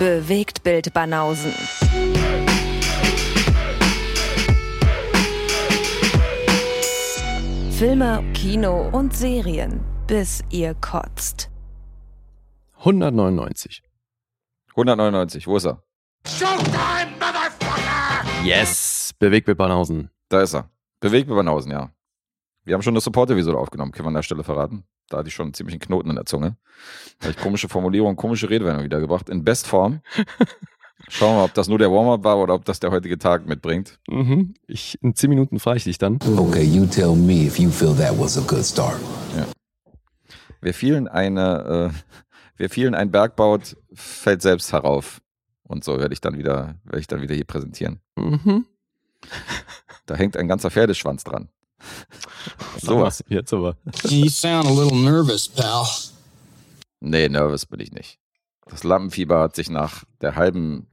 Bewegt Bild Banausen. Filme, Kino und Serien, bis ihr kotzt. 199. 199, wo ist er? Showtime, Motherfucker! Yes, bewegt mit Banausen. Da ist er. Bewegt mit Banausen, ja. Wir haben schon eine Support-Episode aufgenommen, können wir an der Stelle verraten. Da hatte ich schon einen ziemlichen Knoten in der Zunge. Da habe ich komische Formulierungen, komische Redewendungen wiedergebracht. In Bestform. Schauen wir mal, ob das nur der Warm-up war oder ob das der heutige Tag mitbringt. Mhm. Ich, in 10 Minuten frage ich dich dann. Okay, you tell me if you feel that was a good start. Wer vielen eine, äh, wer vielen ein Berg baut, fällt selbst herauf. Und so werde ich dann wieder, werde ich dann wieder hier präsentieren. Mhm. Da hängt ein ganzer Pferdeschwanz dran. Sowas. Jetzt aber. You sound a little nervous, pal. Nee, nervös bin ich nicht. Das Lampenfieber hat sich nach der halben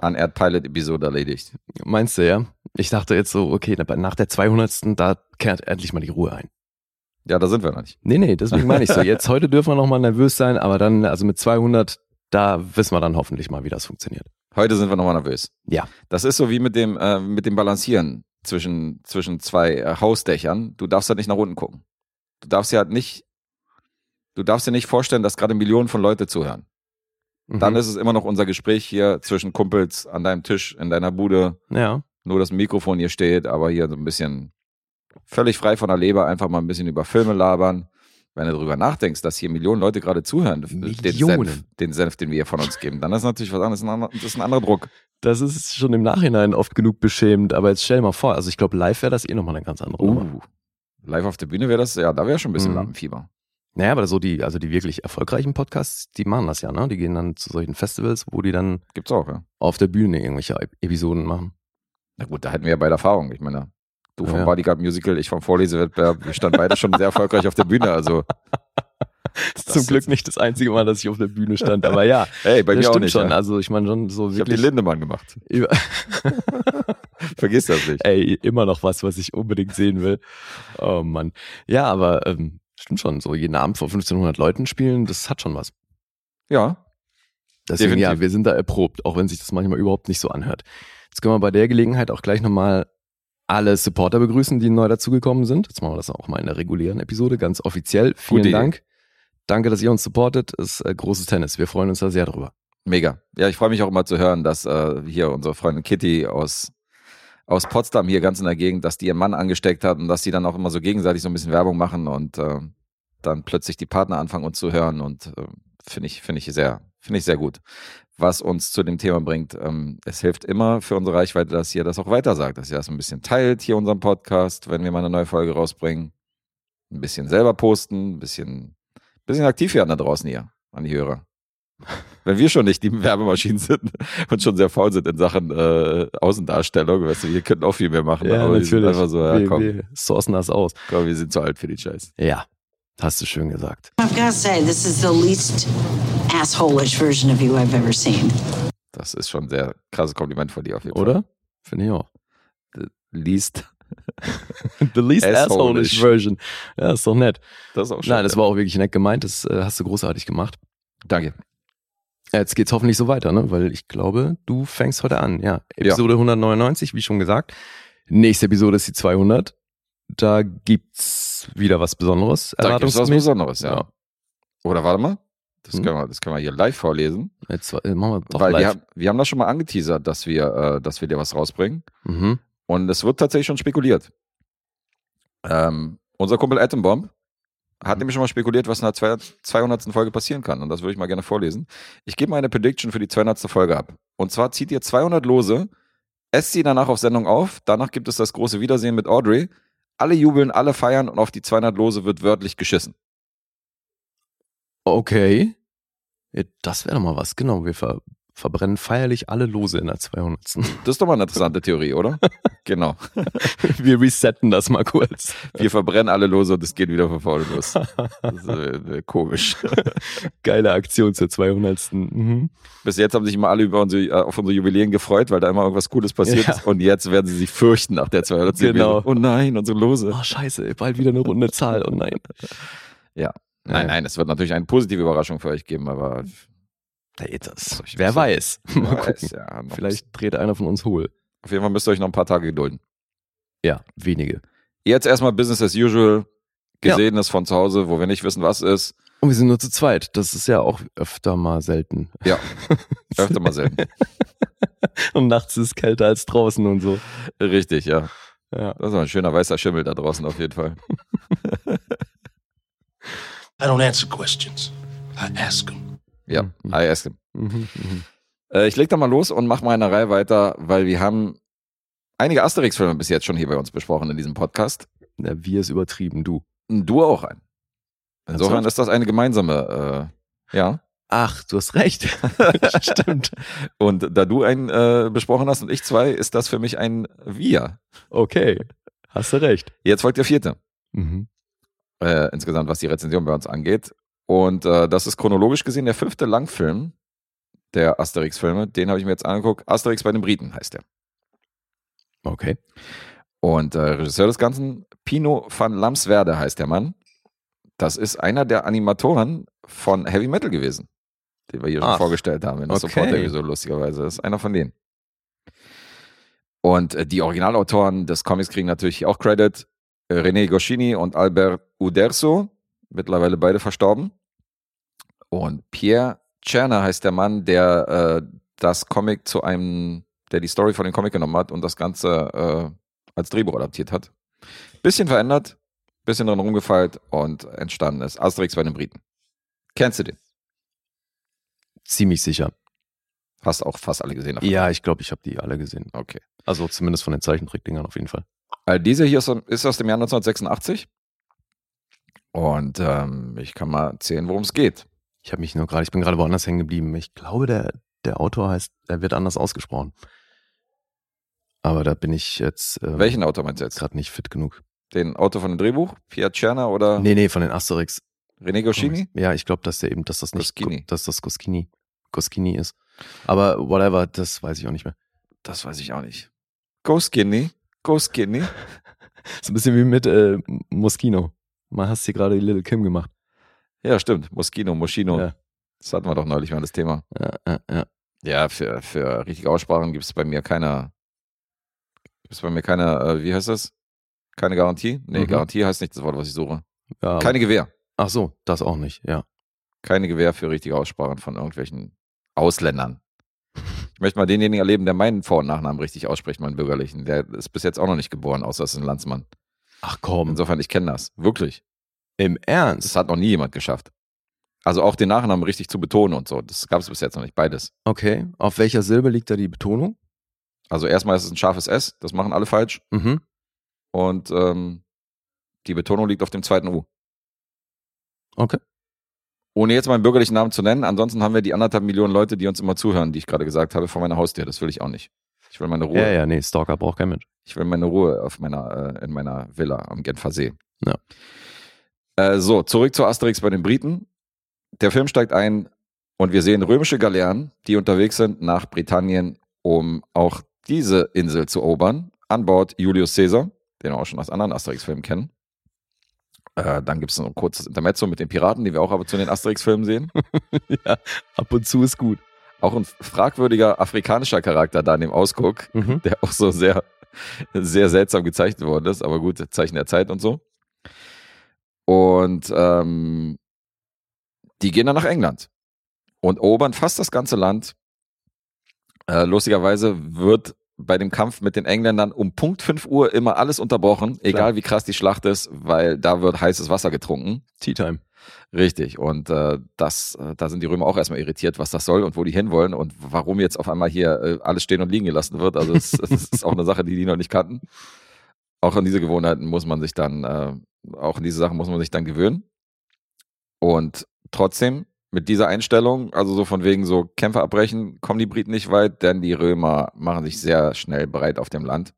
Unearth Pilot Episode erledigt. Meinst du, ja? Ich dachte jetzt so, okay, aber nach der 200. da kehrt endlich mal die Ruhe ein. Ja, da sind wir noch nicht. Nee, nee, deswegen meine ich so. Jetzt heute dürfen wir noch mal nervös sein, aber dann, also mit 200, da wissen wir dann hoffentlich mal, wie das funktioniert. Heute sind wir nochmal nervös. Ja. Das ist so wie mit dem, äh, mit dem Balancieren zwischen, zwischen zwei äh, Hausdächern. Du darfst ja nicht nach unten gucken. Du darfst ja halt nicht, du darfst dir nicht vorstellen, dass gerade Millionen von Leute zuhören. Dann Mhm. ist es immer noch unser Gespräch hier zwischen Kumpels an deinem Tisch in deiner Bude. Ja. Nur das Mikrofon hier steht, aber hier so ein bisschen völlig frei von der Leber, einfach mal ein bisschen über Filme labern. Wenn du darüber nachdenkst, dass hier Millionen Leute gerade zuhören, den Millionen. Senf, den Senf, den wir hier von uns geben, dann ist natürlich was anderes, das ist ein anderer Druck. Das ist schon im Nachhinein oft genug beschämend, aber jetzt stell dir mal vor, also ich glaube, live wäre das eh nochmal eine ganz andere Nummer. Uh, live auf der Bühne wäre das, ja, da wäre schon ein bisschen Mhm. Lampenfieber. Naja, aber so die, also die wirklich erfolgreichen Podcasts, die machen das ja, ne? Die gehen dann zu solchen Festivals, wo die dann Gibt's auch, ja. auf der Bühne irgendwelche Ep- Episoden machen. Na gut, da hätten wir ja beide Erfahrung. Ich meine, du vom Ja. Bodyguard Musical, ich vom Vorlesewettbewerb, wir standen beide schon sehr erfolgreich auf der Bühne. Also, Das ist zum Glück nicht das einzige Mal, dass ich auf der Bühne stand, aber ja, hey, bei das mir auch stimmt nicht. schon. Ja. Also ich meine schon so Ich habe die wirklich. Lindemann gemacht. Vergiss das nicht. Ey, immer noch was, was ich unbedingt sehen will. Oh Mann. Ja, aber ähm, stimmt schon. So jeden Abend vor 1500 Leuten spielen, das hat schon was. Ja, Deswegen Definitiv. ja, wir sind da erprobt, auch wenn sich das manchmal überhaupt nicht so anhört. Jetzt können wir bei der Gelegenheit auch gleich nochmal alle Supporter begrüßen, die neu dazugekommen sind. Jetzt machen wir das auch mal in der regulären Episode, ganz offiziell. Vielen Gute Idee. Dank. Danke, dass ihr uns supportet. Ist äh, großes Tennis. Wir freuen uns da sehr drüber. mega. Ja, ich freue mich auch immer zu hören, dass äh, hier unsere Freundin Kitty aus, aus Potsdam hier ganz in der Gegend, dass die ihren Mann angesteckt hat und dass die dann auch immer so gegenseitig so ein bisschen Werbung machen und äh, dann plötzlich die Partner anfangen uns zu hören und äh, finde ich, finde ich sehr, finde ich sehr gut. Was uns zu dem Thema bringt, ähm, es hilft immer für unsere Reichweite, dass ihr das auch weiter sagt, dass ihr das ein bisschen teilt hier unseren Podcast, wenn wir mal eine neue Folge rausbringen. Ein bisschen selber posten, ein bisschen, bisschen aktiv werden da draußen hier an die Hörer. Wenn wir schon nicht die Werbemaschinen sind und schon sehr faul sind in Sachen äh, Außendarstellung, weißt du, wir könnten auch viel mehr machen. aber wir sind einfach so, ja, komm, wir sourcen das aus. komm, wir sind zu alt für den Scheiß. Ja, hast du schön gesagt. I've got to say, this is the least asshole-ish version of you I've ever seen. Das ist schon ein sehr krasses Kompliment von dir auf jeden Fall. Oder? Finde ich auch. Liest. The least Assholeish. asshole-ish version. Ja, ist doch nett. Das ist auch schon. Nein, das war auch wirklich nett gemeint. Das äh, hast du großartig gemacht. Danke. Jetzt geht's hoffentlich so weiter, ne? Weil ich glaube, du fängst heute an. Ja, Episode 199, wie schon gesagt. Nächste Episode ist die 200. Da gibt's wieder was Besonderes. Da gibt es was. Besonderes, ja. Ja. Oder warte mal. Das, Hm. können wir, das können wir hier live vorlesen. Jetzt äh, machen wir doch weil wir live. haben, wir haben das schon mal angeteasert, dass wir, äh, dass wir dir was rausbringen. Mhm. Und es wird tatsächlich schon spekuliert. Ähm, unser Kumpel Atombomb hat nämlich schon mal spekuliert, was in der 200. 200. Folge passieren kann. Und das würde ich mal gerne vorlesen. Ich gebe mal eine Prediction für die 200. Folge ab. Und zwar zieht ihr 200 Lose, esst sie danach auf Sendung auf. Danach gibt es das große Wiedersehen mit Audrey. Alle jubeln, alle feiern und auf die 200 Lose wird wörtlich geschissen. Okay. Ja, das wäre doch mal was. Genau, wir ver verbrennen feierlich alle Lose in der 200. Das ist doch mal eine interessante Theorie, oder? genau. wir resetten das mal kurz. Wir verbrennen alle Lose und es geht wieder von vorne los. Ist äh, komisch. Geile Aktion zur 200. Mhm. Bis jetzt haben sich immer alle über unsere, äh, auf unsere Jubiläen gefreut, weil da immer irgendwas Cooles passiert Ja. ist. Und jetzt werden sie sich fürchten nach der 200. Genau. Oh nein, unsere Lose. Oh, scheiße, bald wieder eine runde Zahl. Oh nein. Nein, nein, es wird natürlich eine positive Überraschung für euch geben, aber Ey, das, Ich wer weiß. Mal weiß, gucken. ja, Vielleicht dreht einer von uns hohl. Auf jeden Fall müsst ihr euch noch ein paar Tage gedulden. Ja, wenige. Jetzt erstmal Business as usual. Gesehenes von zu Hause, wo wir nicht wissen, was ist. Und wir sind nur zu zweit. Das ist ja auch öfter mal selten. Ja, öfter mal selten. Und nachts ist es kälter als draußen und so. Richtig, ja. Ja. Das ist ein schöner weißer Schimmel da draußen auf jeden Fall. I don't answer questions. I ask them. Ja, Mhm. I asked him. Mhm, mhm. Äh, ich leg da mal los und mach mal eine Reihe weiter, weil wir haben einige Asterix-Filme bis jetzt schon hier bei uns besprochen in diesem Podcast. Ja, wir ist übertrieben, du. Du auch ein. Insofern ist das eine gemeinsame, äh, ja. Ach, du hast recht. Stimmt. Und da du einen äh, besprochen hast und ich zwei, ist das für mich ein Wir. Okay. Hast du recht. Jetzt folgt der vierte. Mhm. äh, insgesamt, was die Rezension bei uns angeht. Und äh, das ist chronologisch gesehen der fünfte Langfilm der Asterix-Filme. Den habe ich mir jetzt angeguckt. Asterix bei den Briten heißt der. Okay. Und äh, Regisseur des Ganzen, Pino van Lamswerde heißt der Mann. Das ist einer der Animatoren von Heavy Metal gewesen, den wir hier schon Ach, vorgestellt haben in der okay. Support-Episode, lustigerweise. Das ist einer von denen. Und äh, die Originalautoren des Comics kriegen natürlich auch Credit. René Goscinny und Albert Uderzo, mittlerweile beide verstorben. Und Pierre Czerner heißt der Mann, der äh, das Comic zu einem, der die Story von dem Comic genommen hat und das Ganze äh, als Drehbuch adaptiert hat. Bisschen verändert, bisschen drin rumgefeilt und entstanden ist Asterix bei den Briten. Kennst du den? Ziemlich sicher. Hast auch fast alle gesehen. davon. Ja, ich glaube, ich habe die alle gesehen. Okay. Also zumindest von den Zeichentrickdingern auf jeden Fall. Äh, diese hier ist, ist aus dem Jahr 1986. Und ähm, ich kann mal erzählen, worum es geht. Ich habe mich nur gerade, ich bin gerade woanders hängen geblieben. Ich glaube, der, der Autor heißt, er wird anders ausgesprochen. Aber da bin ich jetzt ähm, Welchen Autor meinst du jetzt? gerade nicht fit genug. Den Autor von dem Drehbuch? Pierre Czerner oder Nee, nee, von den Asterix. René Goscinny? Ja, ich glaube, dass der eben, dass das nicht, Goscinny. dass das Goskini, Goskini ist. Aber whatever, das weiß ich auch nicht mehr. Das weiß ich auch nicht. Go Skinny. Go Skinny. So ein bisschen wie mit äh, Moschino. Mal hast hier gerade die Little Kim gemacht. Ja, stimmt. Moschino, Moschino. Ja. Das hatten wir doch neulich mal das Thema. Ja, ja, ja. Ja, für, für richtige Aussprachen gibt es bei mir keine, gibt bei mir keine, äh, wie heißt das? Keine Garantie? Nee, Mhm. Garantie heißt nicht das Wort, was ich suche. ja Keine Gewähr. Ach so, das auch nicht, ja. Keine Gewähr für richtige Aussprachen von irgendwelchen Ausländern. Ich möchte mal denjenigen erleben, der meinen Vor- und Nachnamen richtig ausspricht, meinen bürgerlichen. Der ist bis jetzt auch noch nicht geboren, außer es ist ein Landsmann. Ach komm, Insofern, ich kenne das. Wirklich. Im Das Ernst? hat noch nie jemand geschafft. Also auch den Nachnamen richtig zu betonen und so. Das gab es bis jetzt noch nicht. Beides. Okay, auf welcher Silbe liegt da die Betonung? Also erstmal ist es ein scharfes S. Das machen alle falsch. Mhm. Und ähm, die Betonung liegt auf dem zweiten U. Okay. Ohne jetzt meinen bürgerlichen Namen zu nennen. Ansonsten haben wir die anderthalb Millionen Leute, die uns immer zuhören, die ich gerade gesagt habe, vor meiner Haustür. Das will ich auch nicht. Ich will meine Ruhe. Ja, ja, nee, Stalker braucht kein Mensch. Ich will meine Ruhe auf meiner, äh, in meiner Villa am Genfer See. Ja. Äh, so, zurück zu Asterix bei den Briten. Der Film steigt ein und wir sehen römische Galeeren, die unterwegs sind nach Britannien, um auch diese Insel zu erobern. An Bord Julius Caesar, den wir auch schon aus anderen Asterix-Filmen kennen. Äh, dann gibt es noch ein kurzes Intermezzo mit den Piraten, die wir auch aber zu den Asterix-Filmen sehen. ja, ab und zu ist gut. Auch ein fragwürdiger afrikanischer Charakter da in dem Ausguck, Mhm. der auch so sehr, sehr seltsam gezeichnet worden ist, aber gut, Zeichen der Zeit und so. Und ähm, die gehen dann nach England und erobern fast das ganze Land. Äh, lustigerweise wird bei dem Kampf mit den Engländern um Punkt 5 Uhr immer alles unterbrochen, egal wie krass die Schlacht ist, weil da wird heißes Wasser getrunken. Tea Time. Richtig. Und äh, das, äh, da sind die Römer auch erstmal irritiert, was das soll und wo die hinwollen und warum jetzt auf einmal hier äh, alles stehen und liegen gelassen wird. Also es, es ist auch eine Sache, die die noch nicht kannten. Auch an diese Gewohnheiten muss man sich dann, äh, auch an diese Sachen muss man sich dann gewöhnen. Und trotzdem, mit dieser Einstellung, also so von wegen so Kämpfe abbrechen, kommen die Briten nicht weit, denn die Römer machen sich sehr schnell bereit auf dem Land.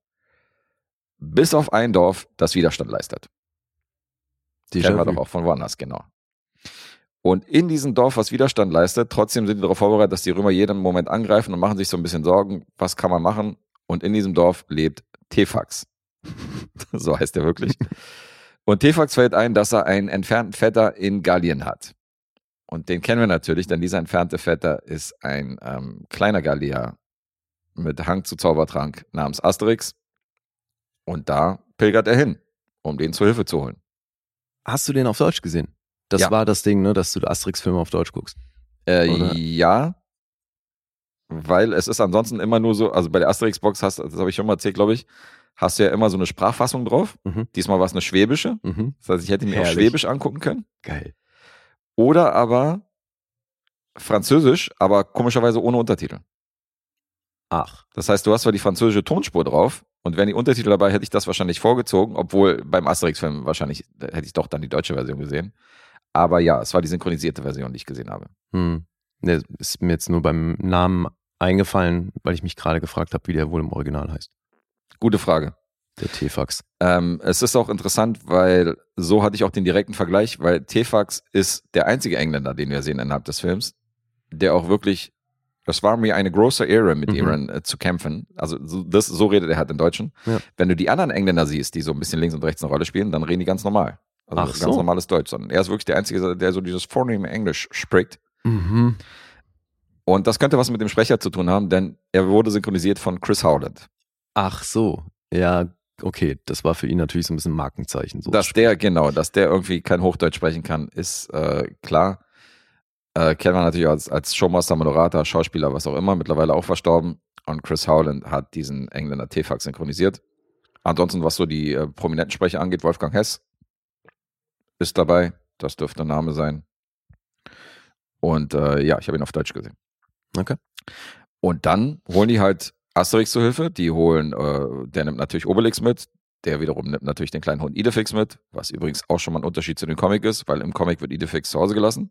Bis auf ein Dorf, das Widerstand leistet. Die kennen wir doch auch von woanders, genau. Und in diesem Dorf, was Widerstand leistet, trotzdem sind die darauf vorbereitet, dass die Römer jeden Moment angreifen und machen sich so ein bisschen Sorgen, was kann man machen? Und in diesem Dorf lebt Tefax. so heißt er wirklich. Und Tefax fällt ein, dass er einen entfernten Vetter in Gallien hat. Und den kennen wir natürlich, denn dieser entfernte Vetter ist ein ähm, kleiner Gallier mit Hang zu Zaubertrank namens Asterix. Und da pilgert er hin, um den zu Hilfe zu holen. Hast du den auf Deutsch gesehen? Das Ja. war das Ding, ne, dass du Asterix-Filme auf Deutsch guckst. Äh, ja, weil es ist ansonsten immer nur so, also bei der Asterix-Box hast, das habe ich schon mal erzählt, glaube ich, hast du ja immer so eine Sprachfassung drauf. Mhm. Diesmal war es eine schwäbische. Mhm. Das heißt, ich hätte mir auch. Schwäbisch angucken können. Geil. Oder aber Französisch, aber komischerweise ohne Untertitel. Ach. Das heißt, du hast zwar die französische Tonspur drauf und wären die Untertitel dabei, hätte ich das wahrscheinlich vorgezogen, obwohl beim Asterix-Film wahrscheinlich hätte ich doch dann die deutsche Version gesehen. Aber ja, es war die synchronisierte Version, die ich gesehen habe. Hm. Ist mir jetzt nur beim Namen eingefallen, weil ich mich gerade gefragt habe, wie der wohl im Original heißt. Gute Frage. Der T-Fax. Ähm, es ist auch interessant, weil so hatte ich auch den direkten Vergleich, weil Tefax ist der einzige Engländer, den wir sehen innerhalb des Films, der auch wirklich, das war mir eine große Ehre, mit Mhm. Iran äh, zu kämpfen. Also so, das, so redet er halt im Deutschen. Ja. Wenn du die anderen Engländer siehst, die so ein bisschen links und rechts eine Rolle spielen, dann reden die ganz normal. Also Ach ganz so. normales Deutsch. Sondern er ist wirklich der Einzige, der so dieses vornehme Englisch spricht. Mhm. Und das könnte was mit dem Sprecher zu tun haben, denn er wurde synchronisiert von Chris Howland. Ach so. Ja, okay. Das war für ihn natürlich so ein bisschen Markenzeichen. So Dass der, genau, dass der irgendwie kein Hochdeutsch sprechen kann, ist äh, klar. Äh, kennen wir natürlich als, als Showmaster, Moderator, Schauspieler, was auch immer, mittlerweile auch verstorben. Und Chris Howland hat diesen Engländer T-Fax synchronisiert. Ansonsten, was so die äh, prominenten Sprecher angeht, Wolfgang Hess ist dabei. Das dürfte ein Name sein. Und äh, ja, ich habe ihn auf Deutsch gesehen. Okay. Und dann holen die halt Asterix zu Hilfe. Die holen, äh, der nimmt natürlich Obelix mit. Der wiederum nimmt natürlich den kleinen Hund Idefix mit, was übrigens auch schon mal ein Unterschied zu dem Comic ist, weil im Comic wird Idefix zu Hause gelassen.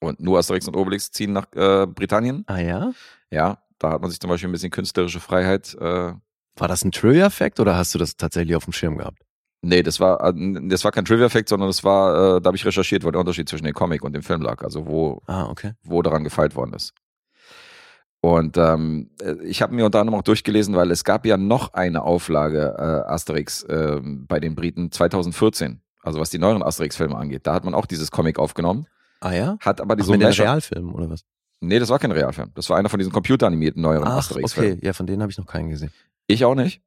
Und nur Asterix und Obelix ziehen nach äh, Britannien. Ah ja? Ja, da hat man sich zum Beispiel ein bisschen künstlerische Freiheit. Äh, War das ein Trivia-Fact oder hast du das tatsächlich auf dem Schirm gehabt? nee, das war, äh, das war kein Trivia-Fact, sondern das war, äh, da habe ich recherchiert, wo der Unterschied zwischen dem Comic und dem Film lag. Also wo Ah, okay. wo daran gefeilt worden ist. Und ähm, äh, ich habe mir unter anderem auch durchgelesen, weil es gab ja noch eine Auflage äh, Asterix ähm, bei den Briten 2014, also was die neueren Asterix-Filme angeht. Da hat man auch dieses Comic aufgenommen, Ah ja? hat aber die Ach, so Mashup- Realfilmen oder was? Nee, das war kein Realfilm. Das war einer von diesen computeranimierten neueren Ach, Asterix-Filmen. okay. Ja, von denen habe ich noch keinen gesehen. Ich auch nicht.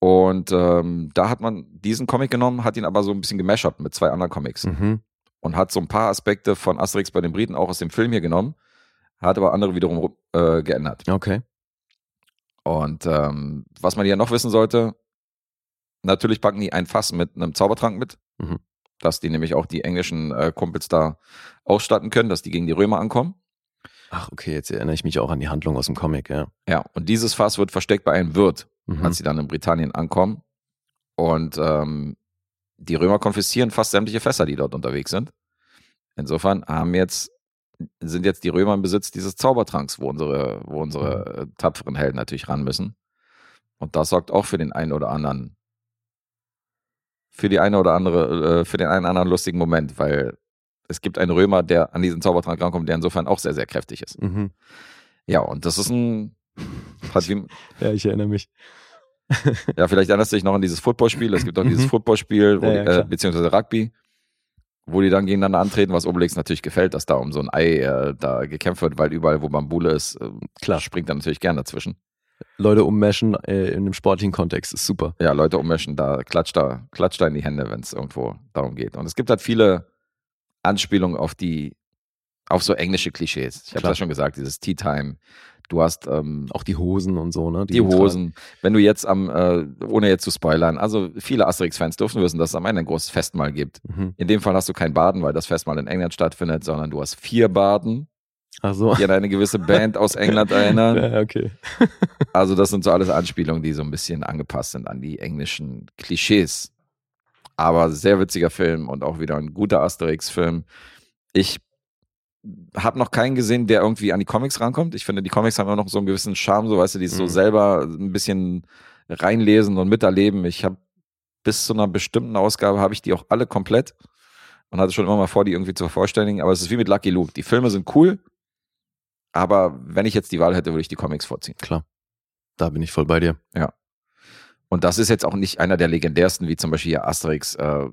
Und ähm, da hat man diesen Comic genommen, hat ihn aber so ein bisschen gemashupt mit zwei anderen Comics Mhm. und hat so ein paar Aspekte von Asterix bei den Briten auch aus dem Film hier genommen, hat aber andere wiederum äh, geändert. Okay. Und ähm, was man ja noch wissen sollte, natürlich packen die ein Fass mit einem Zaubertrank mit, Mhm. dass die nämlich auch die englischen äh, Kumpels da ausstatten können, dass die gegen die Römer ankommen. Ach, okay, jetzt erinnere ich mich auch an die Handlung aus dem Comic, ja. Ja, und dieses Fass wird versteckt bei einem Wirt, Mhm. als sie dann in Britannien ankommen. Und ähm, die Römer konfiszieren fast sämtliche Fässer, die dort unterwegs sind. Insofern haben jetzt, sind jetzt die Römer im Besitz dieses Zaubertranks, wo unsere, wo unsere äh, tapferen Helden natürlich ran müssen. Und das sorgt auch für den einen oder anderen, für die eine oder andere, äh, für den einen oder anderen lustigen Moment, weil es gibt einen Römer, der an diesen Zaubertrank rankommt, der insofern auch sehr, sehr kräftig ist. Mhm. Ja, und das ist ein, hat wie, Ja, ich erinnere mich. ja, vielleicht erinnerst du dich noch an dieses Footballspiel. Es gibt auch dieses Mhm. Footballspiel, wo Ja, ja, äh, beziehungsweise Rugby, wo die dann gegeneinander antreten, was Obelix natürlich gefällt, dass da um so ein Ei äh, da gekämpft wird, weil überall, wo Bambule ist, äh, Klar. springt er natürlich gern dazwischen. Leute ummeschen äh, in einem sportlichen Kontext ist super. Ja, Leute ummischen, da klatscht da, klatscht da in die Hände, wenn es irgendwo darum geht. Und es gibt halt viele Anspielungen auf die, auf so englische Klischees. Ich habe ja schon gesagt, dieses Tea Time. Du hast ähm, Auch die Hosen und so, ne? die sie Hosen. Wenn du jetzt am, äh, ohne jetzt zu spoilern, also viele Asterix-Fans dürfen wissen, dass es am Ende ein großes Festmahl gibt. Mhm. In dem Fall hast du kein Baden, weil das Festmahl in England stattfindet, sondern du hast vier Baden, Ach so. die an eine gewisse Band aus England erinnern. Ja, okay. Also das sind so alles Anspielungen, die so ein bisschen angepasst sind an die englischen Klischees. Aber sehr witziger Film und auch wieder ein guter Asterix-Film. Ich habe noch keinen gesehen, der irgendwie an die Comics rankommt. Ich finde, die Comics haben immer noch so einen gewissen Charme, so weißt du, die so Mhm. selber ein bisschen reinlesen und miterleben. Ich habe bis zu einer bestimmten Ausgabe habe ich die auch alle komplett und hatte schon immer mal vor, die irgendwie zu vervollständigen. Aber es ist wie mit Lucky Luke. Die Filme sind cool, aber wenn ich jetzt die Wahl hätte, würde ich die Comics vorziehen. Klar. Da bin ich voll bei dir. Und das ist jetzt auch nicht einer der legendärsten, wie zum Beispiel hier Asterix, äh,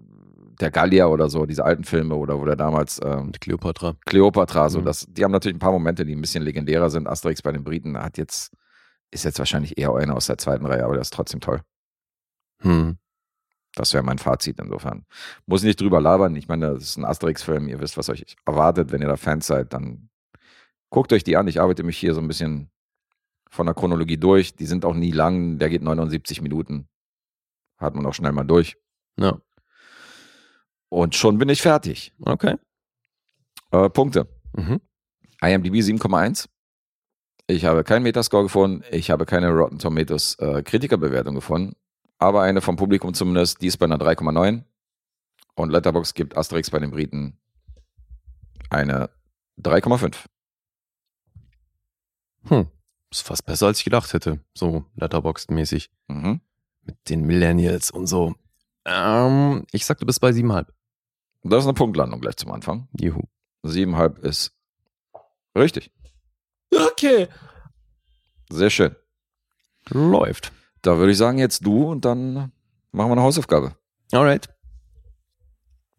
der Gallier oder so, diese alten Filme oder wo der damals ähm, Cleopatra. Kleopatra, so Mhm. das, die haben natürlich ein paar Momente, die ein bisschen legendärer sind. Asterix bei den Briten hat jetzt, ist jetzt wahrscheinlich eher einer aus der zweiten Reihe, aber der ist trotzdem toll. Hm. Das wäre mein Fazit insofern. Muss nicht drüber labern. Ich meine, das ist ein Asterix-Film. Ihr wisst, was euch erwartet. Wenn ihr da Fans seid, dann guckt euch die an. Ich arbeite mich hier so ein bisschen von der Chronologie durch. Die sind auch nie lang. Der geht 79 Minuten. Hat man auch schnell mal durch. Ja. Und schon bin ich fertig. Okay. Äh, Punkte. Mhm. IMDb 7,1. Ich habe keinen Metascore gefunden. Ich habe keine Rotten Tomatoes äh, Kritikerbewertung gefunden. Aber eine vom Publikum zumindest, die ist bei einer 3,9. Und Letterbox gibt Asterix bei den Briten eine 3,5. Hm. Ist fast besser, als ich gedacht hätte. So Letterboxd-mäßig. Mhm. Mit den Millennials und so. Ähm, ich sag, du bist bei siebenhalb. Das ist eine Punktlandung gleich zum Anfang. Juhu. 7,5 ist richtig. Okay. Sehr schön. Läuft. Da würde ich sagen, jetzt du und dann machen wir eine Hausaufgabe. Alright.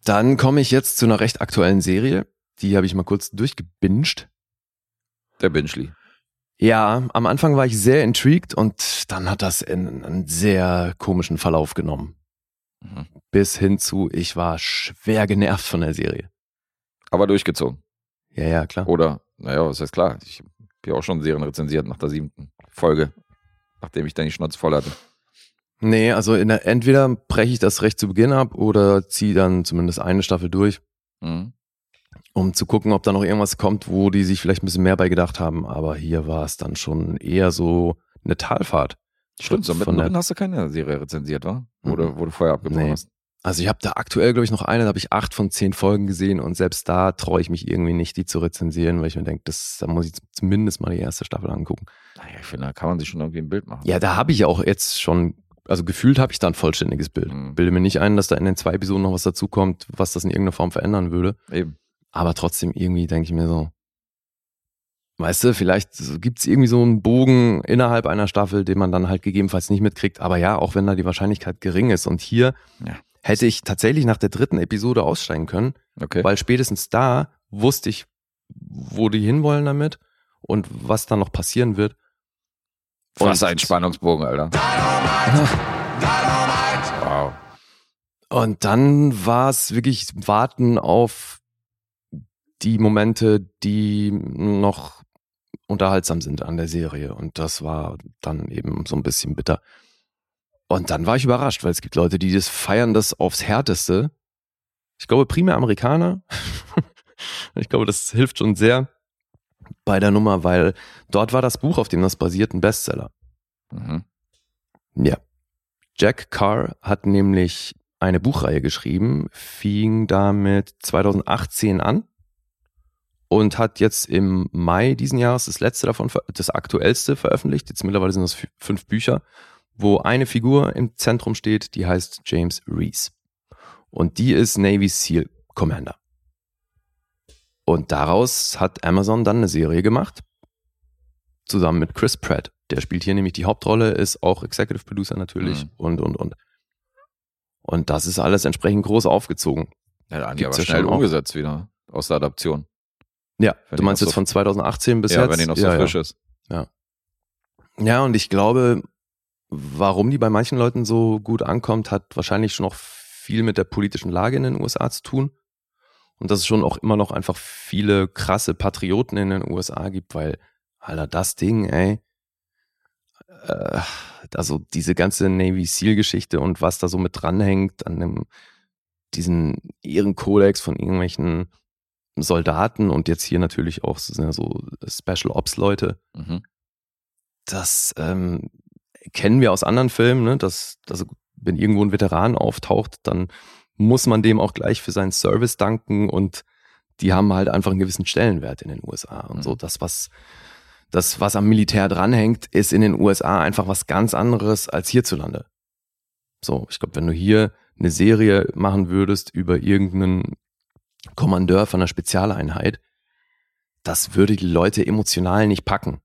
Dann komme ich jetzt zu einer recht aktuellen Serie. Die habe ich mal kurz durchgebinged. Der Binchli. Ja, am Anfang war ich sehr intrigued und dann hat das in einen sehr komischen Verlauf genommen. Mhm. Bis hin zu, ich war schwer genervt von der Serie. Aber durchgezogen. Ja, ja, klar. Oder, naja, was heißt klar? Ich habe ja auch schon Serien rezensiert nach der siebten Folge, nachdem ich dann die Schnauze voll hatte. Nee, also der, entweder breche ich das recht zu Beginn ab oder ziehe dann zumindest eine Staffel durch, Mhm. um zu gucken, ob da noch irgendwas kommt, wo die sich vielleicht ein bisschen mehr bei gedacht haben. Aber hier war es dann schon eher so eine Talfahrt. Stimmt, so mittendrin hast du keine Serie rezensiert, wa? Oder Mhm. wo du vorher abgebrochen Nee. hast. Also ich habe da aktuell, glaube ich, noch eine, da habe ich acht von zehn Folgen gesehen und selbst da traue ich mich irgendwie nicht, die zu rezensieren, weil ich mir denke, das, da muss ich zumindest mal die erste Staffel angucken. Naja, ich finde, da kann man sich schon irgendwie ein Bild machen. Ja, da habe ich auch jetzt schon, also gefühlt habe ich da ein vollständiges Bild. Mhm. Bilde mir nicht ein, dass da in den zwei Episoden noch was dazukommt, was das in irgendeiner Form verändern würde. Eben. Aber trotzdem irgendwie denke ich mir so, weißt du, vielleicht gibt es irgendwie so einen Bogen innerhalb einer Staffel, den man dann halt gegebenenfalls nicht mitkriegt. Aber ja, auch wenn da die Wahrscheinlichkeit gering ist. Und hier Ja. hätte ich tatsächlich nach der dritten Episode aussteigen können, Okay. weil spätestens da wusste ich, wo die hinwollen damit und was da noch passieren wird. Was Und- ein Spannungsbogen, Alter. Wow. Und dann war es wirklich Warten auf die Momente, die noch unterhaltsam sind an der Serie. Und das war dann eben so ein bisschen bitter. Und dann war ich überrascht, weil es gibt Leute, die das feiern das aufs Härteste. Ich glaube, primär Amerikaner. ich glaube, das hilft schon sehr bei der Nummer, weil dort war das Buch, auf dem das basiert, ein Bestseller. Mhm. Ja. Jack Carr hat nämlich eine Buchreihe geschrieben, fing damit 2018 an und hat jetzt im Mai diesen Jahres das letzte davon, das aktuellste veröffentlicht. Jetzt mittlerweile sind das fü- fünf Bücher, wo eine Figur im Zentrum steht, die heißt James Reese. Und die ist Navy SEAL Commander. Und daraus hat Amazon dann eine Serie gemacht, zusammen mit Chris Pratt. Der spielt hier nämlich die Hauptrolle, ist auch Executive Producer natürlich Mhm. und, und, und. Und das ist alles entsprechend groß aufgezogen. Ja, da haben die aber ja schnell umgesetzt wieder aus der Adaption. Ja, Wenn du meinst jetzt so- von 2018 bis ja, jetzt? wenn die noch so ja, frisch ja. ist. Ja, und ich glaube, warum die bei manchen Leuten so gut ankommt, hat wahrscheinlich schon noch viel mit der politischen Lage in den USA zu tun. Und dass es schon auch immer noch einfach viele krasse Patrioten in den USA gibt, weil, Alter, das Ding, ey, äh, also diese ganze Navy SEAL-Geschichte und was da so mit dranhängt an dem, diesen Ehrenkodex von irgendwelchen Soldaten und jetzt hier natürlich auch so, so Special Ops-Leute, Mhm. das ähm, kennen wir aus anderen Filmen, ne? dass, dass wenn irgendwo ein Veteran auftaucht, dann muss man dem auch gleich für seinen Service danken und die haben halt einfach einen gewissen Stellenwert in den USA und Mhm. so. Das, was, das, was am Militär dranhängt, ist in den USA einfach was ganz anderes als hierzulande. So, ich glaube, wenn du hier eine Serie machen würdest über irgendeinen Kommandeur von einer Spezialeinheit, das würde die Leute emotional nicht packen.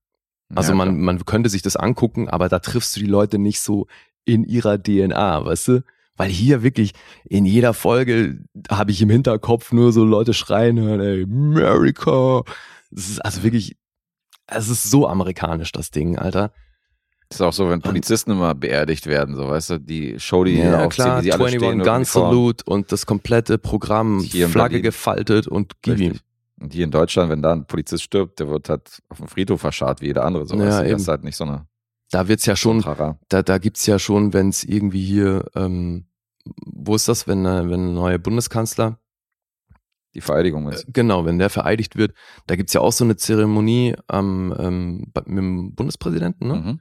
Also Ja, man, man könnte sich das angucken, aber da triffst du die Leute nicht so in ihrer DNA, weißt du? Weil hier wirklich in jeder Folge habe ich im Hinterkopf nur so Leute schreien hören, ey, America. Das ist also wirklich, es ist so amerikanisch, das Ding, Alter. Das ist auch so, wenn Polizisten immer beerdigt werden, so weißt du, die Show, die Ja, aufziehen, klar, wie sie alle 21 stehen. Gun. Salute und das komplette Programm, Hier Flagge gefaltet und gib ihm. Und hier in Deutschland, wenn da ein Polizist stirbt, der wird halt auf dem Friedhof verscharrt, wie jeder andere. So, Ja, weißt du? Das ist halt nicht so eine Da wird's ja schon, da, da gibt's ja schon, wenn es irgendwie hier, ähm, wo ist das, wenn, äh, wenn ein neuer Bundeskanzler, Die Vereidigung äh, ist. genau, wenn der vereidigt wird, da gibt's ja auch so eine Zeremonie am, ähm, mit dem Bundespräsidenten, ne? Mhm.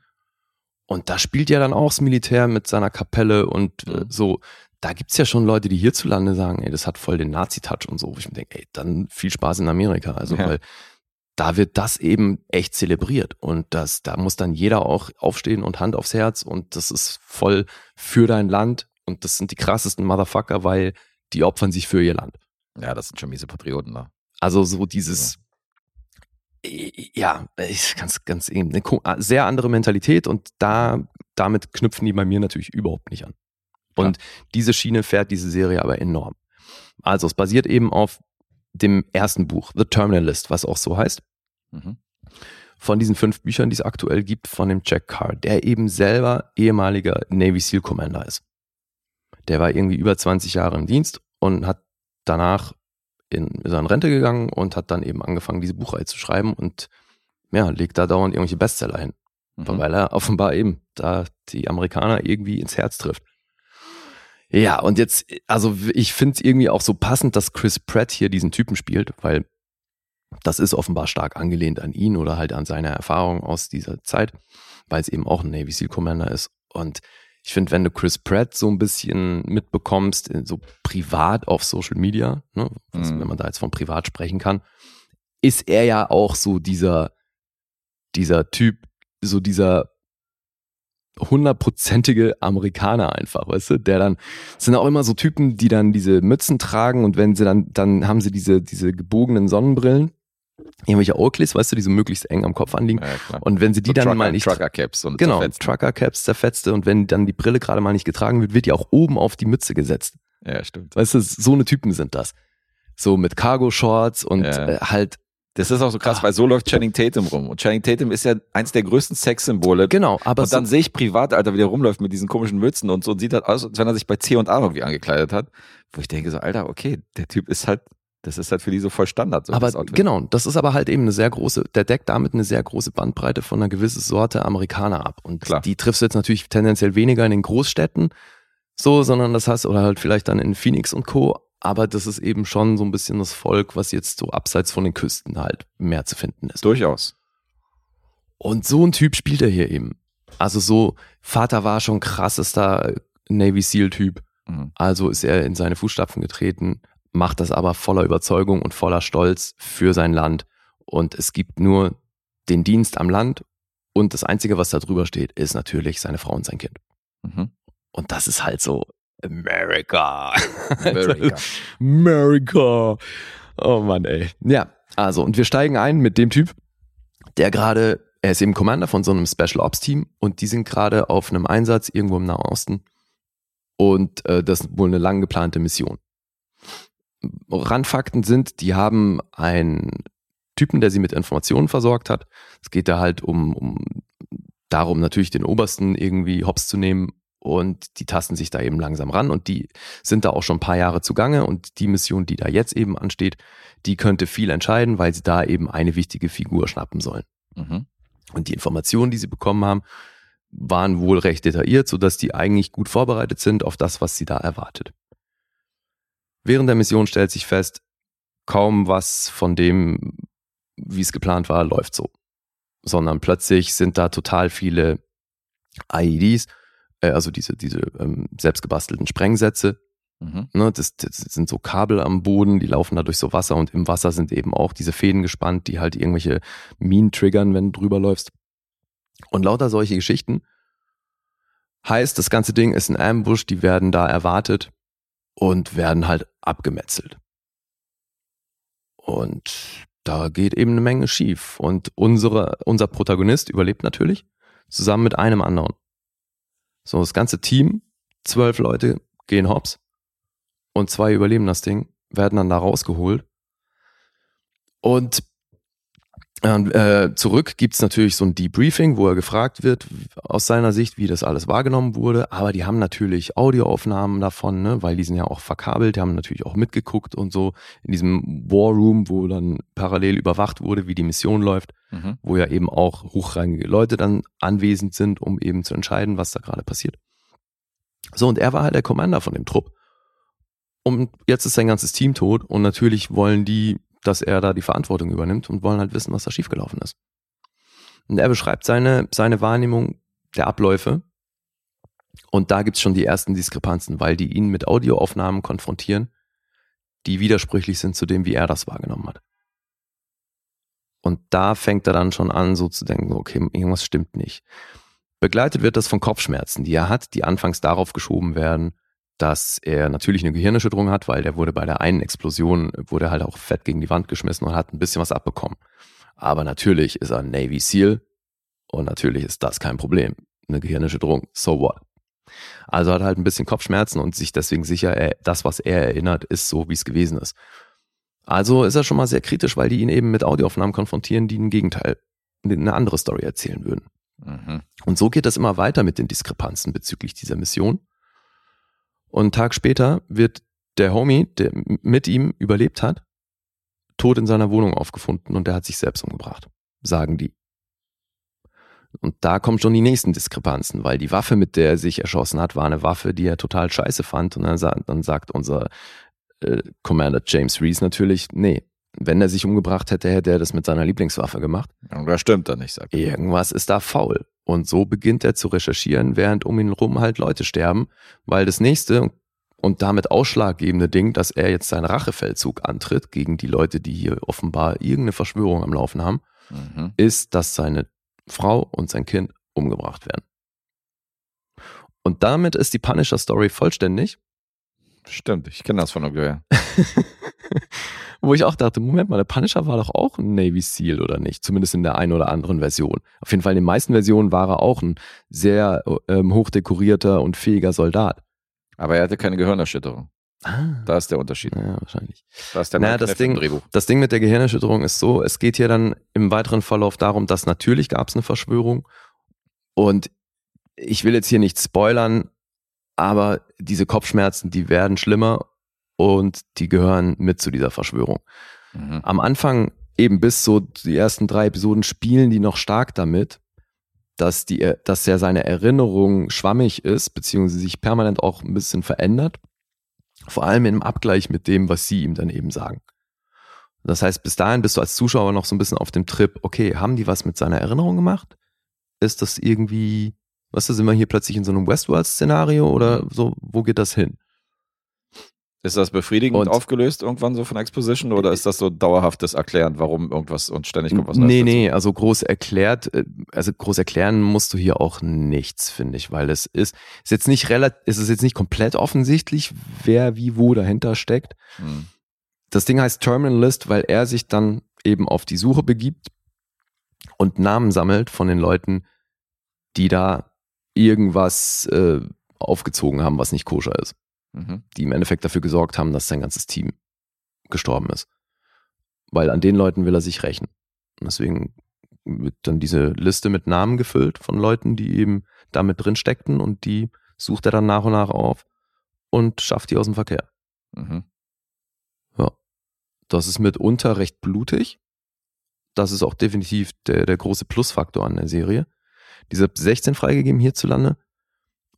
Und da spielt ja dann auch das Militär mit seiner Kapelle und äh, Mhm. so. Da gibt's ja schon Leute, die hierzulande sagen, ey, das hat voll den Nazi-Touch und so. Wo ich mir denke, ey, dann viel Spaß in Amerika. Also, Ja. weil da wird das eben echt zelebriert. Und das, da muss dann jeder auch aufstehen und Hand aufs Herz. Und das ist voll für dein Land. Und das sind die krassesten Motherfucker, weil die opfern sich für ihr Land. Ja, das sind schon miese Patrioten da. Also so dieses, ja, ich ganz, ganz eben, eine sehr andere Mentalität und da, damit knüpfen die bei mir natürlich überhaupt nicht an. Und diese Schiene fährt diese Serie aber enorm. Also es basiert eben auf dem ersten Buch, The Terminalist, was auch so heißt, Mhm. von diesen fünf Büchern, die es aktuell gibt, von dem Jack Carr, der eben selber ehemaliger Navy SEAL Commander ist. Der war irgendwie über 20 Jahre im Dienst und hat danach in, ist er in Rente gegangen und hat dann eben angefangen, diese Buchreihe zu schreiben und ja, legt da dauernd irgendwelche Bestseller hin. Mhm. Weil er offenbar eben da die Amerikaner irgendwie ins Herz trifft. Ja, und jetzt, also ich finde es irgendwie auch so passend, dass Chris Pratt hier diesen Typen spielt, weil das ist offenbar stark angelehnt an ihn oder halt an seine Erfahrung aus dieser Zeit, weil es eben auch ein Navy SEAL Commander ist. Und ich finde, wenn du Chris Pratt so ein bisschen mitbekommst, in so privat auf Social Media, ne, was, Mhm. wenn man da jetzt von privat sprechen kann, ist er ja auch so dieser, dieser Typ, so dieser hundertprozentige Amerikaner einfach, weißt du, der dann, es sind auch immer so Typen, die dann diese Mützen tragen und wenn sie dann, dann haben sie diese, diese gebogenen Sonnenbrillen, irgendwelche Oakleys, weißt du, die so möglichst eng am Kopf anliegen. Ja. Und wenn sie die So dann Trucker, mal nicht Trucker Caps und Genau, zerfetzt. Trucker Caps zerfetzte und wenn dann die Brille gerade mal nicht getragen wird, wird die auch oben auf die Mütze gesetzt. Ja, stimmt. Weißt du, so eine Typen sind das. So mit Cargo Shorts und Ja. äh, halt Das ist auch so krass, Ah. weil so läuft Channing Tatum rum. Und Channing Tatum ist ja eins der größten Sexsymbole. genau, aber und dann so, sehe ich privat, Alter, wie der rumläuft mit diesen komischen Mützen und so und sieht halt aus, als wenn er sich bei C und A irgendwie angekleidet hat. Wo ich denke so, Alter, okay, der Typ ist halt, das ist halt für die so voll Standard. So aber genau, das ist aber halt eben eine sehr große, der deckt damit eine sehr große Bandbreite von einer gewissen Sorte Amerikaner ab. Und Klar. die triffst du jetzt natürlich tendenziell weniger in den Großstädten, so, sondern das hast, oder halt vielleicht dann in Phoenix und Co. Aber das ist eben schon so ein bisschen das Volk, was jetzt so abseits von den Küsten halt mehr zu finden ist. Durchaus. Und so ein Typ spielt er hier eben. Also so, Vater war schon krassester Navy SEAL-Typ. Mhm. Also ist er in seine Fußstapfen getreten, macht das aber voller Überzeugung und voller Stolz für sein Land. Und es gibt nur den Dienst am Land und das Einzige, was da drüber steht, ist natürlich seine Frau und sein Kind. Mhm. Und das ist halt so America. America. America. Oh Mann, ey. Ja, also, und wir steigen ein mit dem Typ, der gerade, er ist eben Commander von so einem Special Ops Team und die sind gerade auf einem Einsatz irgendwo im Nahen Osten. Und äh, das ist wohl eine lang geplante Mission. Randfakten sind, die haben einen Typen, der sie mit Informationen versorgt hat. Es geht da halt um, um darum, natürlich den Obersten irgendwie hops zu nehmen und die tasten sich da eben langsam ran und die sind da auch schon ein paar Jahre zugange und die Mission, die da jetzt eben ansteht, die könnte viel entscheiden, weil sie da eben eine wichtige Figur schnappen sollen. Mhm. Und die Informationen, die sie bekommen haben, waren wohl recht detailliert, sodass die eigentlich gut vorbereitet sind auf das, was sie da erwartet. Während der Mission stellt sich fest, kaum was von dem, wie es geplant war, läuft so. Sondern plötzlich sind da total viele IEDs, äh, also diese, diese ähm, selbstgebastelten Sprengsätze, Mhm. Ne, das, das sind so Kabel am Boden, die laufen da durch so Wasser und im Wasser sind eben auch diese Fäden gespannt, die halt irgendwelche Minen triggern, wenn du drüber läufst. Und lauter solche Geschichten. Heißt, das ganze Ding ist ein Ambush, die werden da erwartet und werden halt abgemetzelt. Und da geht eben eine Menge schief. Und unsere, unser Protagonist überlebt natürlich, zusammen mit einem anderen. So, das ganze Team, zwölf Leute, gehen hops und zwei überleben das Ding, werden dann da rausgeholt. Und äh, zurück gibt's natürlich so ein Debriefing, wo er gefragt wird, aus seiner Sicht, wie das alles wahrgenommen wurde. Aber die haben natürlich Audioaufnahmen davon, ne, weil die sind ja auch verkabelt, die haben natürlich auch mitgeguckt und so in diesem War Room, wo dann parallel überwacht wurde, wie die Mission läuft, Mhm. wo ja eben auch hochrangige Leute dann anwesend sind, um eben zu entscheiden, was da gerade passiert. So, und er war halt der Commander von dem Trupp. Und jetzt ist sein ganzes Team tot und natürlich wollen die dass er da die Verantwortung übernimmt und wollen halt wissen, was da schiefgelaufen ist. Und er beschreibt seine, seine Wahrnehmung der Abläufe. Und da gibt's schon die ersten Diskrepanzen, weil die ihn mit Audioaufnahmen konfrontieren, die widersprüchlich sind zu dem, wie er das wahrgenommen hat. Und da fängt er dann schon an, so zu denken, okay, irgendwas stimmt nicht. Begleitet wird das von Kopfschmerzen, die er hat, die anfangs darauf geschoben werden, dass er natürlich eine Gehirnerschütterung hat, weil der wurde bei der einen Explosion, wurde halt auch fett gegen die Wand geschmissen und hat ein bisschen was abbekommen. Aber natürlich ist er ein Navy SEAL und natürlich ist das kein Problem. Eine Gehirnerschütterung, so what? Also hat er halt ein bisschen Kopfschmerzen und sich deswegen sicher, er, das, was er erinnert, ist so, wie es gewesen ist. Also ist er schon mal sehr kritisch, weil die ihn eben mit Audioaufnahmen konfrontieren, die ein Gegenteil, eine andere Story erzählen würden. Mhm. Und so geht das immer weiter mit den Diskrepanzen bezüglich dieser Mission. Und einen Tag später wird der Homie, der mit ihm überlebt hat, tot in seiner Wohnung aufgefunden und der hat sich selbst umgebracht, sagen die. Und da kommen schon die nächsten Diskrepanzen, weil die Waffe, mit der er sich erschossen hat, war eine Waffe, die er total scheiße fand. Und dann, sa dann sagt unser äh, Commander James Reese natürlich, nee, wenn er sich umgebracht hätte, hätte er das mit seiner Lieblingswaffe gemacht. Und das stimmt dann nicht, sagt er. Irgendwas ist da faul. Und so beginnt er zu recherchieren, während um ihn rum halt Leute sterben, weil das nächste und damit ausschlaggebende Ding, dass er jetzt seinen Rachefeldzug antritt gegen die Leute, die hier offenbar irgendeine Verschwörung am Laufen haben, Mhm. ist, dass seine Frau und sein Kind umgebracht werden. Und damit ist die Punisher Story vollständig, Stimmt, ich kenne das von irgendwoher. wo ich auch dachte, Moment mal, der Punisher war doch auch ein Navy SEAL oder nicht? Zumindest in der einen oder anderen Version. Auf jeden Fall in den meisten Versionen war er auch ein sehr ähm, hochdekorierter und fähiger Soldat. Aber er hatte keine Gehirnerschütterung. Ah, Da ist der Unterschied. ja, wahrscheinlich. Da ist der Naja, das Ding- Drehbuch. Das Ding mit der Gehirnerschütterung ist so, es geht hier dann im weiteren Verlauf darum, dass natürlich gab es eine Verschwörung und ich will jetzt hier nicht spoilern, aber diese Kopfschmerzen, die werden schlimmer und die gehören mit zu dieser Verschwörung. Mhm. Am Anfang eben bis so die ersten drei Episoden spielen die noch stark damit, dass die, dass ja seine Erinnerung schwammig ist, beziehungsweise sich permanent auch ein bisschen verändert. Vor allem im Abgleich mit dem, was sie ihm dann eben sagen. Das heißt, bis dahin bist du als Zuschauer noch so ein bisschen auf dem Trip, okay, haben die was mit seiner Erinnerung gemacht? Ist das irgendwie, was ist, sind wir hier plötzlich in so einem Westworld-Szenario oder so, wo geht das hin? Ist das befriedigend Und- aufgelöst irgendwann so von Exposition oder ist das so dauerhaftes Erklären, warum irgendwas und ständig kommt was Neues Nee, dazu? nee, also groß erklärt, äh, also groß erklären musst du hier auch nichts, finde ich, weil es ist, ist jetzt nicht relativ, es ist jetzt nicht komplett offensichtlich, wer wie wo dahinter steckt. Hm. Das Ding heißt Terminal List, weil er sich dann eben auf die Suche begibt und Namen sammelt von den Leuten, die da irgendwas äh, aufgezogen haben, was nicht koscher ist. Mhm. Die im Endeffekt dafür gesorgt haben, dass sein ganzes Team gestorben ist. Weil an den Leuten will er sich rächen. Und deswegen wird dann diese Liste mit Namen gefüllt von Leuten, die eben damit drin steckten und die sucht er dann nach und nach auf und schafft die aus dem Verkehr. Mhm. Das ist mitunter recht blutig. Das ist auch definitiv der, der große Plusfaktor an der Serie. Diese 16 freigegeben hierzulande.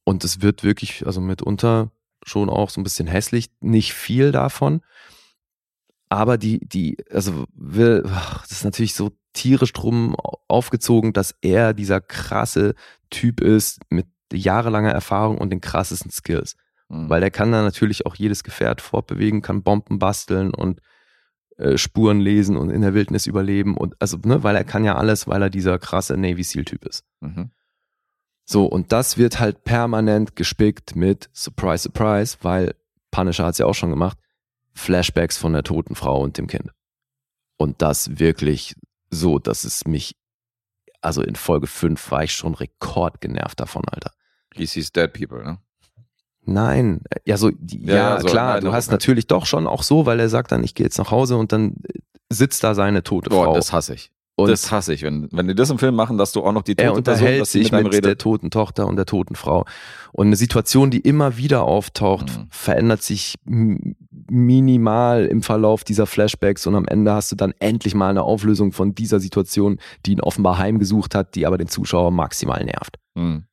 Und es wird wirklich, also mitunter schon auch so ein bisschen hässlich. Nicht viel davon. Aber die, die, also will, das ist natürlich so tierisch drum aufgezogen, dass er dieser krasse Typ ist mit jahrelanger Erfahrung und den krassesten Skills. Mhm. Weil der kann dann natürlich auch jedes Gefährt fortbewegen, kann Bomben basteln und äh, Spuren lesen und in der Wildnis überleben und also, ne, weil er kann ja alles, weil er dieser krasse Navy SEAL Typ ist. Mhm. So, und das wird halt permanent gespickt mit Surprise, Surprise, weil Punisher hat es ja auch schon gemacht, Flashbacks von der toten Frau und dem Kind. Und das wirklich so, dass es mich, also in Folge 5 war ich schon rekordgenervt davon, Alter. He sees dead people, ne? Nein, ja, so, ja, Ja, ja, so klar, in du hast natürlich doch schon auch so, weil er sagt dann, ich gehe jetzt nach Hause und dann sitzt da seine tote Boah, Frau. das hasse ich. Und das hasse ich. Wenn, wenn die das im Film machen, dass du auch noch die er tote Person, unterhält dass sie sich mit mit der redet. toten Tochter und der toten Frau. Und eine Situation, die immer wieder auftaucht, Mhm. verändert sich minimal im Verlauf dieser Flashbacks und am Ende hast du dann endlich mal eine Auflösung von dieser Situation, die ihn offenbar heimgesucht hat, die aber den Zuschauer maximal nervt. Hm.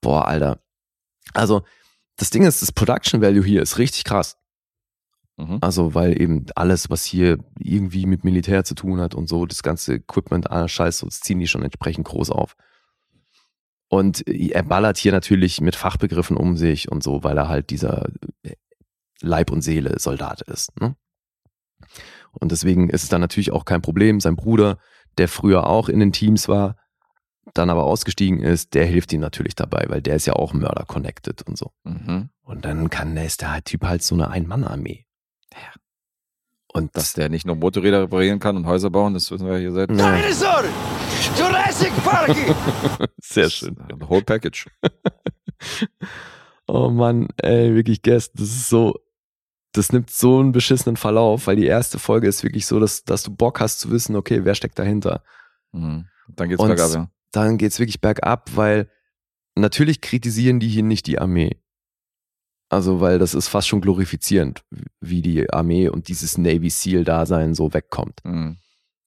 Boah, Alter. Also, das Ding ist, das Production Value hier ist richtig krass. Mhm. Also, weil eben alles, was hier irgendwie mit Militär zu tun hat und so, das ganze Equipment, alles Scheiß, so, das ziehen die schon entsprechend groß auf. Und er ballert hier natürlich mit Fachbegriffen um sich und so, weil er halt dieser Leib und Seele Soldat ist. Ne? Und deswegen ist es dann natürlich auch kein Problem. Sein Bruder, der früher auch in den Teams war, dann aber ausgestiegen ist, der hilft ihm natürlich dabei, weil der ist ja auch Mörder-connected und so. Mhm. Und dann kann der ist der Typ halt so eine Ein-Mann-Armee. Und Dass der nicht nur Motorräder reparieren kann und Häuser bauen, das wissen wir hier seit. Ja, Dinosaur! Jurassic Park! sehr schön. The whole package. Oh Mann, ey, wirklich Guest, das ist so, das nimmt so einen beschissenen Verlauf, weil die erste Folge ist wirklich so, dass, dass du Bock hast zu wissen, okay, wer steckt dahinter. Mhm. Dann geht's Und bergab, ja. Dann geht's wirklich bergab, weil natürlich kritisieren die hier nicht die Armee. Also, weil das ist fast schon glorifizierend, wie die Armee und dieses Navy SEAL-Dasein so wegkommt. Mhm.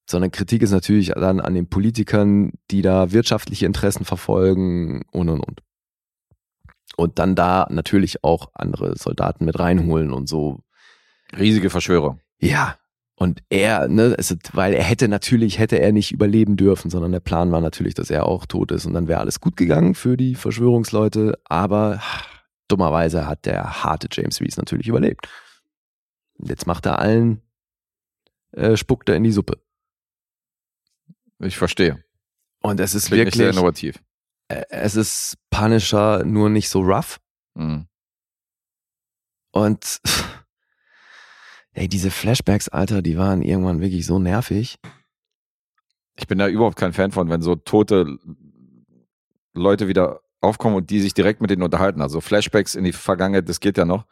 sondern Kritik ist natürlich dann an den Politikern, die da wirtschaftliche Interessen verfolgen und und und. Und dann da natürlich auch andere Soldaten mit reinholen und so. Riesige Verschwörer. Ja. Und er, ne, also, weil er hätte natürlich, hätte er nicht überleben dürfen, sondern der Plan war natürlich, dass er auch tot ist und dann wäre alles gut gegangen für die Verschwörungsleute, aber dummerweise hat der harte James Reese natürlich überlebt. Jetzt macht er allen, äh, spuckt er in die Suppe. Ich verstehe. Und es ist Klingt nicht sehr wirklich, innovativ. äh, es ist Punisher, nur nicht so rough. Mhm. Und ey, diese Flashbacks, Alter, die waren irgendwann wirklich so nervig. Ich bin da überhaupt kein Fan von, wenn so tote Leute wieder aufkommen und die sich direkt mit denen unterhalten. Also Flashbacks in die Vergangenheit, das geht ja noch.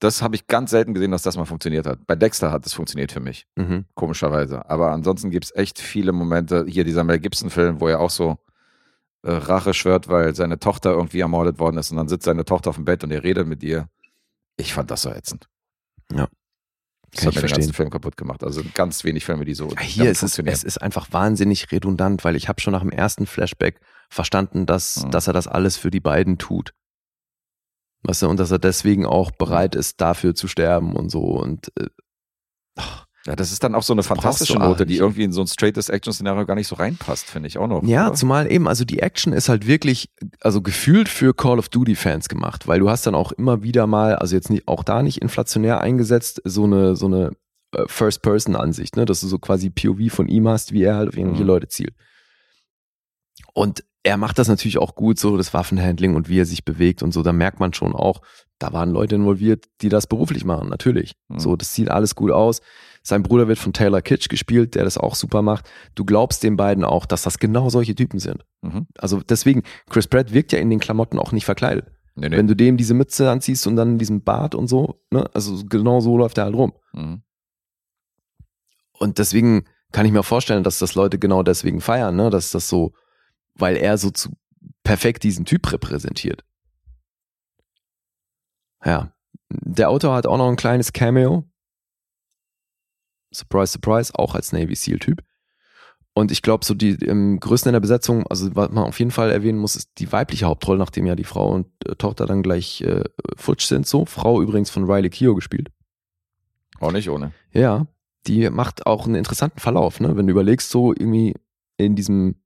Das habe ich ganz selten gesehen, dass das mal funktioniert hat. Bei Dexter hat das funktioniert für mich, Mhm. komischerweise. Aber ansonsten gibt es echt viele Momente. Hier dieser Mel Gibson-Film, wo er auch so äh, Rache schwört, weil seine Tochter irgendwie ermordet worden ist und dann sitzt seine Tochter auf dem Bett und er redet mit ihr. Ich fand das so ätzend. Ja. Das Kann hat ich mir den ganzen. Film kaputt gemacht. Also ganz wenig Filme, die so Hier damit ist es, es ist einfach wahnsinnig redundant, weil ich habe schon nach dem ersten Flashback verstanden, dass, Mhm. dass er das alles für die beiden tut. Weißt du, und dass er deswegen auch bereit ist, dafür zu sterben und so. Und äh, Ja, das ist dann auch so eine fantastische Note, die nicht. irgendwie in so ein straightes Action-Szenario gar nicht so reinpasst, finde ich auch noch. Ja, oder? zumal eben, also die Action ist halt wirklich, also gefühlt für Call of Duty Fans gemacht, weil du hast dann auch immer wieder mal, also jetzt nicht, auch da nicht inflationär eingesetzt, so eine, so eine äh, First-Person-Ansicht, ne, dass du so quasi POV von ihm hast, wie er halt auf irgendwelche Mhm. Leute zielt. Und er macht das natürlich auch gut, so das Waffenhandling und wie er sich bewegt und so, da merkt man schon auch, da waren Leute involviert, die das beruflich machen, natürlich. Mhm. So, das sieht alles gut aus. Sein Bruder wird von Taylor Kitsch gespielt, der das auch super macht. Du glaubst den beiden auch, dass das genau solche Typen sind. Mhm. Also deswegen, Chris Pratt wirkt ja in den Klamotten auch nicht verkleidet. Nee, nee. Wenn du dem diese Mütze anziehst und dann diesen Bart und so, ne, also genau so läuft er halt rum. Mhm. Und deswegen kann ich mir vorstellen, dass das Leute genau deswegen feiern, ne, dass das so, weil er so zu perfekt diesen Typ repräsentiert. Ja. Der Autor hat auch noch ein kleines Cameo. Surprise, surprise, auch als Navy SEAL-Typ. Und ich glaube, so die im größten in der Besetzung, also was man auf jeden Fall erwähnen muss, ist die weibliche Hauptrolle, nachdem ja die Frau und äh, Tochter dann gleich äh, futsch sind. So, Frau übrigens von Riley Keough gespielt. Auch nicht ohne. Ja, die macht auch einen interessanten Verlauf, ne? Wenn du überlegst, so irgendwie in diesem,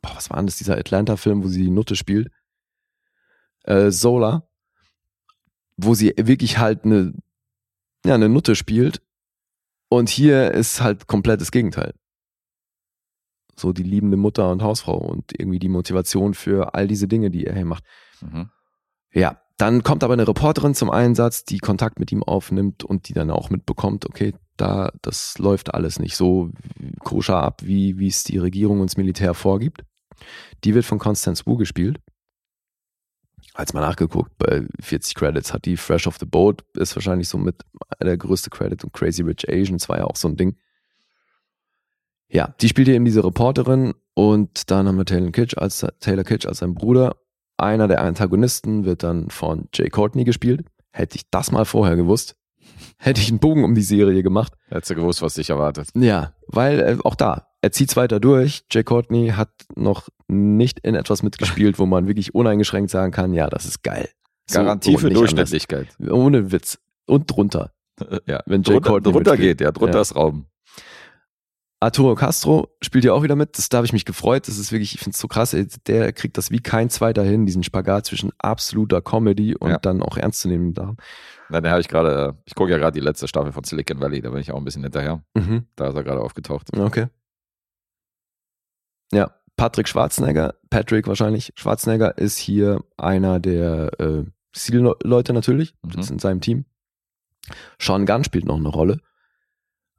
boah, was war denn das, dieser Atlanta-Film, wo sie die Nutte spielt, äh, Zola, wo sie wirklich halt eine, ja, eine Nutte spielt. Und hier ist halt komplett das Gegenteil. So die liebende Mutter und Hausfrau und irgendwie die Motivation für all diese Dinge, die er hier macht. Mhm. Ja, dann kommt aber eine Reporterin zum Einsatz, die Kontakt mit ihm aufnimmt und die dann auch mitbekommt, okay, da, das läuft alles nicht so koscher ab, wie, wie es die Regierung und das Militär vorgibt. Die wird von Constance Wu gespielt. Als mal nachgeguckt, bei 40 Credits hat die Fresh of the Boat, ist wahrscheinlich so mit der größte Credit und Crazy Rich Asians war ja auch so ein Ding. Ja, die spielt eben diese Reporterin und dann haben wir Taylor Kitsch als, Taylor Kitsch als sein Bruder. Einer der Antagonisten wird dann von Jay Courtney gespielt. Hätte ich das mal vorher gewusst, hätte ich einen Bogen um die Serie gemacht. Hättest du gewusst, was dich erwartet. Ja, weil äh, auch da, er zieht's weiter durch. Jay Courtney hat noch nicht in etwas mitgespielt, wo man wirklich uneingeschränkt sagen kann, ja, das ist geil. Garantie so für Durchschnittlichkeit. anders. Ohne Witz. Und drunter. Ja, Wenn Jay drunter, Courtney drunter mitspielt. geht, ja, drunter Ja. ist Raum. Arturo Castro spielt ja auch wieder mit. Das, da habe ich mich gefreut. Das ist wirklich, ich finde es so krass. ey, Der kriegt das wie kein zweiter hin, diesen Spagat zwischen absoluter Comedy und Ja. dann auch ernst zu nehmen da. Na, den habe ich gerade, äh, ich gucke ja gerade die letzte Staffel von Silicon Valley, da bin ich auch ein bisschen hinterher. Mhm. Da ist er gerade aufgetaucht. Okay. Ja, Patrick Schwarzenegger, Patrick wahrscheinlich, Schwarzenegger ist hier einer der äh, Seal-Leute natürlich, Mhm. in seinem Team. Sean Gunn spielt noch eine Rolle.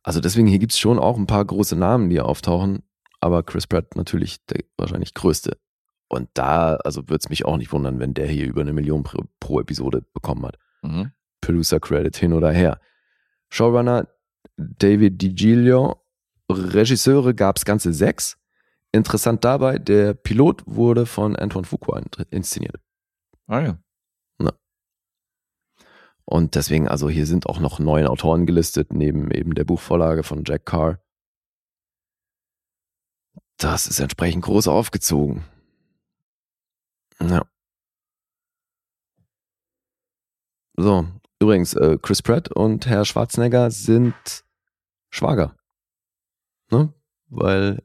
Also deswegen, hier gibt's schon auch ein paar große Namen, die auftauchen, aber Chris Pratt natürlich der wahrscheinlich größte. Und da, also würde es mich auch nicht wundern, wenn der hier über eine Million pro, pro Episode bekommen hat. Mhm. Producer Credit hin oder her. Showrunner David DiGilio. Regisseure gab es ganze sechs. Interessant dabei, der Pilot wurde von Antoine Fuqua in- inszeniert. Ah ja. Und deswegen, also hier sind auch noch neun Autoren gelistet, neben eben der Buchvorlage von Jack Carr. Das ist entsprechend groß aufgezogen. Ja. So, übrigens, äh, Chris Pratt und Herr Schwarzenegger sind Schwager. Ne? Weil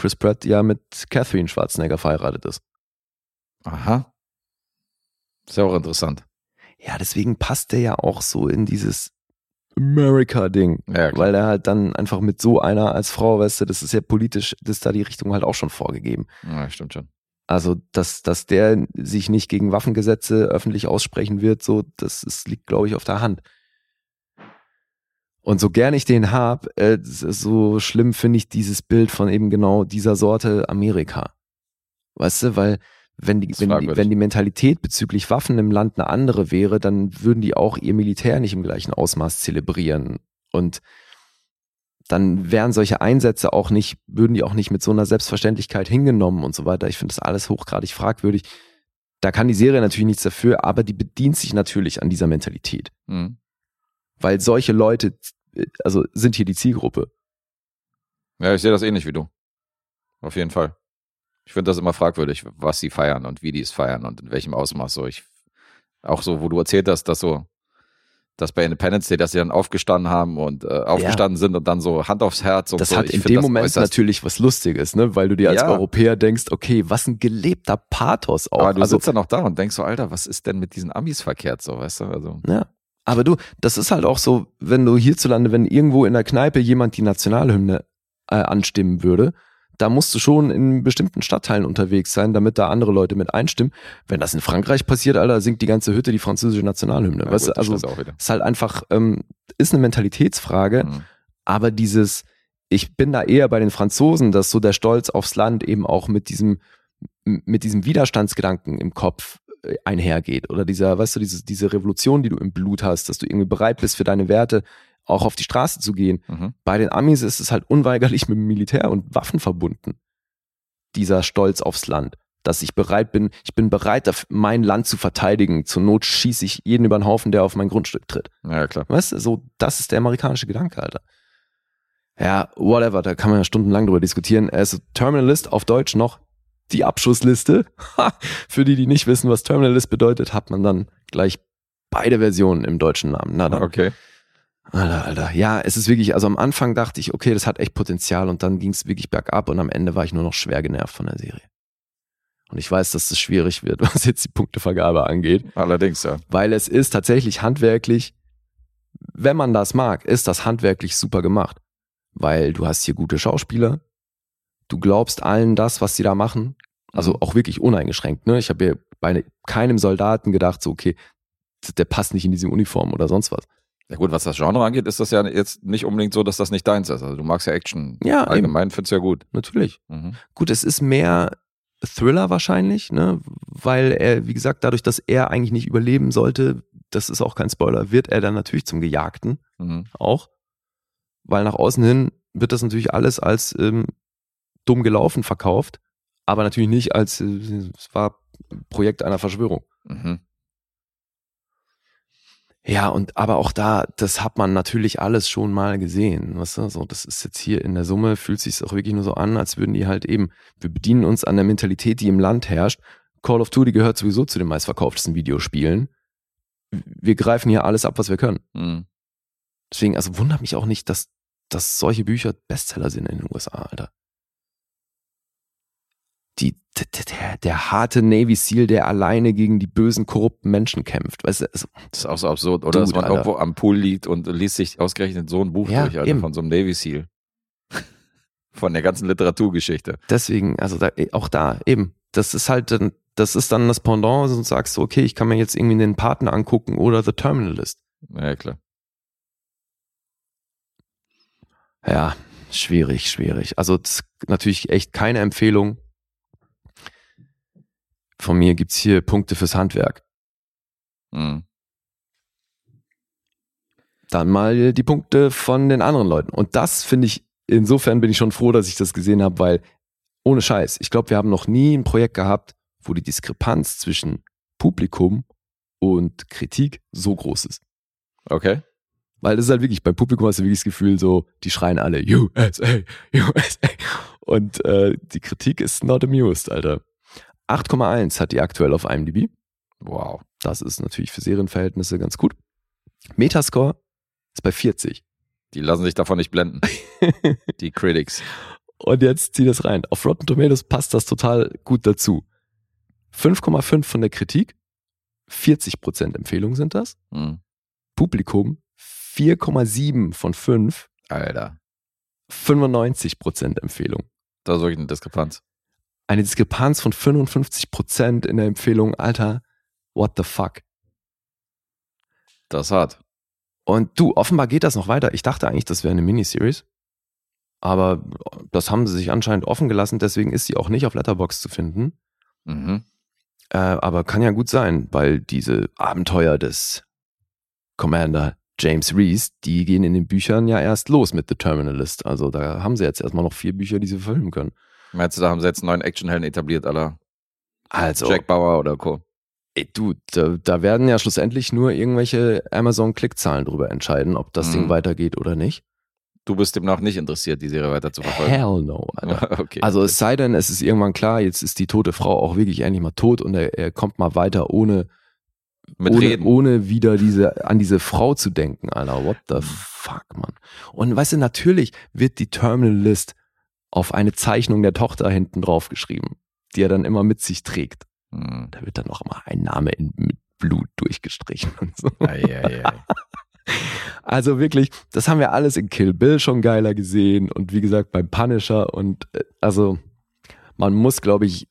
Chris Pratt ja mit Catherine Schwarzenegger verheiratet ist. Aha. Ist ja auch interessant. Ja, deswegen passt der ja auch so in dieses America-Ding. Ja, weil er halt dann einfach mit so einer als Frau, weißt du, das ist ja politisch, das ist da die Richtung halt auch schon vorgegeben. Ja, stimmt schon. Also, dass, dass der sich nicht gegen Waffengesetze öffentlich aussprechen wird, so, das, ist, liegt, glaube ich, auf der Hand. Und so gern ich den hab, äh, so schlimm finde ich dieses Bild von eben genau dieser Sorte Amerika. Weißt du, weil wenn die, wenn, die, wenn die Mentalität bezüglich Waffen im Land eine andere wäre, dann würden die auch ihr Militär nicht im gleichen Ausmaß zelebrieren. Und dann wären solche Einsätze auch nicht, würden die auch nicht mit so einer Selbstverständlichkeit hingenommen und so weiter. Ich finde das alles hochgradig fragwürdig. Da kann die Serie natürlich nichts dafür, aber die bedient sich natürlich an dieser Mentalität. Mhm. Weil solche Leute, also sind hier die Zielgruppe. Ja, ich sehe das ähnlich wie du. Auf jeden Fall. Ich finde das immer fragwürdig, was sie feiern und wie die es feiern und in welchem Ausmaß so. Ich, auch so, wo du erzählt hast, dass so, dass bei Independence Day, dass sie dann aufgestanden haben und äh, aufgestanden sind und dann so Hand aufs Herz und Das so. hat Ich in dem Moment natürlich was Lustiges, ne? Weil du dir als Ja. Europäer denkst, okay, was ein gelebter Pathos auch. Aber du also, sitzt dann auch da und denkst so, Alter, was ist denn mit diesen Amis verkehrt so, weißt du? Also, Ja. Aber du, das ist halt auch so, wenn du hierzulande, wenn irgendwo in der Kneipe jemand die Nationalhymne äh, anstimmen würde, da musst du schon in bestimmten Stadtteilen unterwegs sein, damit da andere Leute mit einstimmen. Wenn das in Frankreich passiert, Alter, singt die ganze Hütte die französische Nationalhymne. ja, weißt gut, du, das also ist halt einfach, ähm, ist eine Mentalitätsfrage, Mhm. aber dieses, ich bin da eher bei den Franzosen, dass so der Stolz aufs Land eben auch mit diesem, mit diesem Widerstandsgedanken im Kopf einhergeht. Oder dieser, weißt du, diese, diese Revolution, die du im Blut hast, dass du irgendwie bereit bist für deine Werte auch auf die Straße zu gehen. Mhm. Bei den Amis ist es halt unweigerlich mit dem Militär und Waffen verbunden. Dieser Stolz aufs Land. Dass ich bereit bin, ich bin bereit, mein Land zu verteidigen. Zur Not schieße ich jeden über den Haufen, der auf mein Grundstück tritt. Ja, klar. Weißt du, so, das ist der amerikanische Gedanke, Alter. Ja, whatever, da kann man ja stundenlang drüber diskutieren. Also Terminalist auf Deutsch noch die Abschussliste. Für die, die nicht wissen, was Terminalist bedeutet, hat man dann gleich beide Versionen im deutschen Namen. Na dann. Okay. Alter, Alter. Ja, es ist wirklich, also am Anfang dachte ich, okay, das hat echt Potenzial und dann ging es wirklich bergab und am Ende war ich nur noch schwer genervt von der Serie. Und ich weiß, dass es schwierig wird, was jetzt die Punktevergabe angeht Allerdings, ja. weil es ist tatsächlich handwerklich, wenn man das mag, ist das handwerklich super gemacht. Weil du hast hier gute Schauspieler, du glaubst allen das, was sie da machen, also auch wirklich uneingeschränkt. Ne? Ich habe hier bei keinem Soldaten gedacht, so okay, der passt nicht in diese Uniform oder sonst was. Ja gut, was das Genre angeht, ist das ja jetzt nicht unbedingt so, dass das nicht deins ist. Also du magst ja Action. Ja, Allgemein findest du ja gut. Natürlich. Mhm. Gut, es ist mehr Thriller wahrscheinlich, ne? Weil er, wie gesagt, dadurch, dass er eigentlich nicht überleben sollte, das ist auch kein Spoiler, wird er dann natürlich zum Gejagten Mhm. auch. Weil nach außen hin wird das natürlich alles als ähm, dumm gelaufen verkauft, aber natürlich nicht als äh, es war Projekt einer Verschwörung. Mhm. Ja, und aber auch da, das hat man natürlich alles schon mal gesehen. Weißt du? so, das ist jetzt hier in der Summe, fühlt sich auch wirklich nur so an, als würden die halt eben, wir bedienen uns an der Mentalität, die im Land herrscht. Call of Duty gehört sowieso zu den meistverkauftesten Videospielen. Wir greifen hier alles ab, was wir können. Mhm. Deswegen, also wundert mich auch nicht, dass, dass solche Bücher Bestseller sind in den USA, Alter. Der, der, harte Navy SEAL, der alleine gegen die bösen, korrupten Menschen kämpft. Weißt du, also, Das ist auch so absurd, oder? dass man Alter. irgendwo am Pool liegt und liest sich ausgerechnet so ein Buch Ja, durch, Alter, eben. von so einem Navy Seal. Von der ganzen Literaturgeschichte. deswegen, also da, auch da, eben, das ist halt, dann- das ist dann das Pendant und sagst du, okay, ich kann mir jetzt irgendwie den Partner angucken oder The Terminalist. Ja, klar. Ja, schwierig, schwierig. Also das ist natürlich echt keine Empfehlung. Von mir gibt's hier Punkte fürs Handwerk. Mhm. Dann mal die Punkte von den anderen Leuten. Und das finde ich, insofern bin ich schon froh, dass ich das gesehen habe, weil ohne Scheiß, ich glaube, wir haben noch nie ein Projekt gehabt, wo die Diskrepanz zwischen Publikum und Kritik so groß ist. Okay. Weil das ist halt wirklich, beim Publikum hast du wirklich das Gefühl, so, die schreien alle USA, USA. Und äh, die Kritik ist not amused, Alter. 8,1 hat die aktuell auf IMDb. Wow. Das ist natürlich für Serienverhältnisse ganz gut. Metascore ist bei 40. Die lassen sich davon nicht blenden. Die Critics. Und jetzt zieh das rein. Auf Rotten Tomatoes passt das total gut dazu. 5,5 von der Kritik, 40% Empfehlung sind das. Mhm. Publikum 4,7 von 5, Alter. 95% Empfehlung. Da ist wirklich eine Diskrepanz. Eine Diskrepanz von 55% in der Empfehlung, Alter, what the fuck. Das hart. Und du, offenbar geht das noch weiter. Ich dachte eigentlich, das wäre eine Miniseries. Aber das haben sie sich anscheinend offen gelassen, deswegen ist sie auch nicht auf Letterbox zu finden. Mhm. Äh, aber kann ja gut sein, weil diese Abenteuer des Commander James Reese, die gehen in den Büchern ja erst los mit The Terminalist. Also da haben sie jetzt erstmal noch vier Bücher, die sie verfilmen können. Meinst du, da haben sie jetzt einen neuen Actionhelden etabliert, aller Also, Jack Bauer oder Co. ey, du, da, da werden ja schlussendlich nur irgendwelche Amazon-Klickzahlen drüber entscheiden, ob das Mhm. Ding weitergeht oder nicht. Du bist demnach nicht interessiert, die Serie weiter zu verfolgen. Hell no, Alter. okay. Also es sei denn, es ist irgendwann klar, jetzt ist die tote Frau auch wirklich endlich mal tot und er, er kommt mal weiter, ohne, Mit ohne, Reden. ohne wieder diese, an diese Frau zu denken, Alter. What the fuck, Mann. Und weißt du, natürlich wird die Terminal List auf eine Zeichnung der Tochter hinten drauf geschrieben, die er dann immer mit sich trägt. Mhm. Da wird dann noch immer ein Name in, mit Blut durchgestrichen und so. Ei, ei, ei. Also wirklich, das haben wir alles in Kill Bill schon geiler gesehen und wie gesagt beim Punisher und äh, also man muss, glaube ich,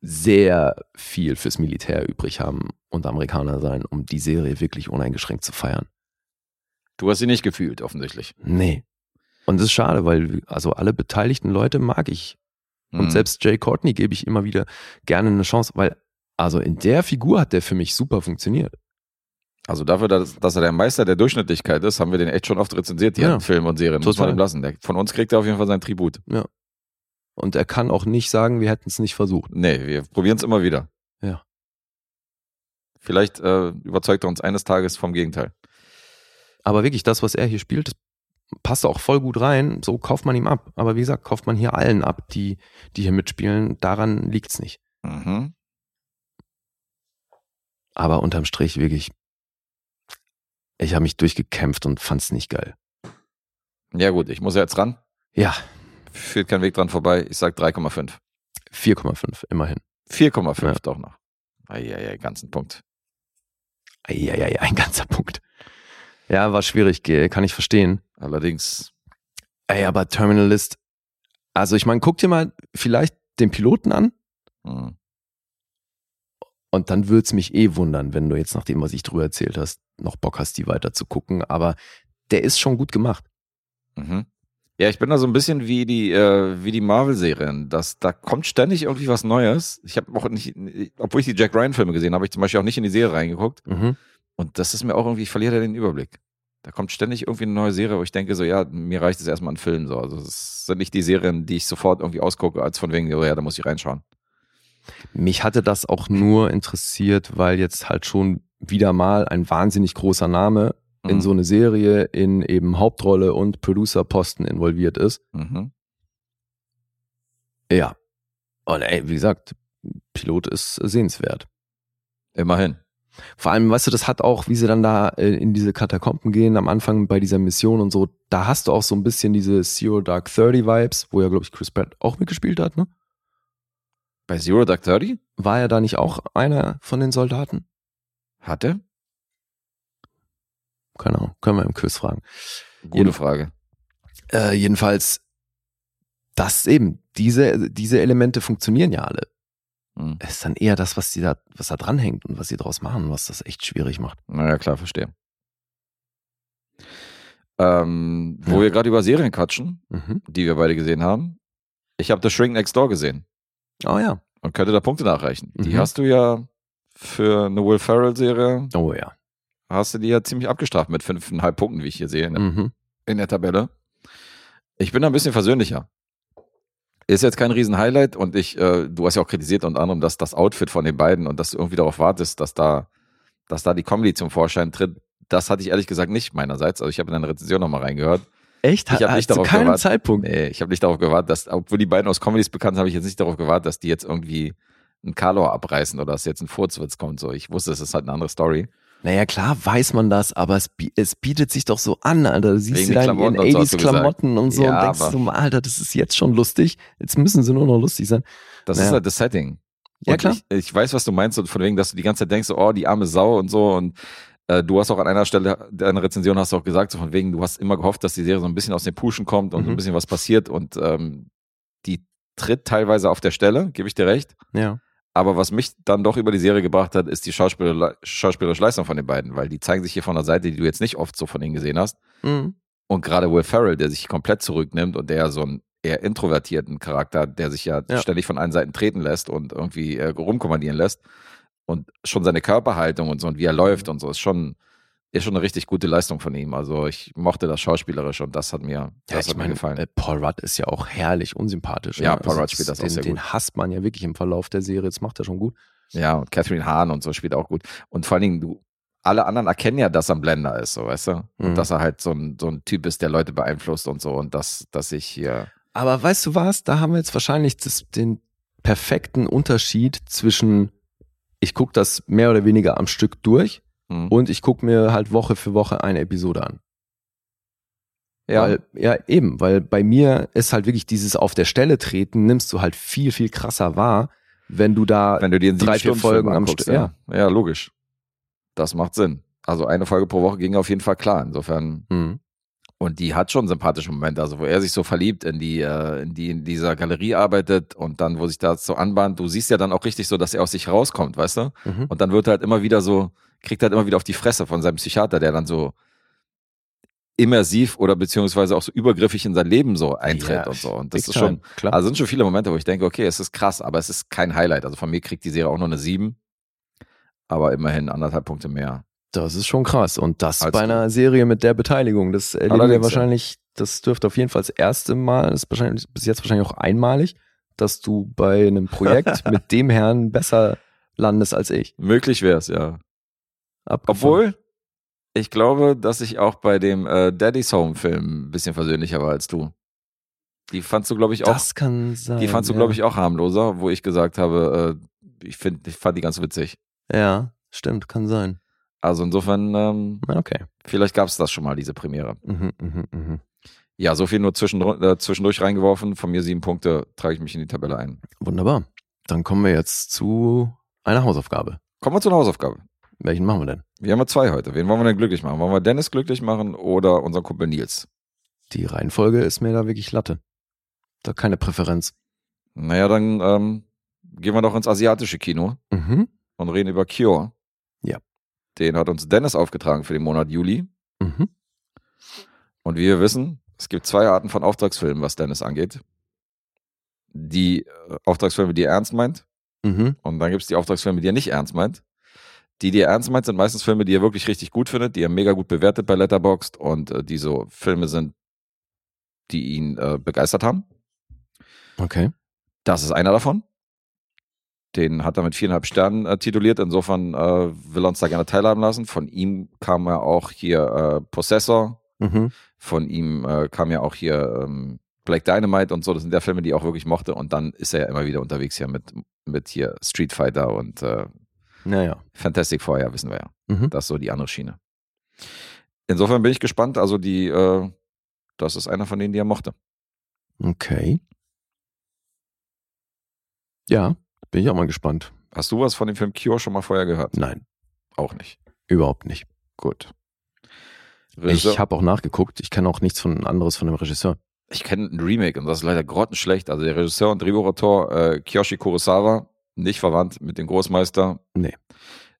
sehr viel fürs Militär übrig haben und Amerikaner sein, um die Serie wirklich uneingeschränkt zu feiern. Du hast sie nicht gefühlt, offensichtlich. Nee. Und das ist schade, weil also alle beteiligten Leute mag ich. Und Mhm. selbst Jay Courtney gebe ich immer wieder gerne eine Chance, weil also in der Figur hat der für mich super funktioniert. Also dafür, dass, dass er der Meister der Durchschnittlichkeit ist, haben wir den echt schon oft rezensiert, die Ja. ja. Filme und Serien. Muss man ihm lassen. Der, von uns kriegt er auf jeden Fall sein Tribut. Und er kann auch nicht sagen, wir hätten es nicht versucht. Nee, wir probieren es immer wieder. Ja. Vielleicht äh, überzeugt er uns eines Tages vom Gegenteil. Aber wirklich, das, was er hier spielt, passt auch voll gut rein. So kauft man ihm ab. Aber wie gesagt, kauft man hier allen ab, die, die hier mitspielen. Daran liegt's nicht. Mhm. Aber unterm Strich wirklich, ich habe mich durchgekämpft und fand's nicht geil. Ja gut, ich muss ja jetzt ran. Ja, Führt kein Weg dran vorbei. Ich sag 3,5. 4,5, immerhin. 4,5 Ja. doch noch. Eieiei, ganzen Punkt. Eieiei, ein ganzer Punkt. Ja, war schwierig, kann ich verstehen. Allerdings, Ey, aber Terminalist, also ich meine, guck dir mal vielleicht den Piloten an mh, und dann würd's mich eh wundern, wenn du jetzt nach dem, was ich drüber erzählt hast, noch Bock hast, die weiter zu gucken. Aber der ist schon gut gemacht. mhm. Ja, ich bin da so ein bisschen wie die, äh, wie die Marvel-Serien. Das, da kommt ständig irgendwie was Neues. Ich habe auch nicht, obwohl ich die Jack Ryan-Filme gesehen habe, habe ich zum Beispiel auch nicht in die Serie reingeguckt. Mhm. Und das ist mir auch irgendwie, ich verliere den Überblick. Da kommt ständig irgendwie eine neue Serie, wo ich denke, so, ja, mir reicht es erstmal ein Film. So. Also, es sind nicht die Serien, die ich sofort irgendwie ausgucke, als von wegen, oh ja, da muss ich reinschauen. Mich hatte das auch nur interessiert, weil jetzt halt schon wieder mal ein wahnsinnig großer Name in Mhm. so eine Serie in eben Hauptrolle und Producerposten involviert ist. Mhm. Ja. Und ey, wie gesagt, Pilot ist sehenswert. Immerhin. Vor allem, weißt du, das hat auch, wie sie dann da äh, in diese Katakomben gehen am Anfang bei dieser Mission und so, da hast du auch so ein bisschen diese Zero Dark Thirty Vibes, wo ja, glaube ich, Chris Pratt auch mitgespielt hat, ne? Bei Zero Dark Thirty? War er da nicht auch einer von den Soldaten? Hatte? Keine Ahnung, können wir im Quiz fragen. Gute Jeden- Frage. Äh, jedenfalls, das eben, diese, diese Elemente funktionieren ja alle. Hm. Es ist dann eher das, was die da, was da dranhängt und was sie draus machen, was das echt schwierig macht. Naja, klar, verstehe. Ähm, wo Ja. wir gerade über Serien quatschen, Mhm. die wir beide gesehen haben. Ich habe The Shrink Next Door gesehen Oh ja. und könnte da Punkte nachreichen. Die Mhm. hast du ja für eine Will Ferrell-Serie, Oh ja. hast du die ja ziemlich abgestraft mit fünfeinhalb Punkten, wie ich hier sehe in der, Mhm. in der Tabelle. Ich bin da ein bisschen versöhnlicher. Ist jetzt kein Riesen-Highlight und ich, äh, du hast ja auch kritisiert unter anderem, dass das Outfit von den beiden und dass du irgendwie darauf wartest, dass da, dass da die Comedy zum Vorschein tritt. Das hatte ich ehrlich gesagt nicht meinerseits. Also ich habe in deine Rezension nochmal reingehört. Echt? Ich hab nicht Zu darauf gewartet. Zeitpunkt. Nee, ich habe nicht darauf gewartet, dass, obwohl die beiden aus Comedies bekannt sind, habe ich jetzt nicht darauf gewartet, dass die jetzt irgendwie einen Kalor abreißen oder dass jetzt ein Furzwitz kommt. So, ich wusste, es ist halt eine andere Story. Naja, klar weiß man das, aber es, es bietet sich doch so an, Alter. Du siehst sie den da in ihren Klamotten und so hast du 80s-Klamotten und so Ja, und denkst so, Alter, das ist jetzt schon lustig. Jetzt müssen sie nur noch lustig sein. Das Naja. ist halt das Setting. Ja, Und klar. Ich, ich weiß, was du meinst, und von wegen, dass du die ganze Zeit denkst, oh, die arme Sau und so. Und äh, du hast auch an einer Stelle deiner Rezension hast du auch gesagt, so von wegen, du hast immer gehofft, dass die Serie so ein bisschen aus den Puschen kommt und so ein Mhm. bisschen was passiert. Und ähm, die tritt teilweise auf der Stelle, gebe ich dir recht. Ja. Aber was mich dann doch über die Serie gebracht hat, ist die Schauspieler, schauspielerische Leistung von den beiden, weil die zeigen sich hier von der Seite, die du jetzt nicht oft so von ihnen gesehen hast. Mhm. Und gerade Will Ferrell, der sich komplett zurücknimmt und der so einen eher introvertierten Charakter, der sich ja, Ja. ständig von allen Seiten treten lässt und irgendwie äh, rumkommandieren lässt. Und schon seine Körperhaltung und so und wie er läuft und so ist schon, ist schon eine richtig gute Leistung von ihm. Also ich mochte das schauspielerisch und das hat mir, Ja, das hat mir meine, gefallen. äh, Paul Rudd ist ja auch herrlich unsympathisch. Ja, ne? Paul Rudd spielt das auch den, sehr Den gut. hasst man ja wirklich im Verlauf der Serie. Jetzt macht er schon gut. Ja, und Catherine Hahn und so spielt auch gut. Und vor allen Dingen, du, alle anderen erkennen ja, dass er ein Blender ist, so, weißt du? Und Mhm. dass er halt so ein, so ein Typ ist, der Leute beeinflusst und so. Und dass, dass ich hier. Aber weißt du was? Da haben wir jetzt wahrscheinlich das, den perfekten Unterschied zwischen, ich gucke das mehr oder weniger am Stück durch Hm. und ich gucke mir halt Woche für Woche eine Episode an. ja, Weil, ja, eben, weil bei mir ist halt wirklich dieses auf der Stelle treten, nimmst du halt viel, viel krasser wahr, wenn du da wenn du dir drei, vier Sieben-Stunden-Film Folgen am Stück- ja. ja, logisch. Das macht Sinn. Also eine Folge pro Woche ging auf jeden Fall klar. Insofern. Mhm. Und die hat schon sympathische Momente, also wo er sich so verliebt in die, äh, in die in dieser Galerie arbeitet und dann, wo sich das so anbahnt, du siehst ja dann auch richtig so, dass er aus sich rauskommt, weißt du? Mhm. Und dann wird er halt immer wieder so, kriegt halt immer wieder auf die Fresse von seinem Psychiater, der dann so immersiv oder beziehungsweise auch so übergriffig in sein Leben so eintritt Ja, und so. Und das ist schon, time, klar. also sind schon viele Momente, wo ich denke, okay, es ist krass, aber es ist kein Highlight. Also von mir kriegt die Serie auch nur eine 7, aber immerhin anderthalb Punkte mehr. Das ist schon krass. Und das Als bei einer Serie mit der Beteiligung. Das erleben wir ja. wahrscheinlich, das dürfte auf jeden Fall das erste Mal, das ist wahrscheinlich bis jetzt wahrscheinlich auch einmalig, dass du bei einem Projekt mit dem Herrn besser landest als ich. Möglich wäre es, ja. Abgefahren. Obwohl, ich glaube, dass ich auch bei dem äh, Daddy's Home Film ein bisschen versöhnlicher war als du. Die fandst du, glaube ich, auch, das kann sein. die fandst du, ja. glaube ich, auch harmloser, wo ich gesagt habe, äh, ich finde, ich fand die ganz witzig. Ja, stimmt, kann sein. Also insofern, ähm, Okay. vielleicht gab es das schon mal, diese Premiere. Mhm, mhm, mhm. Ja, so viel nur zwischendurch, äh, zwischendurch reingeworfen. Von mir sieben Punkte trage ich mich in die Tabelle ein. Wunderbar. Dann kommen wir jetzt zu einer Hausaufgabe. Kommen wir zu einer Hausaufgabe. Welchen machen wir denn? Wir haben ja zwei heute. Wen wollen wir denn glücklich machen? Wollen wir Dennis glücklich machen oder unseren Kumpel Nils? Die Reihenfolge ist mir da wirklich Latte. Da keine Präferenz. Naja, dann ähm, gehen wir doch ins asiatische Kino Mhm. und reden über Cure. Ja. Den hat uns Dennis aufgetragen für den Monat Juli. Mhm. Und wie wir wissen, Es gibt zwei Arten von Auftragsfilmen, was Dennis angeht. Die äh, Auftragsfilme, die er ernst meint, Mhm. und dann gibt es die Auftragsfilme, die er nicht ernst meint. Die, die er ernst meint, sind meistens Filme, die er wirklich richtig gut findet, die er mega gut bewertet bei Letterboxd und äh, die so Filme sind, die ihn äh, begeistert haben. Okay. Das ist einer davon. Den hat er mit viereinhalb Sternen äh, tituliert. Insofern äh, will er uns da gerne teilhaben lassen. Von ihm kam ja auch hier äh, Possessor. Mhm. Von ihm äh, kam ja auch hier ähm, Black Dynamite und so. Das sind ja Filme, die ich auch wirklich mochte. Und dann ist er ja immer wieder unterwegs hier mit, mit hier Street Fighter und äh, Naja. Fantastic ja, wissen wir ja. Mhm. Das ist so die andere Schiene. Insofern bin ich gespannt. Also die, äh, das ist einer von denen, die er mochte. Okay. Ja, bin ich auch mal gespannt. Hast du was von dem Film Cure schon mal vorher gehört? Nein, Auch nicht. überhaupt nicht. Gut. Ich habe auch nachgeguckt. Ich kenne auch nichts von anderes von dem Regisseur. ich kenne ein Remake und das ist leider grottenschlecht. Also der Regisseur und Drehbuchautor äh, Kiyoshi Kurosawa, nicht verwandt mit dem Großmeister. Nee.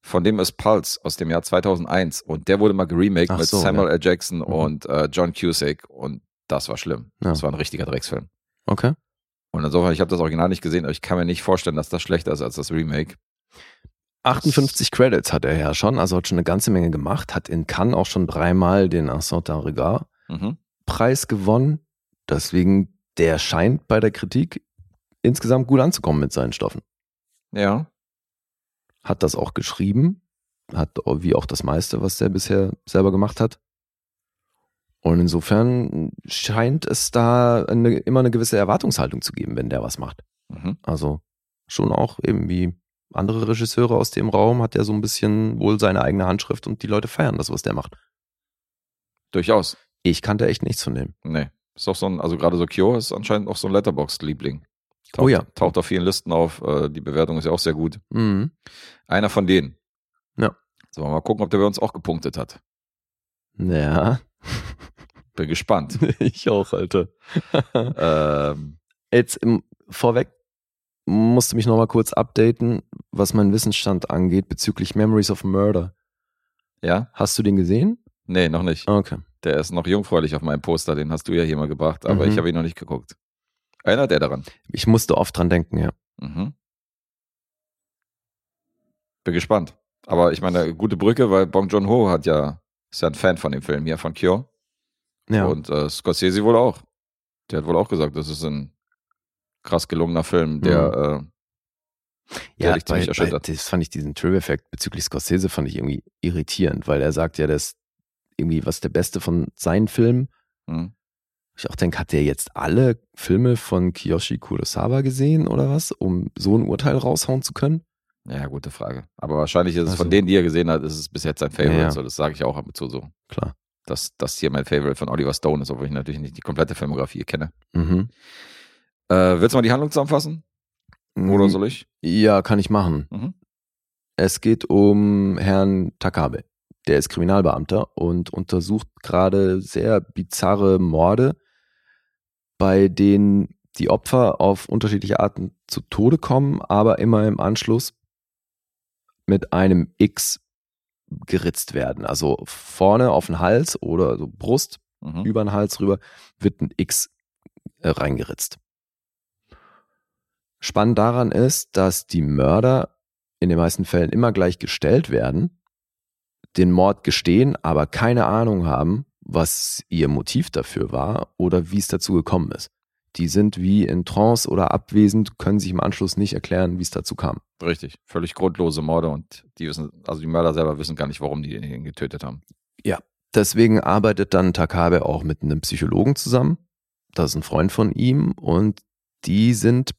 Von dem ist Pulse aus dem Jahr 2001 und der wurde mal geremaked Ach mit so, Samuel ja. L. Jackson Mhm. und äh, John Cusack und das war schlimm. Ja. Das war ein richtiger Drecksfilm. Okay. Und insofern, ich habe das Original nicht gesehen, aber ich kann mir nicht vorstellen, dass das schlechter ist als das Remake. 58 Credits hat er ja schon, also hat schon eine ganze Menge gemacht, hat in Cannes auch schon dreimal den Assault d'un Regard Mhm. Preis gewonnen. Deswegen, der scheint bei der Kritik insgesamt gut anzukommen mit seinen Stoffen. Ja. Hat das auch geschrieben, hat wie auch das meiste, was der bisher selber gemacht hat. Und insofern scheint es da eine, immer eine gewisse Erwartungshaltung zu geben, wenn der was macht. Mhm. Also schon auch eben wie andere Regisseure aus dem Raum hat er so ein bisschen wohl seine eigene Handschrift und die Leute feiern das, was der macht. Durchaus. Ich kannte echt nichts von dem. Nee. Ist auch so ein, also gerade so Cure ist anscheinend auch so ein Letterboxd-Liebling. Taucht, Oh ja. Taucht auf vielen Listen auf. Äh, die Bewertung ist ja auch sehr gut. Mhm. Einer von denen. Ja. So, mal gucken, ob der bei uns auch gepunktet hat. Ja, Bin gespannt. ich auch, Alter. ähm, Jetzt im, vorweg musste mich nochmal kurz updaten, was meinen Wissensstand angeht bezüglich Memories of Murder. ja? Hast du den gesehen? Nee, noch nicht. Okay. Der ist noch jungfräulich auf meinem Poster. Den hast du ja hier mal gebracht, aber Mhm. ich habe ihn noch nicht geguckt. Erinnert er daran? Ich musste oft dran denken, ja. Mhm. Bin gespannt. Aber ich meine, gute Brücke, weil Bong Joon-ho hat ja, ist ja ein Fan von dem Film hier, von Cure. Ja, Und äh, Scorsese wohl auch. Der hat wohl auch gesagt, das ist ein krass gelungener Film, der, äh, der ja dich ziemlich bei, bei, erschüttert. das fand ich diesen Trivia-Effekt bezüglich Scorsese fand ich irgendwie irritierend, weil er sagt ja, das irgendwie was der beste von seinen Filmen. hm. Ich auch denke, hat der jetzt alle Filme von Kiyoshi Kurosawa gesehen oder was, um so ein Urteil raushauen zu können? Ja, gute Frage. Aber wahrscheinlich ist es Also- von denen, die er gesehen hat, ist es bis jetzt sein Favorite. Ja, ja. So, das sage ich auch ab und zu so. Klar. Dass das hier mein Favorite von Oliver Stone ist, obwohl ich natürlich nicht die komplette Filmografie kenne. Mhm. Äh, willst du mal die Handlung zusammenfassen? Oder soll ich? Ja, kann ich machen. Mhm. Es geht um Herrn Takabe. Der ist Kriminalbeamter und untersucht gerade sehr bizarre Morde, bei denen die Opfer auf unterschiedliche Arten zu Tode kommen, aber immer im Anschluss mit einem X geritzt werden. Also vorne auf den Hals oder so Brust, Mhm. über den Hals rüber, wird ein X äh, reingeritzt. Spannend daran ist, dass die Mörder in den meisten Fällen immer gleich gestellt werden, den Mord gestehen, aber keine Ahnung haben, was ihr Motiv dafür war oder wie es dazu gekommen ist. Die sind wie in Trance oder abwesend, können sich im Anschluss nicht erklären, wie es dazu kam. Richtig. Völlig grundlose Morde und die wissen, also die Mörder selber wissen gar nicht, warum die den getötet haben. Deswegen arbeitet dann Takabe auch mit einem Psychologen zusammen. Das ist ein Freund von ihm und die sind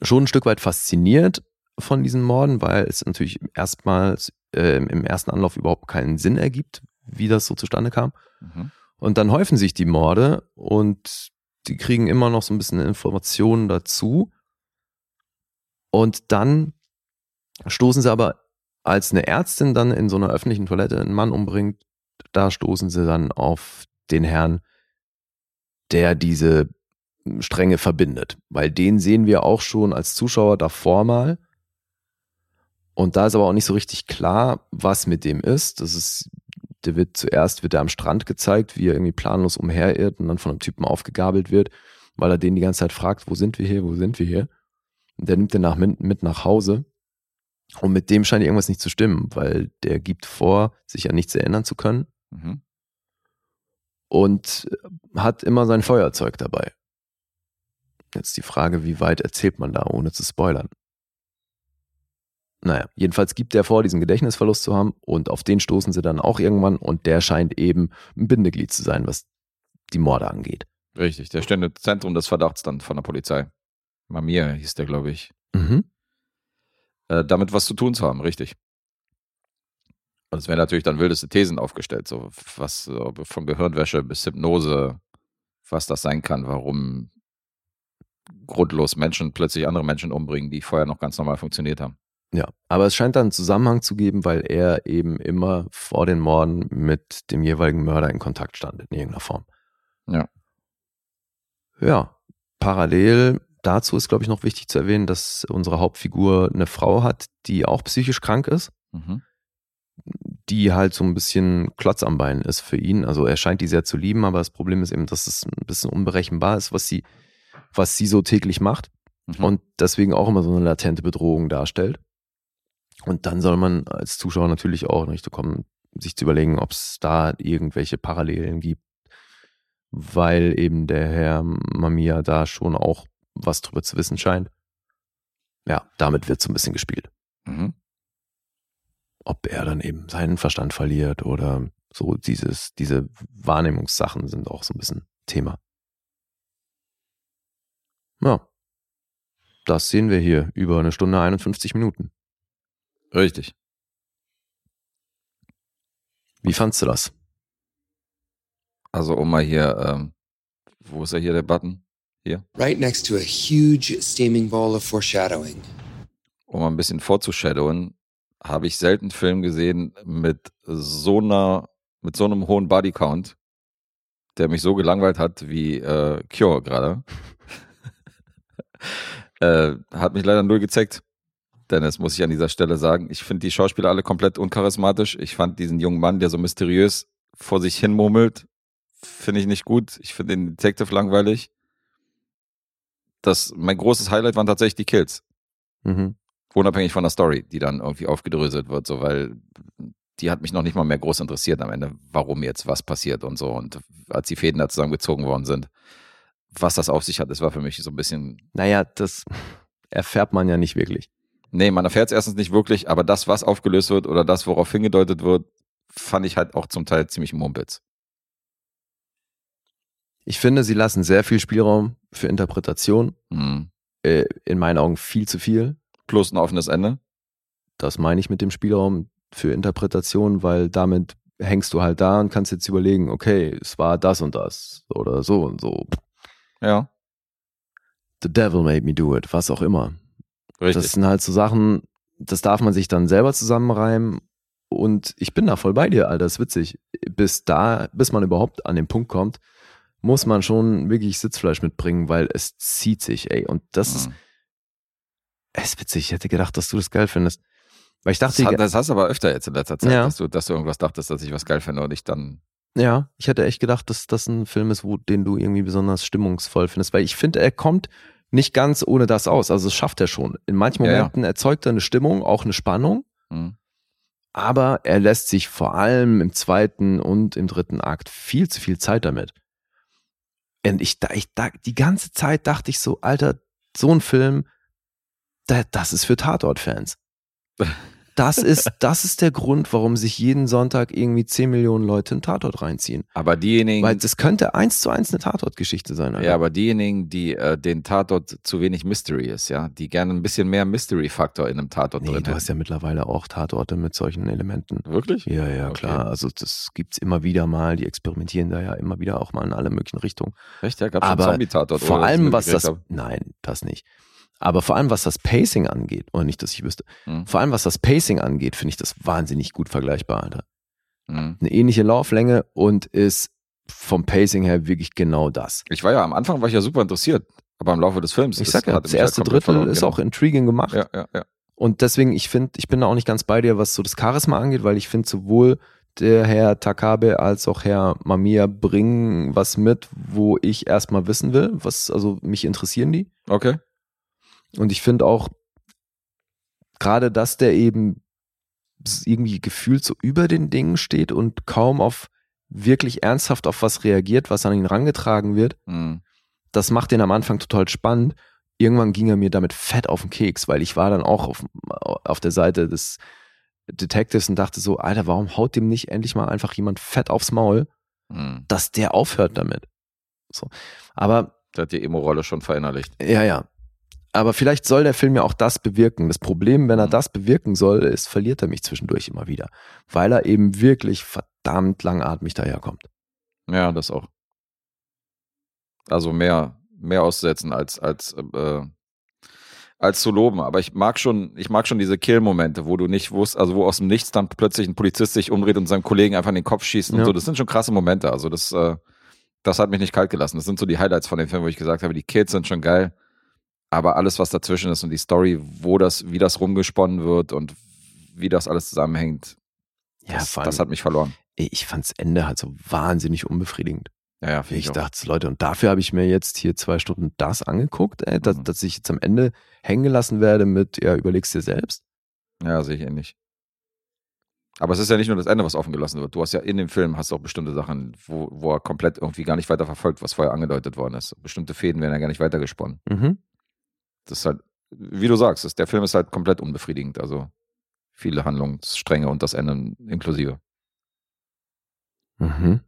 schon ein Stück weit fasziniert von diesen Morden, weil es natürlich erstmals äh, im ersten Anlauf überhaupt keinen Sinn ergibt, wie das so zustande kam. Mhm. Und dann häufen sich die Morde und die kriegen immer noch so ein bisschen Informationen dazu. Und dann stoßen sie aber, als eine Ärztin dann in so einer öffentlichen Toilette einen Mann umbringt, da stoßen sie dann auf den Herrn, der diese Stränge verbindet. Weil den sehen wir auch schon als Zuschauer davor mal. Und da ist aber auch nicht so richtig klar, was mit dem ist. Das ist der wird zuerst wird er am Strand gezeigt, wie er irgendwie planlos umherirrt und dann von einem Typen aufgegabelt wird, weil er den die ganze Zeit fragt, wo sind wir hier, wo sind wir hier? Und der nimmt den nach, mit, mit nach Hause und mit dem scheint irgendwas nicht zu stimmen, weil der gibt vor, sich an nichts erinnern zu können Mhm. und hat immer sein Feuerzeug dabei. Jetzt die Frage, wie weit erzählt man da, ohne zu spoilern? Naja, jedenfalls gibt er vor, diesen Gedächtnisverlust zu haben und auf den stoßen sie dann auch irgendwann und der scheint eben ein Bindeglied zu sein, was die Morde angeht. Richtig, der steht im Zentrum des Verdachts dann von der Polizei. Mamia hieß der, glaube ich. Mhm. Äh, damit was zu tun zu haben, richtig. Und es werden natürlich dann wildeste Thesen aufgestellt, so was so von Gehirnwäsche bis Hypnose, was das sein kann, warum grundlos Menschen plötzlich andere Menschen umbringen, die vorher noch ganz normal funktioniert haben. Ja, aber es scheint dann einen Zusammenhang zu geben, weil er eben immer vor den Morden mit dem jeweiligen Mörder in Kontakt stand, in irgendeiner Form. Ja. Ja, parallel dazu ist, glaube ich, noch wichtig zu erwähnen, dass unsere Hauptfigur eine Frau hat, die auch psychisch krank ist, Mhm. die halt so ein bisschen Klotz am Bein ist für ihn. Also er scheint die sehr zu lieben, aber das Problem ist eben, dass es ein bisschen unberechenbar ist, was sie, was sie so täglich macht Mhm. und deswegen auch immer so eine latente Bedrohung darstellt. Und dann soll man als Zuschauer natürlich auch in Richtung kommen, sich zu überlegen, ob es da irgendwelche Parallelen gibt, weil eben der Herr Mamiya da schon auch was drüber zu wissen scheint. Ja, damit wird so ein bisschen gespielt. Mhm. Ob er dann eben seinen Verstand verliert oder so dieses, diese Wahrnehmungssachen sind auch so ein bisschen Thema. Ja. Das sehen wir hier über eine Stunde 51 Minuten. Richtig. Wie fandst du das? Also um mal hier, ähm, wo ist er hier, der Button? Right next to a huge steaming ball of foreshadowing. Um mal ein bisschen vorzushadowen, habe ich selten einen Film gesehen mit so einer, mit so einem hohen Bodycount, der mich so gelangweilt hat wie äh, Cure gerade. äh, hat mich leider null gezeigt. Dennis, muss ich an dieser Stelle sagen. Ich finde die Schauspieler alle komplett uncharismatisch. Ich fand diesen jungen Mann, der so mysteriös vor sich hin murmelt, finde ich nicht gut. Ich finde den Detective langweilig. Das, mein großes Highlight waren tatsächlich die Kills. Mhm. Unabhängig von der Story, die dann irgendwie aufgedröselt wird, so, weil die hat mich noch nicht mal mehr groß interessiert am Ende, warum jetzt was passiert und so. Und als die Fäden da zusammengezogen worden sind, was das auf sich hat, das war für mich so ein bisschen Naja, das erfährt man ja nicht wirklich. Nee, man erfährt es erstens nicht wirklich, aber das, was aufgelöst wird oder das, worauf hingedeutet wird, fand ich halt auch zum Teil ziemlich mumpitz. Ich finde, sie lassen sehr viel Spielraum für Interpretation. Mhm. Äh, in meinen Augen viel zu viel. Plus ein offenes Ende. Das meine ich mit dem Spielraum für Interpretation, weil damit hängst du halt da und kannst jetzt überlegen, okay, es war das und das oder so und so. Ja, The devil made me do it, was auch immer. Richtig. Das sind halt so Sachen, das darf man sich dann selber zusammenreimen. Und ich bin da voll bei dir, Alter. Das ist witzig. Bis da, bis man überhaupt an den Punkt kommt, muss man schon wirklich Sitzfleisch mitbringen, weil es zieht sich, ey. Und das ist, Mhm. es ist witzig. Ich hätte gedacht, dass du das geil findest. Weil ich dachte, das, das hast du aber öfter jetzt in letzter Zeit, Ja. dass, du, dass du irgendwas dachtest, dass ich was geil finde und ich dann. Ja, ich hätte echt gedacht, dass das ein Film ist, wo, den du irgendwie besonders stimmungsvoll findest, weil ich finde, er kommt nicht ganz ohne das aus. Also das schafft er schon. In manchen Ja, ja. Momenten erzeugt er eine Stimmung, auch eine Spannung, Mhm. aber er lässt sich vor allem im zweiten und im dritten Akt viel zu viel Zeit damit. Und ich, ich die ganze Zeit dachte ich so, Alter, so ein Film, da, das ist für Tatort-Fans. Das ist, das ist der Grund, warum sich jeden Sonntag irgendwie 10 Millionen Leute einen Tatort reinziehen. Aber diejenigen, Weil das könnte eins zu eins eine Tatort-Geschichte sein. Alter. ja, aber diejenigen, die äh, den Tatort zu wenig Mystery ist, ja, die gerne ein bisschen mehr Mystery-Faktor in einem Tatort nee, drin du hast ja mittlerweile auch Tatorte mit solchen Elementen. Wirklich? Ja, ja, Okay. klar. Also das gibt's immer wieder mal. Die experimentieren da ja immer wieder auch mal in alle möglichen Richtungen. Echt? Ja, gab schon Aber Zombie-Tatort. vor allem, was das, hab. nein, das nicht. Aber vor allem, was das Pacing angeht, oder nicht, dass ich wüsste, Mhm. vor allem, was das Pacing angeht, finde ich das wahnsinnig gut vergleichbar, Alter. Mhm. Eine ähnliche Lauflänge und ist vom Pacing her wirklich genau das. Ich war ja am Anfang war ich ja super interessiert, aber im Laufe des Films. Ich das sag ja, das halt erste Drittel verloren, ist genau. auch intriguing gemacht. Ja, ja, ja. Und deswegen, ich finde, ich bin da auch nicht ganz bei dir, was so das Charisma angeht, weil ich finde sowohl der Herr Takabe als auch Herr Mamiya bringen was mit, wo ich erstmal wissen will, was, also mich interessieren die. Okay. Und ich finde auch, gerade, dass der eben irgendwie gefühlt so über den Dingen steht und kaum auf wirklich ernsthaft auf was reagiert, was an ihn rangetragen wird, Mhm. das macht den am Anfang total spannend. Irgendwann ging er mir damit fett auf den Keks, weil ich war dann auch auf, auf der Seite des Detectives und dachte so, Alter, warum haut dem nicht endlich mal einfach jemand fett aufs Maul, Mhm. dass der aufhört damit? So. Aber Der hat die Emo-Rolle schon verinnerlicht. ja, ja. Aber vielleicht soll der Film ja auch das bewirken. Das Problem, wenn er Mhm. das bewirken soll, ist, verliert er mich zwischendurch immer wieder. Weil er eben wirklich verdammt langatmig daherkommt. Ja, das auch. Also mehr, mehr auszusetzen als, als, äh, als zu loben. Aber ich mag schon, ich mag schon diese Kill-Momente, wo du nicht wusst, also wo aus dem Nichts dann plötzlich ein Polizist sich umdreht und seinem Kollegen einfach in den Kopf schießt und Ja. so. Das sind schon krasse Momente. Also das, äh, das hat mich nicht kalt gelassen. Das sind so die Highlights von dem Film, wo ich gesagt habe, die Kills sind schon geil. Aber alles, was dazwischen ist und die Story, wo das, wie das rumgesponnen wird und wie das alles zusammenhängt, Ja, das, allem, das hat mich verloren. ey, ich fand's Ende halt so wahnsinnig unbefriedigend. Ja, ja, Ich, ich, dachte, Leute, und dafür habe ich mir jetzt hier zwei Stunden das angeguckt, ey, dass, Mhm. dass ich jetzt am Ende hängen gelassen werde mit, ja, überlegst dir selbst. Ja, sehe ich ähnlich. Aber es ist ja nicht nur das Ende, was offen gelassen wird. Du hast ja in dem Film hast du auch bestimmte Sachen, wo, wo er komplett irgendwie gar nicht weiter verfolgt, was vorher angedeutet worden ist. Bestimmte Fäden werden ja gar nicht weitergesponnen. Mhm. Das ist halt, wie du sagst, das, der Film ist halt komplett unbefriedigend. Also viele Handlungsstränge und das Ende inklusive. Mhm.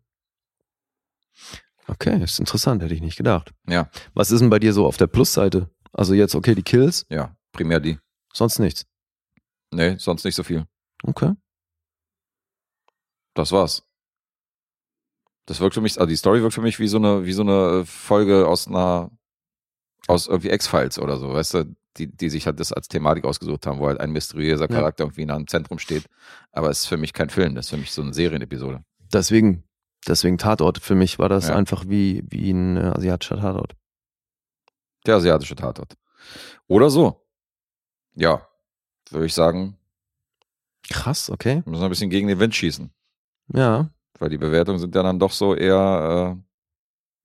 Okay, ist interessant, hätte ich nicht gedacht. Ja. Was ist denn bei dir so auf der Plusseite? Also jetzt, okay, die Kills, Ja, primär die. sonst nichts. Nee, sonst nicht so viel. Okay. Das war's. Das wirkt für mich, also die Story wirkt für mich wie so eine, wie so eine Folge aus einer, aus irgendwie X-Files oder so, weißt du, die, die sich halt das als Thematik ausgesucht haben, wo halt ein mysteriöser Ja. Charakter irgendwie in einem Zentrum steht. Aber es ist für mich kein Film, das ist für mich so eine Serienepisode. Deswegen, deswegen Tatort. Für mich war das Ja. einfach wie, wie ein äh, asiatischer Tatort. Der asiatische Tatort. Oder so. Ja, würde ich sagen, Krass, okay. müssen wir ein bisschen gegen den Wind schießen. Ja. Weil die Bewertungen sind ja dann doch so eher äh,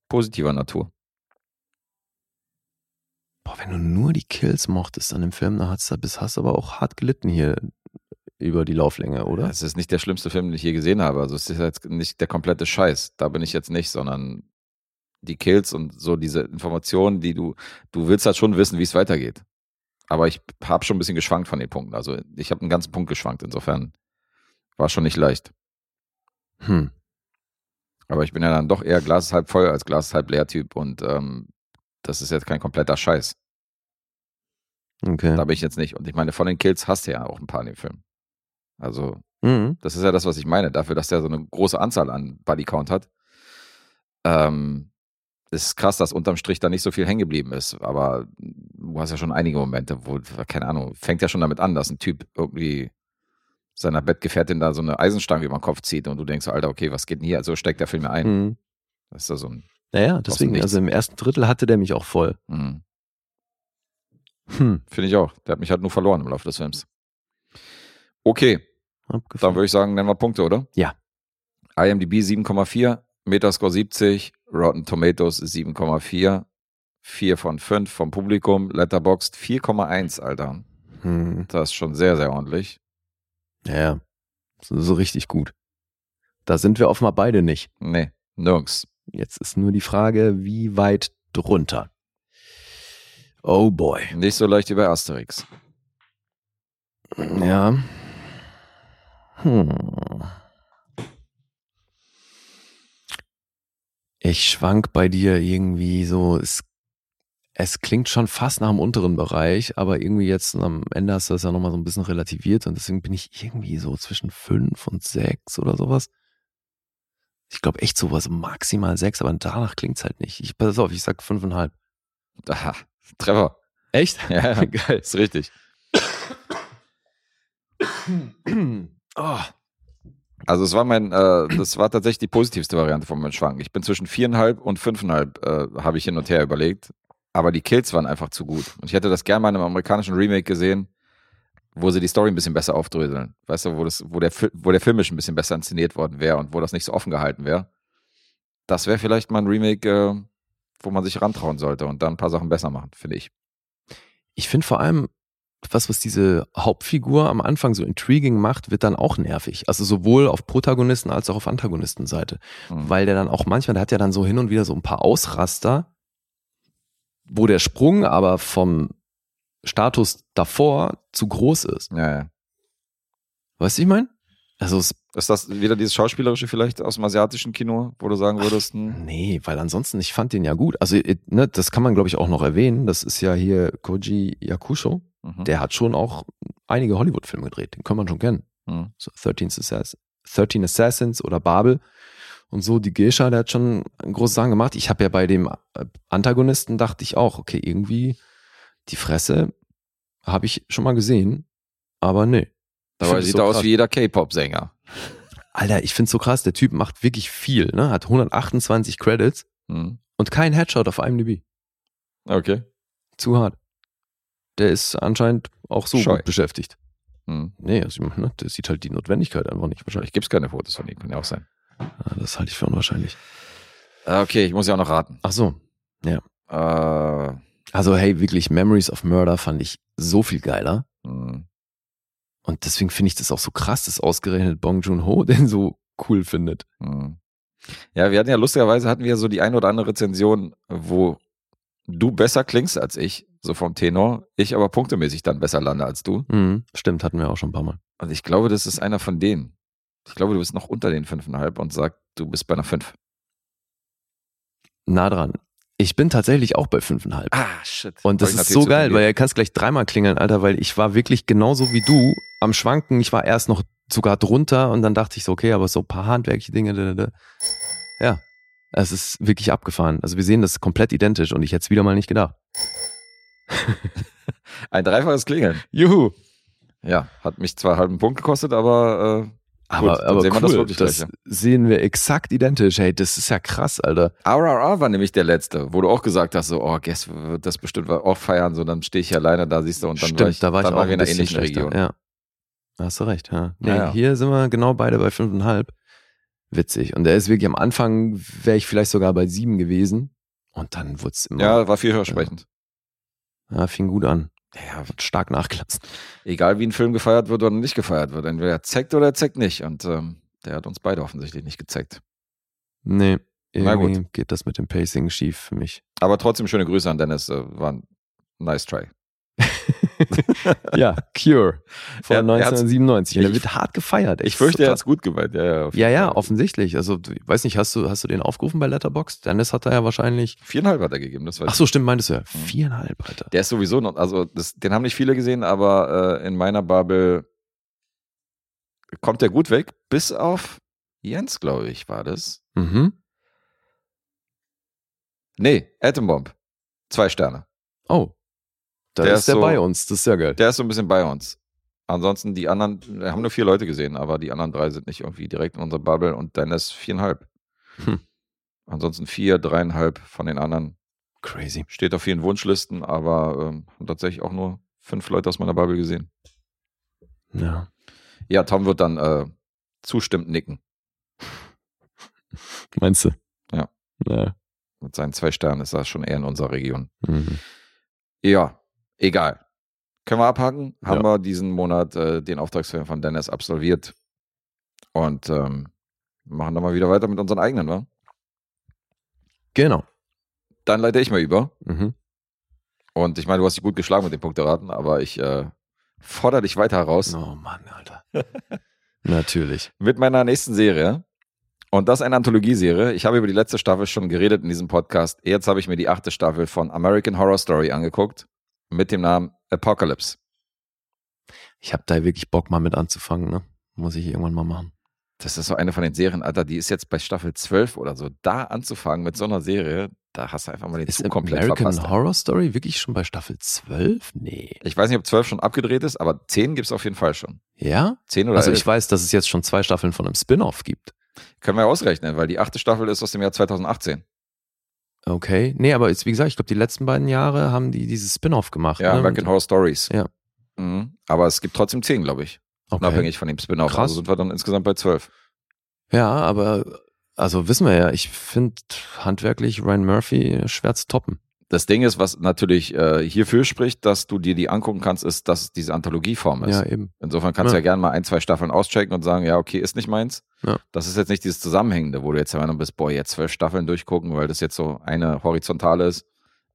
positiver Natur. Boah, wenn du nur die Kills mochtest an dem Film, dann hast du bis hast du aber auch hart gelitten hier über die Lauflänge, oder? Es ist nicht der schlimmste Film, den ich je gesehen habe. Also es ist jetzt nicht der komplette Scheiß. Da bin ich jetzt nicht, sondern die Kills und so diese Informationen, die du, du willst halt schon wissen, wie es weitergeht. Aber ich habe schon ein bisschen geschwankt von den Punkten. Also ich habe einen ganzen Punkt geschwankt. Insofern war schon nicht leicht. Hm. Aber ich bin ja dann doch eher Glas halb voll als Glas halb leer Typ und ähm, das ist jetzt kein kompletter Scheiß. Okay. Da bin ich jetzt nicht. Und ich meine, von den Kills hast du ja auch ein paar in dem Film. Also Mhm. Das ist ja das, was ich meine. Dafür, dass der so eine große Anzahl an Bodycount hat, ähm, ist krass, dass unterm Strich da nicht so viel hängen geblieben ist. Aber du hast ja schon einige Momente, wo, keine Ahnung, fängt ja schon damit an, dass ein Typ irgendwie seiner Bettgefährtin da so eine Eisenstange über den Kopf zieht und du denkst, Alter, okay, was geht denn hier? Also steckt der Film ja ein. Mhm. Das ist ja so ein. Naja, deswegen, also im ersten Drittel hatte der mich auch voll. Mh, Hm. Finde ich auch. Der hat mich halt nur verloren im Laufe des Films. Okay, dann Abgefahren. würde ich sagen, nennen wir Punkte, oder? Ja. IMDb 7,4, Metascore 70, Rotten Tomatoes 7,4, 4 von 5 vom Publikum, Letterboxd 4,1, Alter. Hm. Das ist schon sehr, sehr ordentlich. Ja, so, so richtig gut. Da sind wir offenbar beide nicht. Nee, nirgends. Jetzt ist nur die Frage, wie weit drunter. Oh boy. Nicht so leicht wie bei Asterix. Ja. Hm. Ich schwank bei dir irgendwie so, es, es klingt schon fast nach dem unteren Bereich, aber irgendwie jetzt am Ende hast du das ja nochmal so ein bisschen relativiert und deswegen bin ich irgendwie so zwischen fünf und sechs oder sowas. Ich glaube echt sowas maximal sechs, aber danach klingt's halt nicht. Ich pass auf, ich sag fünfeinhalb. Aha, Trevor. Echt? Ja, ja, Geil. ist richtig. oh. Also es war mein, äh, das war tatsächlich die positivste Variante von meinem Schwank. Ich bin zwischen viereinhalb und fünfeinhalb, äh, habe ich hin und her überlegt. Aber die Kills waren einfach zu gut. Und ich hätte das gerne mal in einem amerikanischen Remake gesehen, wo sie die Story ein bisschen besser aufdröseln. Weißt du, wo, das, wo, der, wo der filmisch ein bisschen besser inszeniert worden wäre und wo das nicht so offen gehalten wäre. Das wäre vielleicht mal ein Remake, äh, wo man sich rantrauen sollte und dann ein paar Sachen besser machen, finde ich. Ich finde vor allem, was, was diese Hauptfigur am Anfang so intriguing macht, wird dann auch nervig. Also sowohl auf Protagonisten als auch auf Antagonistenseite. Mhm. Weil der dann auch manchmal, der hat ja dann so hin und wieder so ein paar Ausraster, wo der Sprung aber vom Status davor zu groß ist. Ja, ja. Weißt du, ich meine? Also es, Ist das wieder dieses Schauspielerische vielleicht aus dem asiatischen Kino, wo du sagen würdest, hm, nee, weil ansonsten, ich fand den ja gut. Also, äh, ne, das kann man, glaube ich, auch noch erwähnen. Das ist ja hier Koji Yakusho. mhm. Der hat schon auch einige Hollywood-Filme gedreht. Den kann man schon kennen. Mhm. So 13, Assass 13 Assassins oder Babel und so. Die Geisha, der hat schon große Sachen gemacht. Ich habe ja bei dem äh, Antagonisten dachte ich auch, okay, irgendwie die Fresse habe ich schon mal gesehen, aber nee. Dabei sieht so er aus krass. wie jeder K-Pop-Sänger. Alter, ich find's so krass, der Typ macht wirklich viel, ne? Hat 128 Credits Mhm. und kein Headshot auf IMDb. Okay. Zu hart. Der ist anscheinend auch so Scheu. gut beschäftigt. Mhm. Nee, also, ne, der sieht halt die Notwendigkeit einfach nicht wahrscheinlich. Vielleicht gibt es keine Fotos von ihm, kann ja auch sein. Ja, das halte ich für unwahrscheinlich. Äh, Okay, ich muss ja auch noch raten. Ach so. Äh, Also hey, wirklich Memories of Murder fand ich so viel geiler. mh. Und deswegen finde ich das auch so krass, dass ausgerechnet Bong Joon-ho den so cool findet. Hm. Ja, wir hatten ja lustigerweise hatten wir so die ein oder andere Rezension, wo du besser klingst als ich, so vom Tenor, ich aber punktemäßig dann besser lande als du. Mhm, stimmt, hatten wir auch schon ein paar Mal. Und ich glaube, das ist einer von denen. Ich glaube, du bist noch unter den fünfeinhalb und sag, du bist bei einer fünf. Nah dran. Ich bin tatsächlich auch bei fünfeinhalb. Ah, shit. Und das ist so geil, weil er kannst gleich dreimal klingeln, Alter, weil ich war wirklich genauso wie du am Schwanken. Ich war erst noch sogar drunter und dann dachte ich so, okay, aber so ein paar handwerkliche Dinge. Da, da, da. Ja, es ist wirklich abgefahren. Also wir sehen das komplett identisch und ich hätte es wieder mal nicht gedacht. Ein dreifaches Klingeln. Juhu. Ja, hat mich zwar halben Punkt gekostet, aber äh, Aber, Gut, aber sehen wir cool, das wirklich das gleich, sehen wir exakt identisch. Hey, das ist ja krass, Alter. RRR war nämlich der letzte, wo du auch gesagt hast, so, oh, Guess wird das bestimmt auch feiern, so, dann stehe ich alleine da, siehst du, und dann Stimmt, war ich, da war ich auch in einer ähnlichen. Region. Ja. Hast du recht, ja. Nee, Ja, ja. Hier sind wir genau beide bei fünfeinhalb. Witzig. Und der ist wirklich am Anfang, wäre ich vielleicht sogar bei sieben gewesen. Und dann wurde es immer, Ja, war vielversprechend. ja, fing gut an. Ja, stark nachgelassen. egal wie ein Film gefeiert wird oder nicht gefeiert wird, entweder er zeckt oder er zeckt nicht. Und ähm, der hat uns beide offensichtlich nicht gezeckt. Nee, Na gut. irgendwie geht das mit dem Pacing schief für mich. Aber trotzdem schöne Grüße an Dennis, äh, war ein nice try. ja, Cure von Er- er hat's- 1997. Und der Ich- wird hart gefeiert. Echt Ich fürchte, er total- hat's gut gemeint. Ja, ja, Ja, ja, offensichtlich. Also, ich weiß nicht, hast du, hast du den aufgerufen bei Letterboxd? Dennis hat da ja wahrscheinlich. Viereinhalb hat er gegeben, das weiß Ach so, stimmt, meintest du ja. Mhm. Viereinhalb, Alter. Der ist sowieso noch, also das, den haben nicht viele gesehen, aber äh, in meiner Bubble kommt der gut weg, bis auf Jens, glaube ich, war das. Mhm. Nee, Atom Bomb. Zwei Sterne. Oh. Da Der ist, ist der so- bei uns. Das ist ja geil. Der ist so ein bisschen bei uns. Ansonsten die anderen, wir haben nur vier Leute gesehen, aber die anderen drei sind nicht irgendwie direkt in unserer Bubble und Dennis viereinhalb. Hm. Ansonsten vier, dreieinhalb von den anderen. Crazy. Steht auf vielen Wunschlisten, aber ähm, haben tatsächlich auch nur fünf Leute aus meiner Bubble gesehen. Ja. Ja, Tom wird dann äh, zustimmend nicken Meinst du? Ja. ja. mit seinen zwei Sternen. Ist das schon eher in unserer Region. Mhm. Ja, egal. Können wir abhaken? Haben Ja. wir diesen Monat äh, den Auftragsfilm von Dennis absolviert und ähm, machen dann mal wieder weiter mit unseren eigenen, wa? Genau. Dann leite ich mal über. Mhm. Und ich meine, du hast dich gut geschlagen mit den Punkteraten, aber ich äh, fordere dich weiter heraus Oh Mann, Alter. Natürlich. mit meiner nächsten Serie. Und das ist eine Anthologieserie. Ich habe über die letzte Staffel schon geredet in diesem Podcast. Jetzt habe ich mir die achte Staffel von American Horror Story angeguckt mit dem Namen Apocalypse. Ich habe da wirklich Bock, mal mit anzufangen, ne? Muss ich irgendwann mal machen. Das ist so eine von den Serien, Alter, die ist jetzt bei Staffel 12 oder so. Da anzufangen mit so einer Serie, da hast du einfach mal den Ist Zug komplett American verpasst. Horror Story wirklich schon bei Staffel 12? Nee. Ich weiß nicht, ob 12 schon abgedreht ist, aber 10 gibt es auf jeden Fall schon. Ja? 10 oder Also 11. ich weiß, dass es jetzt schon zwei Staffeln von einem Spin-off gibt. Können wir ausrechnen, weil die achte Staffel ist aus dem Jahr 2018. Okay. Nee, aber jetzt, wie gesagt, ich glaube, die letzten beiden Jahre haben die dieses Spin-off gemacht. Ja, ne? American Horror Stories. Ja. Mhm. Aber es gibt trotzdem zehn, glaube ich. Okay. Unabhängig von dem Spin-off. Krass. Also sind wir dann insgesamt bei zwölf. Ja, aber also wissen wir ja, ich finde handwerklich Ryan Murphy schwer zu toppen. Das Ding ist, was natürlich äh, hierfür spricht, dass du dir die angucken kannst, ist, dass es diese Anthologieform ist. Ja, eben. Insofern kannst du Ja. ja gerne mal ein, zwei Staffeln auschecken und sagen, ja, okay, ist nicht meins. Ja. Das ist jetzt nicht dieses Zusammenhängende, wo du jetzt der Meinung bist, boah, jetzt zwölf Staffeln durchgucken, weil das jetzt so eine horizontale ist.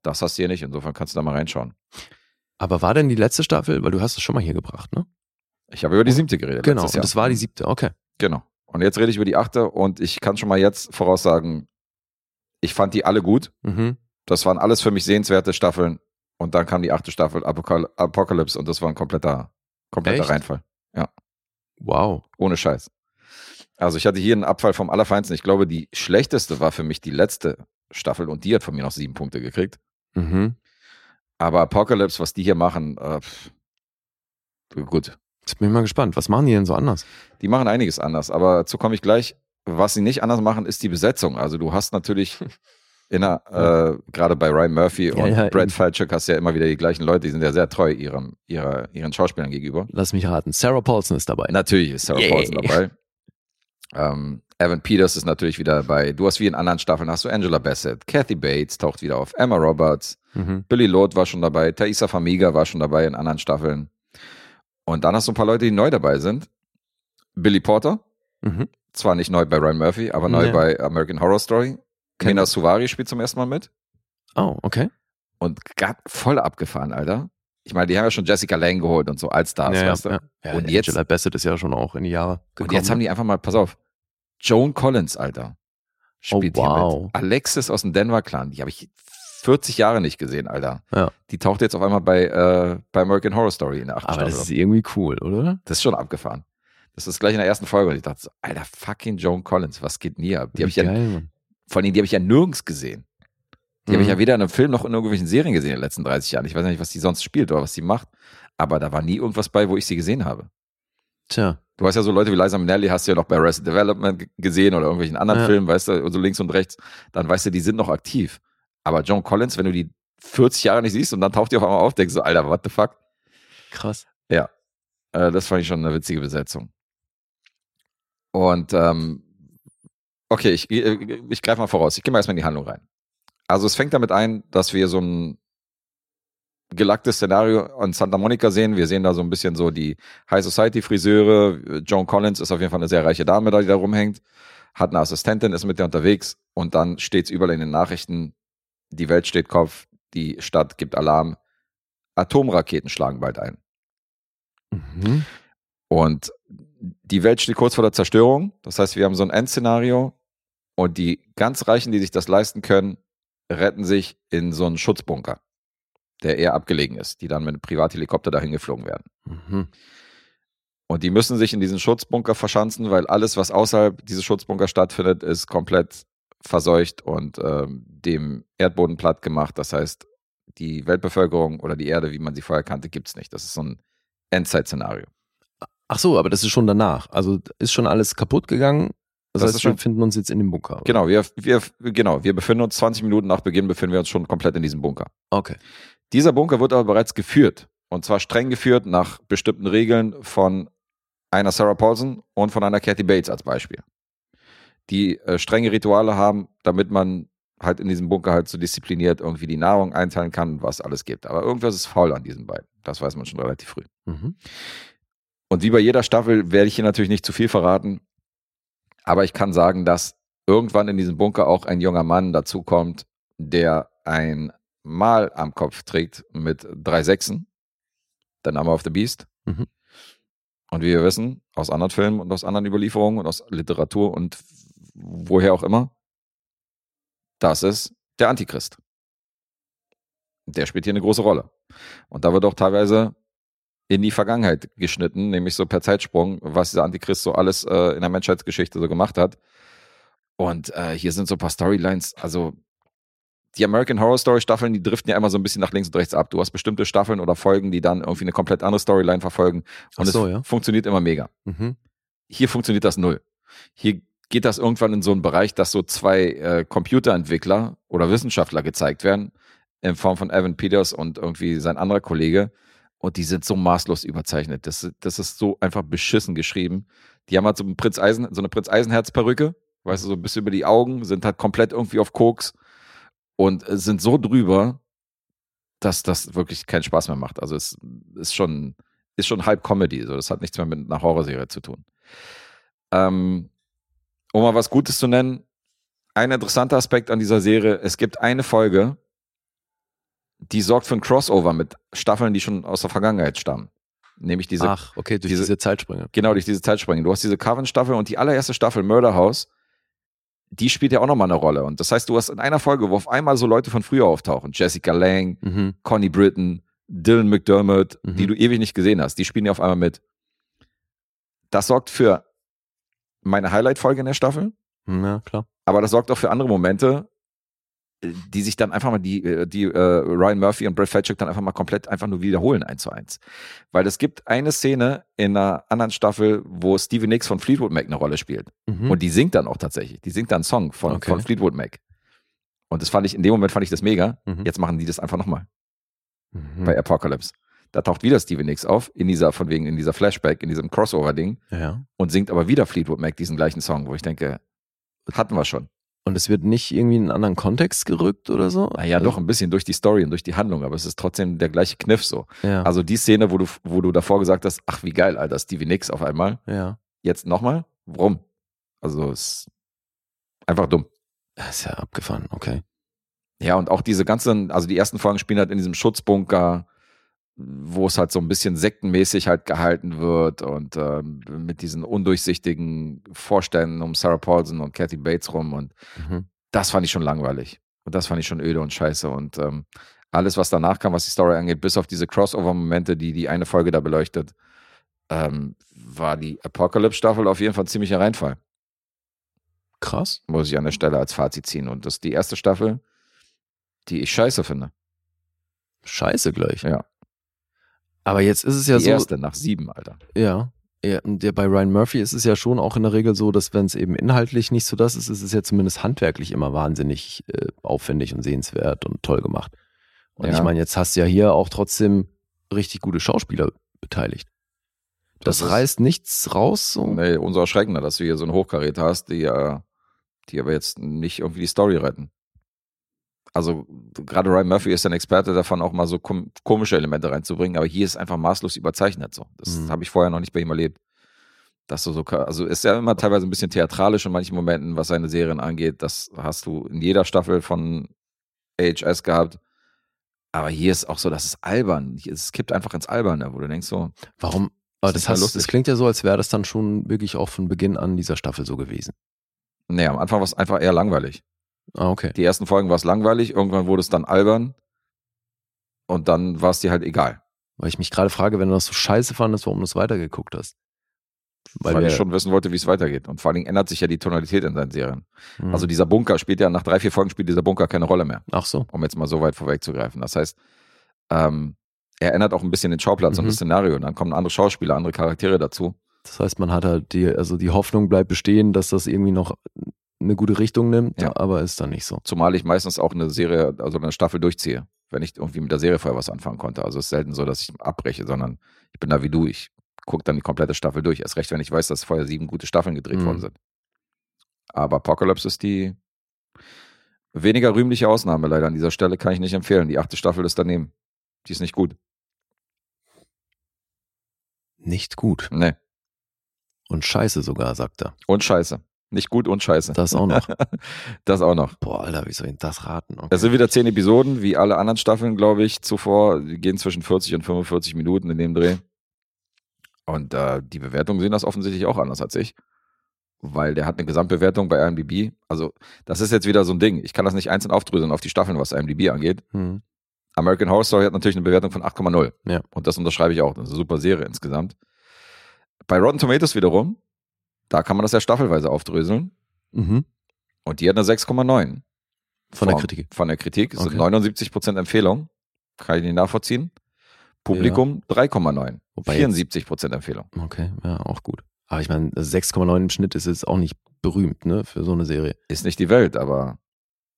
Das hast du hier nicht. Insofern kannst du da mal reinschauen. Aber war denn die letzte Staffel, weil du hast es schon mal hier gebracht, ne? Ich habe über die siebte geredet. Genau, und das war die siebte, okay. Genau. Und jetzt rede ich über die achte und ich kann schon mal jetzt voraussagen, ich fand die alle gut. Mhm. Das waren alles für mich sehenswerte Staffeln. Und dann kam die achte Staffel Apokal Apocalypse und das war ein kompletter, kompletter Echt? Reinfall. Wow. Ohne Scheiß. Also ich hatte hier einen Abfall vom Allerfeinsten. Ich glaube, die schlechteste war für mich die letzte Staffel und die hat von mir noch sieben Punkte gekriegt. Mhm. Aber Apocalypse, was die hier machen, äh, gut. Jetzt bin ich mal gespannt. Was machen die denn so anders? Die machen einiges anders, aber dazu komme ich gleich. Was sie nicht anders machen, ist die Besetzung. Also du hast natürlich in der, äh, gerade bei Ryan Murphy Ja, und ja, Brad. Falchuk hast du ja immer wieder die gleichen Leute, die sind ja sehr treu ihrem, ihrer, ihren Schauspielern gegenüber. Lass mich raten. Sarah Paulson ist dabei. Natürlich ist Sarah Yeah. Paulson dabei. Ähm, Evan Peters ist natürlich wieder dabei. Du hast wie in anderen Staffeln hast du Angela Bassett, Kathy Bates taucht wieder auf, Emma Roberts, Mhm. Billy Loth war schon dabei, Thaisa Famiga war schon dabei in anderen Staffeln. Und dann hast du ein paar Leute, die neu dabei sind. Billy Porter, Mhm. zwar nicht neu bei Ryan Murphy, aber neu Ja. bei American Horror Story. Mena Suvari spielt zum ersten Mal mit Oh, okay. und voll abgefahren, Alter. Ich meine, die haben ja schon Jessica Lange geholt und so als Stars, ja, weißt du? ja. Ja, Und jetzt- Angela Bassett ist ja schon auch in die Jahre gekommen. Und jetzt haben die einfach mal, pass auf, Joan Collins, Alter, spielt Oh, hier wow. mit. Alexis aus dem Denver Clan, die habe ich 40 Jahre nicht gesehen, Alter. Ja. Die taucht jetzt auf einmal bei, äh, bei American Horror Story in der achten Aber Staffel. das auf. ist irgendwie cool, oder? Das ist schon abgefahren. Das ist gleich in der ersten Folge und ich dachte so, Alter, fucking Joan Collins, was geht hier ab? Die habe ich ja, Vor allem, die habe ich ja nirgends gesehen. Die habe ich Mhm. ja weder in einem Film noch in irgendwelchen Serien gesehen in den letzten 30 Jahren. Ich weiß nicht, was die sonst spielt oder was sie macht. Aber da war nie irgendwas bei, wo ich sie gesehen habe. Tja. Du hast ja so Leute wie Liza Minnelli, hast du ja noch bei Arrested Development gesehen oder irgendwelchen anderen Ja. Filmen, weißt du, so links und rechts, dann weißt du, die sind noch aktiv. Aber Joan Collins, wenn du die 40 Jahre nicht siehst und dann taucht die auf einmal auf, denkst du, Alter, what the fuck? Krass. Äh, das fand ich schon eine witzige Besetzung. Und ähm, okay, ich, ich, ich greife mal voraus. Ich gehe mal erstmal in die Handlung rein. Also es fängt damit ein, dass wir so ein gelacktes Szenario in Santa Monica sehen. Wir sehen da so ein bisschen so die High Society Friseure. Joan Collins ist auf jeden Fall eine sehr reiche Dame, da die da rumhängt. Hat eine Assistentin, ist mit der unterwegs und dann steht es überall in den Nachrichten, die Welt steht Kopf, die Stadt gibt Alarm, Atomraketen schlagen bald ein. Mhm. Und die Welt steht kurz vor der Zerstörung. Das heißt, wir haben so ein Endszenario und die ganz Reichen, die sich das leisten können, retten sich in so einen Schutzbunker, der eher abgelegen ist, die dann mit einem Privathelikopter dahin geflogen werden. Mhm. Und die müssen sich in diesen Schutzbunker verschanzen, weil alles, was außerhalb dieses Schutzbunker stattfindet, ist komplett verseucht und ähm, dem Erdboden platt gemacht. Das heißt, die Weltbevölkerung oder die Erde, wie man sie vorher kannte, gibt es nicht. Das ist so ein Endzeit-Szenario. Ach so, aber das ist schon danach. Also ist schon alles kaputt gegangen. Das, Das heißt, wir befinden uns jetzt in dem Bunker. oder? Genau, wir, wir, genau, wir befinden uns 20 Minuten nach Beginn, befinden wir uns schon komplett in diesem Bunker. Okay. Dieser Bunker wird aber bereits geführt. Und zwar streng geführt nach bestimmten Regeln von einer Sarah Paulson und von einer Kathy Bates als Beispiel. Die äh, strenge Rituale haben, damit man halt in diesem Bunker halt so diszipliniert irgendwie die Nahrung einteilen kann, was alles gibt. Aber irgendwas ist faul an diesen beiden. Das weiß man schon relativ früh. Mhm. Und wie bei jeder Staffel werde ich hier natürlich nicht zu viel verraten. Aber ich kann sagen, dass irgendwann in diesem Bunker auch ein junger Mann dazukommt, der ein Mal am Kopf trägt mit drei Sechsen. Der Name of the Beast. Mhm. Und wie wir wissen, aus anderen Filmen und aus anderen Überlieferungen und aus Literatur und woher auch immer, das ist der Antichrist. Der spielt hier eine große Rolle. Und da wird auch teilweise in die Vergangenheit geschnitten, nämlich so per Zeitsprung, was dieser Antichrist so alles äh, in der Menschheitsgeschichte so gemacht hat. Und äh, hier sind so ein paar Storylines, also die American Horror Story Staffeln, die driften ja immer so ein bisschen nach links und rechts ab. Du hast bestimmte Staffeln oder Folgen, die dann irgendwie eine komplett andere Storyline verfolgen. Und so, es ja. funktioniert immer mega. Mhm. Hier funktioniert das null. Hier geht das irgendwann in so einen Bereich, dass so zwei äh, Computerentwickler oder Wissenschaftler gezeigt werden, in Form von Evan Peters und irgendwie sein anderer Kollege. Und die sind so maßlos überzeichnet. Das, das ist so einfach beschissen geschrieben. Die haben halt so, einen Prinz Eisen, so eine Prinz Eisenherz-Perücke, weißt du, so ein bisschen über die Augen, sind halt komplett irgendwie auf Koks und äh, sind so drüber, dass das wirklich keinen Spaß mehr macht. Also es ist schon, ist schon halb Comedy. So. Das hat nichts mehr mit einer Horrorserie zu tun. Ähm, um mal was Gutes zu nennen, ein interessanter Aspekt an dieser Serie, es gibt eine Folge, die sorgt für ein Crossover mit Staffeln, die schon aus der Vergangenheit stammen. Nämlich diese. Ach, okay, durch diese- diese, Zeitsprünge. Genau, durch diese Zeitsprünge. Du hast diese Coven-Staffel und die allererste Staffel Murder House, die spielt ja auch nochmal eine Rolle. Und das heißt, du hast in einer Folge, wo auf einmal so Leute von früher auftauchen, Jessica Lang, Mhm. Connie Britton, Dylan McDermott, Mhm. die du ewig nicht gesehen hast, die spielen ja auf einmal mit. Das sorgt für meine Highlight-Folge in der Staffel, Ja, klar. aber das sorgt auch für andere Momente, die sich dann einfach mal die, äh, die äh, Ryan Murphy und Brad Falchuk dann einfach mal komplett einfach nur wiederholen, eins zu eins. Weil es gibt eine Szene in einer anderen Staffel, wo Stevie Nicks von Fleetwood Mac eine Rolle spielt. Mhm. Und die singt dann auch tatsächlich. Die singt dann einen Song von, Okay. von Fleetwood Mac. Und das fand ich, in dem Moment fand ich das mega. Mhm. Jetzt machen die das einfach nochmal Mhm. bei Apocalypse. Da taucht wieder Stevie Nicks auf, in dieser, von wegen, in dieser Flashback, in diesem Crossover-Ding ja. und singt aber wieder Fleetwood Mac diesen gleichen Song, wo ich denke, hatten wir schon. Und es wird nicht irgendwie in einen anderen Kontext gerückt oder so? Naja, Also- doch ein bisschen durch die Story und durch die Handlung, aber es ist trotzdem der gleiche Kniff so. Ja. Also die Szene, wo du, wo du davor gesagt hast, ach wie geil, Alter, Stevie Nicks auf einmal, ja. jetzt nochmal? Warum? Also es ist einfach dumm. Das ist ja abgefahren, okay. Ja, und auch diese ganzen, also die ersten Folgen spielen halt in diesem Schutzbunker, wo es halt so ein bisschen sektenmäßig halt gehalten wird und ähm, mit diesen undurchsichtigen Vorständen um Sarah Paulson und Kathy Bates rum und Mhm. das fand ich schon langweilig. Und das fand ich schon öde und scheiße. Und ähm, alles, was danach kam, was die Story angeht, bis auf diese Crossover-Momente, die die eine Folge da beleuchtet, ähm, war die Apocalypse-Staffel auf jeden Fall ein ziemlicher Reinfall. Krass. Muss ich an der Stelle als Fazit ziehen. Und das ist die erste Staffel, die ich scheiße finde. Scheiße gleich. Ja. Aber jetzt ist es ja die so. erste nach sieben, Alter. Ja. Ja, bei Ryan Murphy ist es ja schon auch in der Regel so, dass wenn es eben inhaltlich nicht so das ist, ist es ja zumindest handwerklich immer wahnsinnig äh, aufwendig und sehenswert und toll gemacht. Und Ja. ich meine, jetzt hast du ja hier auch trotzdem richtig gute Schauspieler beteiligt. Das, Das reißt nichts raus. So. Nee, umso erschreckender, dass du hier so einen Hochkaräter hast, die, äh, die aber jetzt nicht irgendwie die Story retten. Also gerade Ryan Murphy ist ein Experte davon, auch mal so kom komische Elemente reinzubringen, aber hier ist einfach maßlos überzeichnet so. Das Mhm. habe ich vorher noch nicht bei ihm erlebt. Dass du so, also ist ja immer teilweise ein bisschen theatralisch in manchen Momenten, was seine Serien angeht. Das hast du in jeder Staffel von AHS gehabt. Aber hier ist auch so, das ist albern. Es kippt einfach ins Alberne, wo du denkst so, Warum? Aber das, lustig. das klingt ja so, als wäre das dann schon wirklich auch von Beginn an dieser Staffel so gewesen. nee, am Anfang war es einfach eher langweilig. Ah, okay. Die ersten Folgen war es langweilig, irgendwann wurde es dann albern und dann war es dir halt egal. Weil ich mich gerade frage, wenn du das so scheiße fandest, warum du es weitergeguckt hast. Weil, wir- ich schon wissen wollte, wie es weitergeht. Und vor allen Dingen ändert sich ja die Tonalität in seinen Serien. Hm. Also dieser Bunker spielt ja nach drei, vier Folgen spielt dieser Bunker keine Rolle mehr, Ach so. um jetzt mal so weit vorwegzugreifen. Das heißt, ähm, er ändert auch ein bisschen den Schauplatz und Mhm. das Szenario. Und dann kommen andere Schauspieler, andere Charaktere dazu. Das heißt, man hat halt die, also die Hoffnung bleibt bestehen, dass das irgendwie noch eine gute Richtung nimmt, Ja. aber ist dann nicht so. Zumal ich meistens auch eine Serie, also eine Staffel durchziehe, wenn ich irgendwie mit der Serie vorher was anfangen konnte. Also es ist selten so, dass ich abbreche, sondern ich bin da wie du. Ich gucke dann die komplette Staffel durch. Erst recht, wenn ich weiß, dass vorher sieben gute Staffeln gedreht Mhm. worden sind. Aber Apocalypse ist die weniger rühmliche Ausnahme leider an dieser Stelle, kann ich nicht empfehlen. Die achte Staffel ist daneben. Die ist nicht gut. Nicht gut. Nee. Und scheiße sogar, sagt er. Und scheiße. Nicht gut und scheiße. Das auch noch. das auch noch. Boah, Alter, wie soll ich das raten? Okay. Es sind wieder zehn Episoden, wie alle anderen Staffeln, glaube ich, zuvor. Die gehen zwischen 40 und 45 Minuten in dem Dreh. Und äh, die Bewertungen sehen das offensichtlich auch anders als ich. Weil der hat eine Gesamtbewertung bei IMDb. Also, das ist jetzt wieder so ein Ding. Ich kann das nicht einzeln aufdröseln auf die Staffeln, was IMDb angeht. Hm. American Horror Story hat natürlich eine Bewertung von 8,0. Ja. Und das unterschreibe ich auch. Das ist eine super Serie insgesamt. Bei Rotten Tomatoes wiederum, da kann man das ja staffelweise aufdröseln. Mhm. Und die hat eine 6,9. Von der Kritik. Von der Kritik. Es sind Okay. 79% Empfehlung. Kann ich nicht nachvollziehen. Publikum 3,9. Wobei jetzt- 74% Empfehlung. Okay, ja, auch gut. Aber ich meine, 6,9 im Schnitt ist jetzt auch nicht berühmt, ne, für so eine Serie. Ist nicht die Welt, aber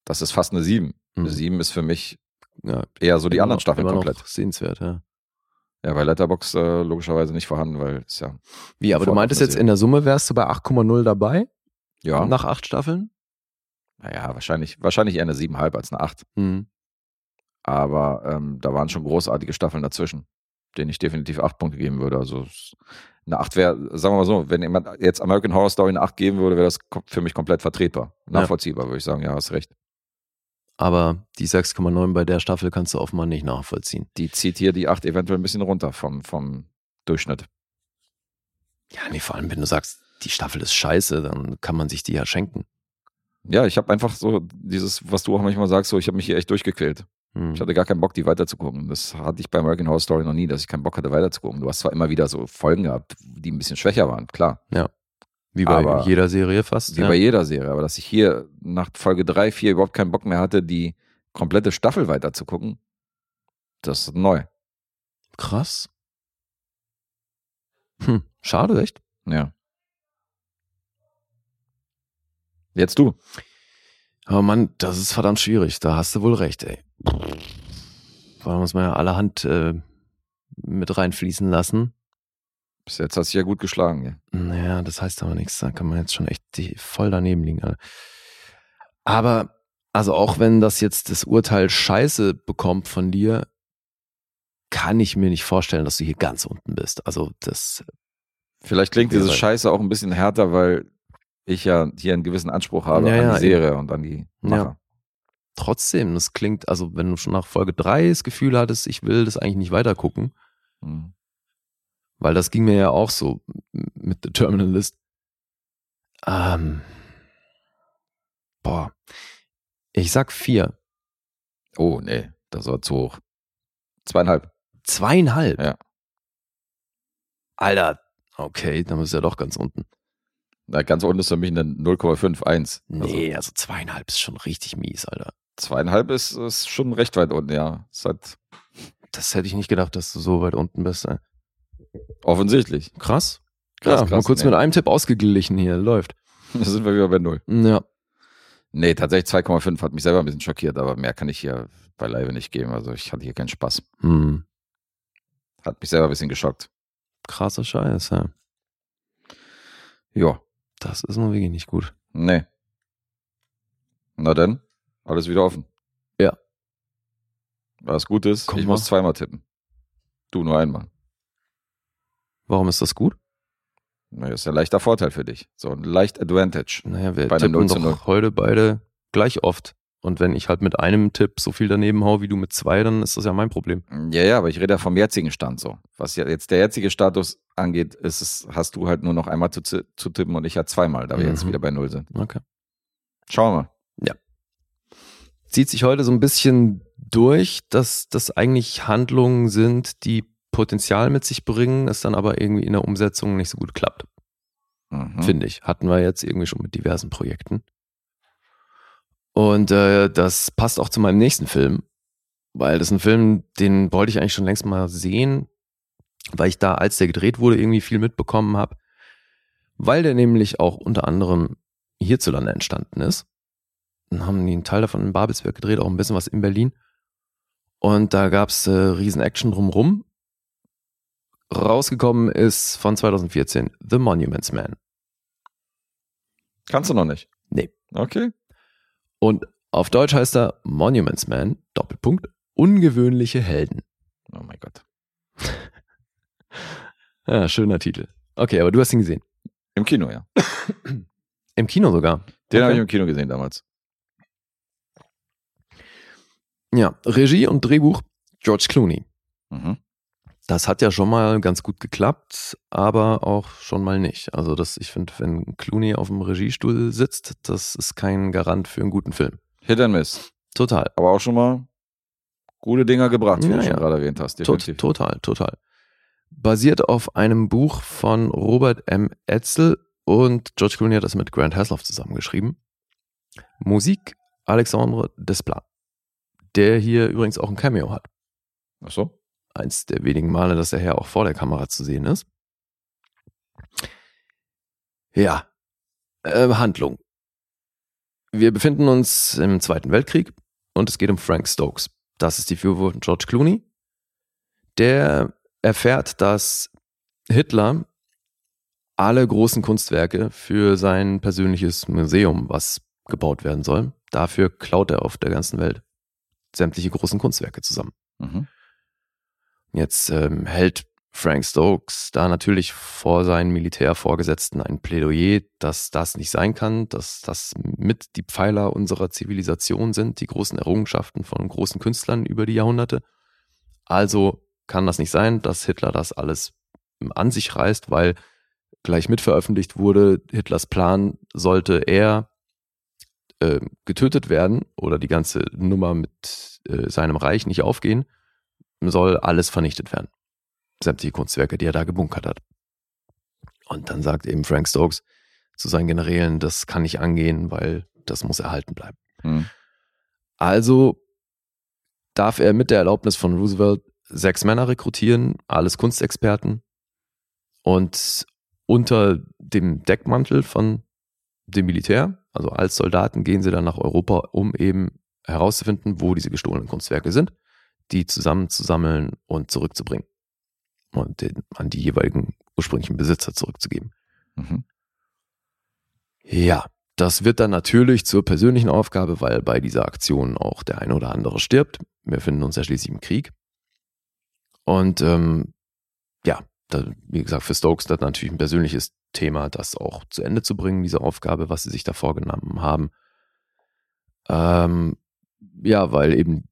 das ist fast eine 7. Mhm. Eine 7 ist für mich Ja, eher so die immer anderen Staffeln komplett. Noch sehenswert, ja. Ja, bei Letterbox äh, logischerweise nicht vorhanden, weil es ja. Wie, aber du meintest jetzt in der Summe wärst du bei 8,0 dabei? Ja. Nach acht Staffeln? Naja, wahrscheinlich, wahrscheinlich eher eine 7,5 als eine 8. Hm. Aber ähm, da waren schon großartige Staffeln dazwischen, denen ich definitiv 8 Punkte geben würde. Also eine 8 wäre, sagen wir mal so, wenn jemand jetzt American Horror Story eine 8 geben würde, wäre das für mich komplett vertretbar. Nachvollziehbar, würde ich sagen. Ja, hast recht. Aber die 6,9 bei der Staffel kannst du offenbar nicht nachvollziehen. Die zieht hier die 8 eventuell ein bisschen runter vom, vom Durchschnitt. Ja, nee, vor allem, wenn du sagst, die Staffel ist scheiße, dann kann man sich die ja schenken. Ja, ich habe einfach so dieses, was du auch manchmal sagst, so ich habe mich hier echt durchgequält. Hm. Ich hatte gar keinen Bock, die weiterzugucken. Das hatte ich bei American Horror Story noch nie, dass ich keinen Bock hatte, weiterzugucken. Du hast zwar immer wieder so Folgen gehabt, die ein bisschen schwächer waren, klar. Wie bei aber- jeder Serie fast. Wie ja. bei jeder Serie. Aber dass ich hier nach Folge 3, 4 überhaupt keinen Bock mehr hatte, die komplette Staffel weiterzugucken, das ist neu. Krass. Hm, schade, echt. Ja. Jetzt du. Aber Mann, das ist verdammt schwierig. Da hast du wohl recht, ey. Vor allem muss man ja allerhand äh, mit reinfließen lassen. Bis jetzt hast du ja gut geschlagen. Ja. Naja, das heißt aber nichts. Da kann man jetzt schon echt die, voll daneben liegen. Alter. Aber, also auch wenn das jetzt das Urteil scheiße bekommt von dir, kann ich mir nicht vorstellen, dass du hier ganz unten bist. Also das, Vielleicht klingt Ja, diese Scheiße auch ein bisschen härter, weil ich ja hier einen gewissen Anspruch habe Ja, an ja, die Serie und an die Ja. Macher. trotzdem, das klingt, also wenn du schon nach Folge 3 das Gefühl hattest, ich will das eigentlich nicht weiter gucken, Mhm. Weil das ging mir ja auch so mit The Terminalist. Ähm, boah, ich sag vier. Oh, nee, das war zu hoch. Zweieinhalb. Zweieinhalb? Ja. Alter, okay, dann bist du ja doch ganz unten. Na, ganz unten ist für mich eine 0,51. Nee, also zweieinhalb ist schon richtig mies, Alter. Also zweieinhalb ist, ist schon recht weit unten, ja. Ist halt Das hätte ich nicht gedacht, dass du so weit unten bist. Offensichtlich. Krass. Krass, ja, mal krass, kurz nee. mit einem Tipp ausgeglichen hier, läuft. Da sind wir wieder bei null. Ja, Nee, tatsächlich 2,5 hat mich selber ein bisschen schockiert, aber mehr kann ich hier beileibe nicht geben. Also ich hatte hier keinen Spaß. hm. Hat mich selber ein bisschen geschockt. krasser Scheiß, ja. Ja, Das ist nun wirklich nicht gut. nee. Na dann, alles wieder offen. Ja. Was gut ist, Guck ich mal. muss zweimal tippen. Du nur einmal. Warum ist das gut? Na, das ist ein leichter Vorteil für dich. So ein leicht Advantage. Naja, wir Bei tippen 0 zu 0. doch heute beide gleich oft. Und wenn ich halt mit einem Tipp so viel daneben hau wie du mit zwei, dann ist das ja mein Problem. Ja, ja, aber ich rede ja vom jetzigen Stand so. Was ja jetzt der jetzige Status angeht, ist es, hast du halt nur noch einmal zu, zu tippen und ich halt zweimal, da wir jetzt Mhm. wieder bei Null sind. Okay. Schauen wir mal. Zieht sich heute so ein bisschen durch, dass das eigentlich Handlungen sind, die Potenzial mit sich bringen, es dann aber irgendwie in der Umsetzung nicht so gut klappt. Mhm. finde ich. Hatten wir jetzt irgendwie schon mit diversen Projekten. Und äh, das passt auch zu meinem nächsten Film, weil das ist ein Film, den wollte ich eigentlich schon längst mal sehen, weil ich da, als der gedreht wurde, irgendwie viel mitbekommen habe, weil der nämlich auch unter anderem hierzulande entstanden ist. Dann haben die einen Teil davon in Babelsberg gedreht, auch ein bisschen was in Berlin. Und da gab's äh, riesen Action drumrum. Rausgekommen ist von 2014 The Monuments Man. Kannst du noch nicht? Nee. Okay. Und auf Deutsch heißt er Monuments Man, Doppelpunkt, ungewöhnliche Helden. Oh mein Gott. Ja, schöner Titel. Okay, aber du hast ihn gesehen. Im Kino, ja. Im Kino sogar. Den habe Okay. ich im Kino gesehen damals. Ja, Regie und Drehbuch George Clooney. Mhm. Das hat ja schon mal ganz gut geklappt, aber auch schon mal nicht. Also das, ich finde, wenn Clooney auf dem Regiestuhl sitzt, das ist kein Garant für einen guten Film. Hit and Miss. Total. Aber auch schon mal gute Dinger gebracht, wie Ja, du schon ja. gerade erwähnt hast. Definitiv. total, total. Basiert auf einem Buch von Robert M. Etzel und George Clooney hat das mit Grant Hasselhoff zusammengeschrieben. Musik Alexandre Desplat, der hier übrigens auch ein Cameo hat. Ach so. Eins der wenigen Male, dass er hier auch vor der Kamera zu sehen ist. Ja, äh, Handlung. Wir befinden uns im Zweiten Weltkrieg und es geht um Frank Stokes. Das ist die Figur von George Clooney. Der erfährt, dass Hitler alle großen Kunstwerke für sein persönliches Museum, was gebaut werden soll, dafür klaut er auf der ganzen Welt sämtliche großen Kunstwerke zusammen. Mhm. Jetzt ähm, hält Frank Stokes da natürlich vor seinen Militärvorgesetzten ein Plädoyer, dass das nicht sein kann, dass das mit die Pfeiler unserer Zivilisation sind, die großen Errungenschaften von großen Künstlern über die Jahrhunderte. Also kann das nicht sein, dass Hitler das alles an sich reißt, weil gleich mit veröffentlicht wurde, Hitlers Plan sollte er äh, getötet werden oder die ganze Nummer mit äh, seinem Reich nicht aufgehen, soll alles vernichtet werden. Sämtliche Kunstwerke, die er da gebunkert hat. Und dann sagt eben Frank Stokes zu seinen Generälen, das kann nicht angehen, weil das muss erhalten bleiben. Mhm. Also darf er mit der Erlaubnis von Roosevelt sechs Männer rekrutieren, alles Kunstexperten. Und unter dem Deckmantel von dem Militär, also als Soldaten, gehen sie dann nach Europa, um eben herauszufinden, wo diese gestohlenen Kunstwerke sind, die zusammenzusammeln und zurückzubringen. Und den, an die jeweiligen ursprünglichen Besitzer zurückzugeben. Mhm. Ja, das wird dann natürlich zur persönlichen Aufgabe, weil bei dieser Aktion auch der eine oder andere stirbt. Wir finden uns ja schließlich im Krieg. Und ähm, ja, da, wie gesagt, für Stokes das natürlich ein persönliches Thema, das auch zu Ende zu bringen, diese Aufgabe, was sie sich da vorgenommen haben. Ähm, ja, weil eben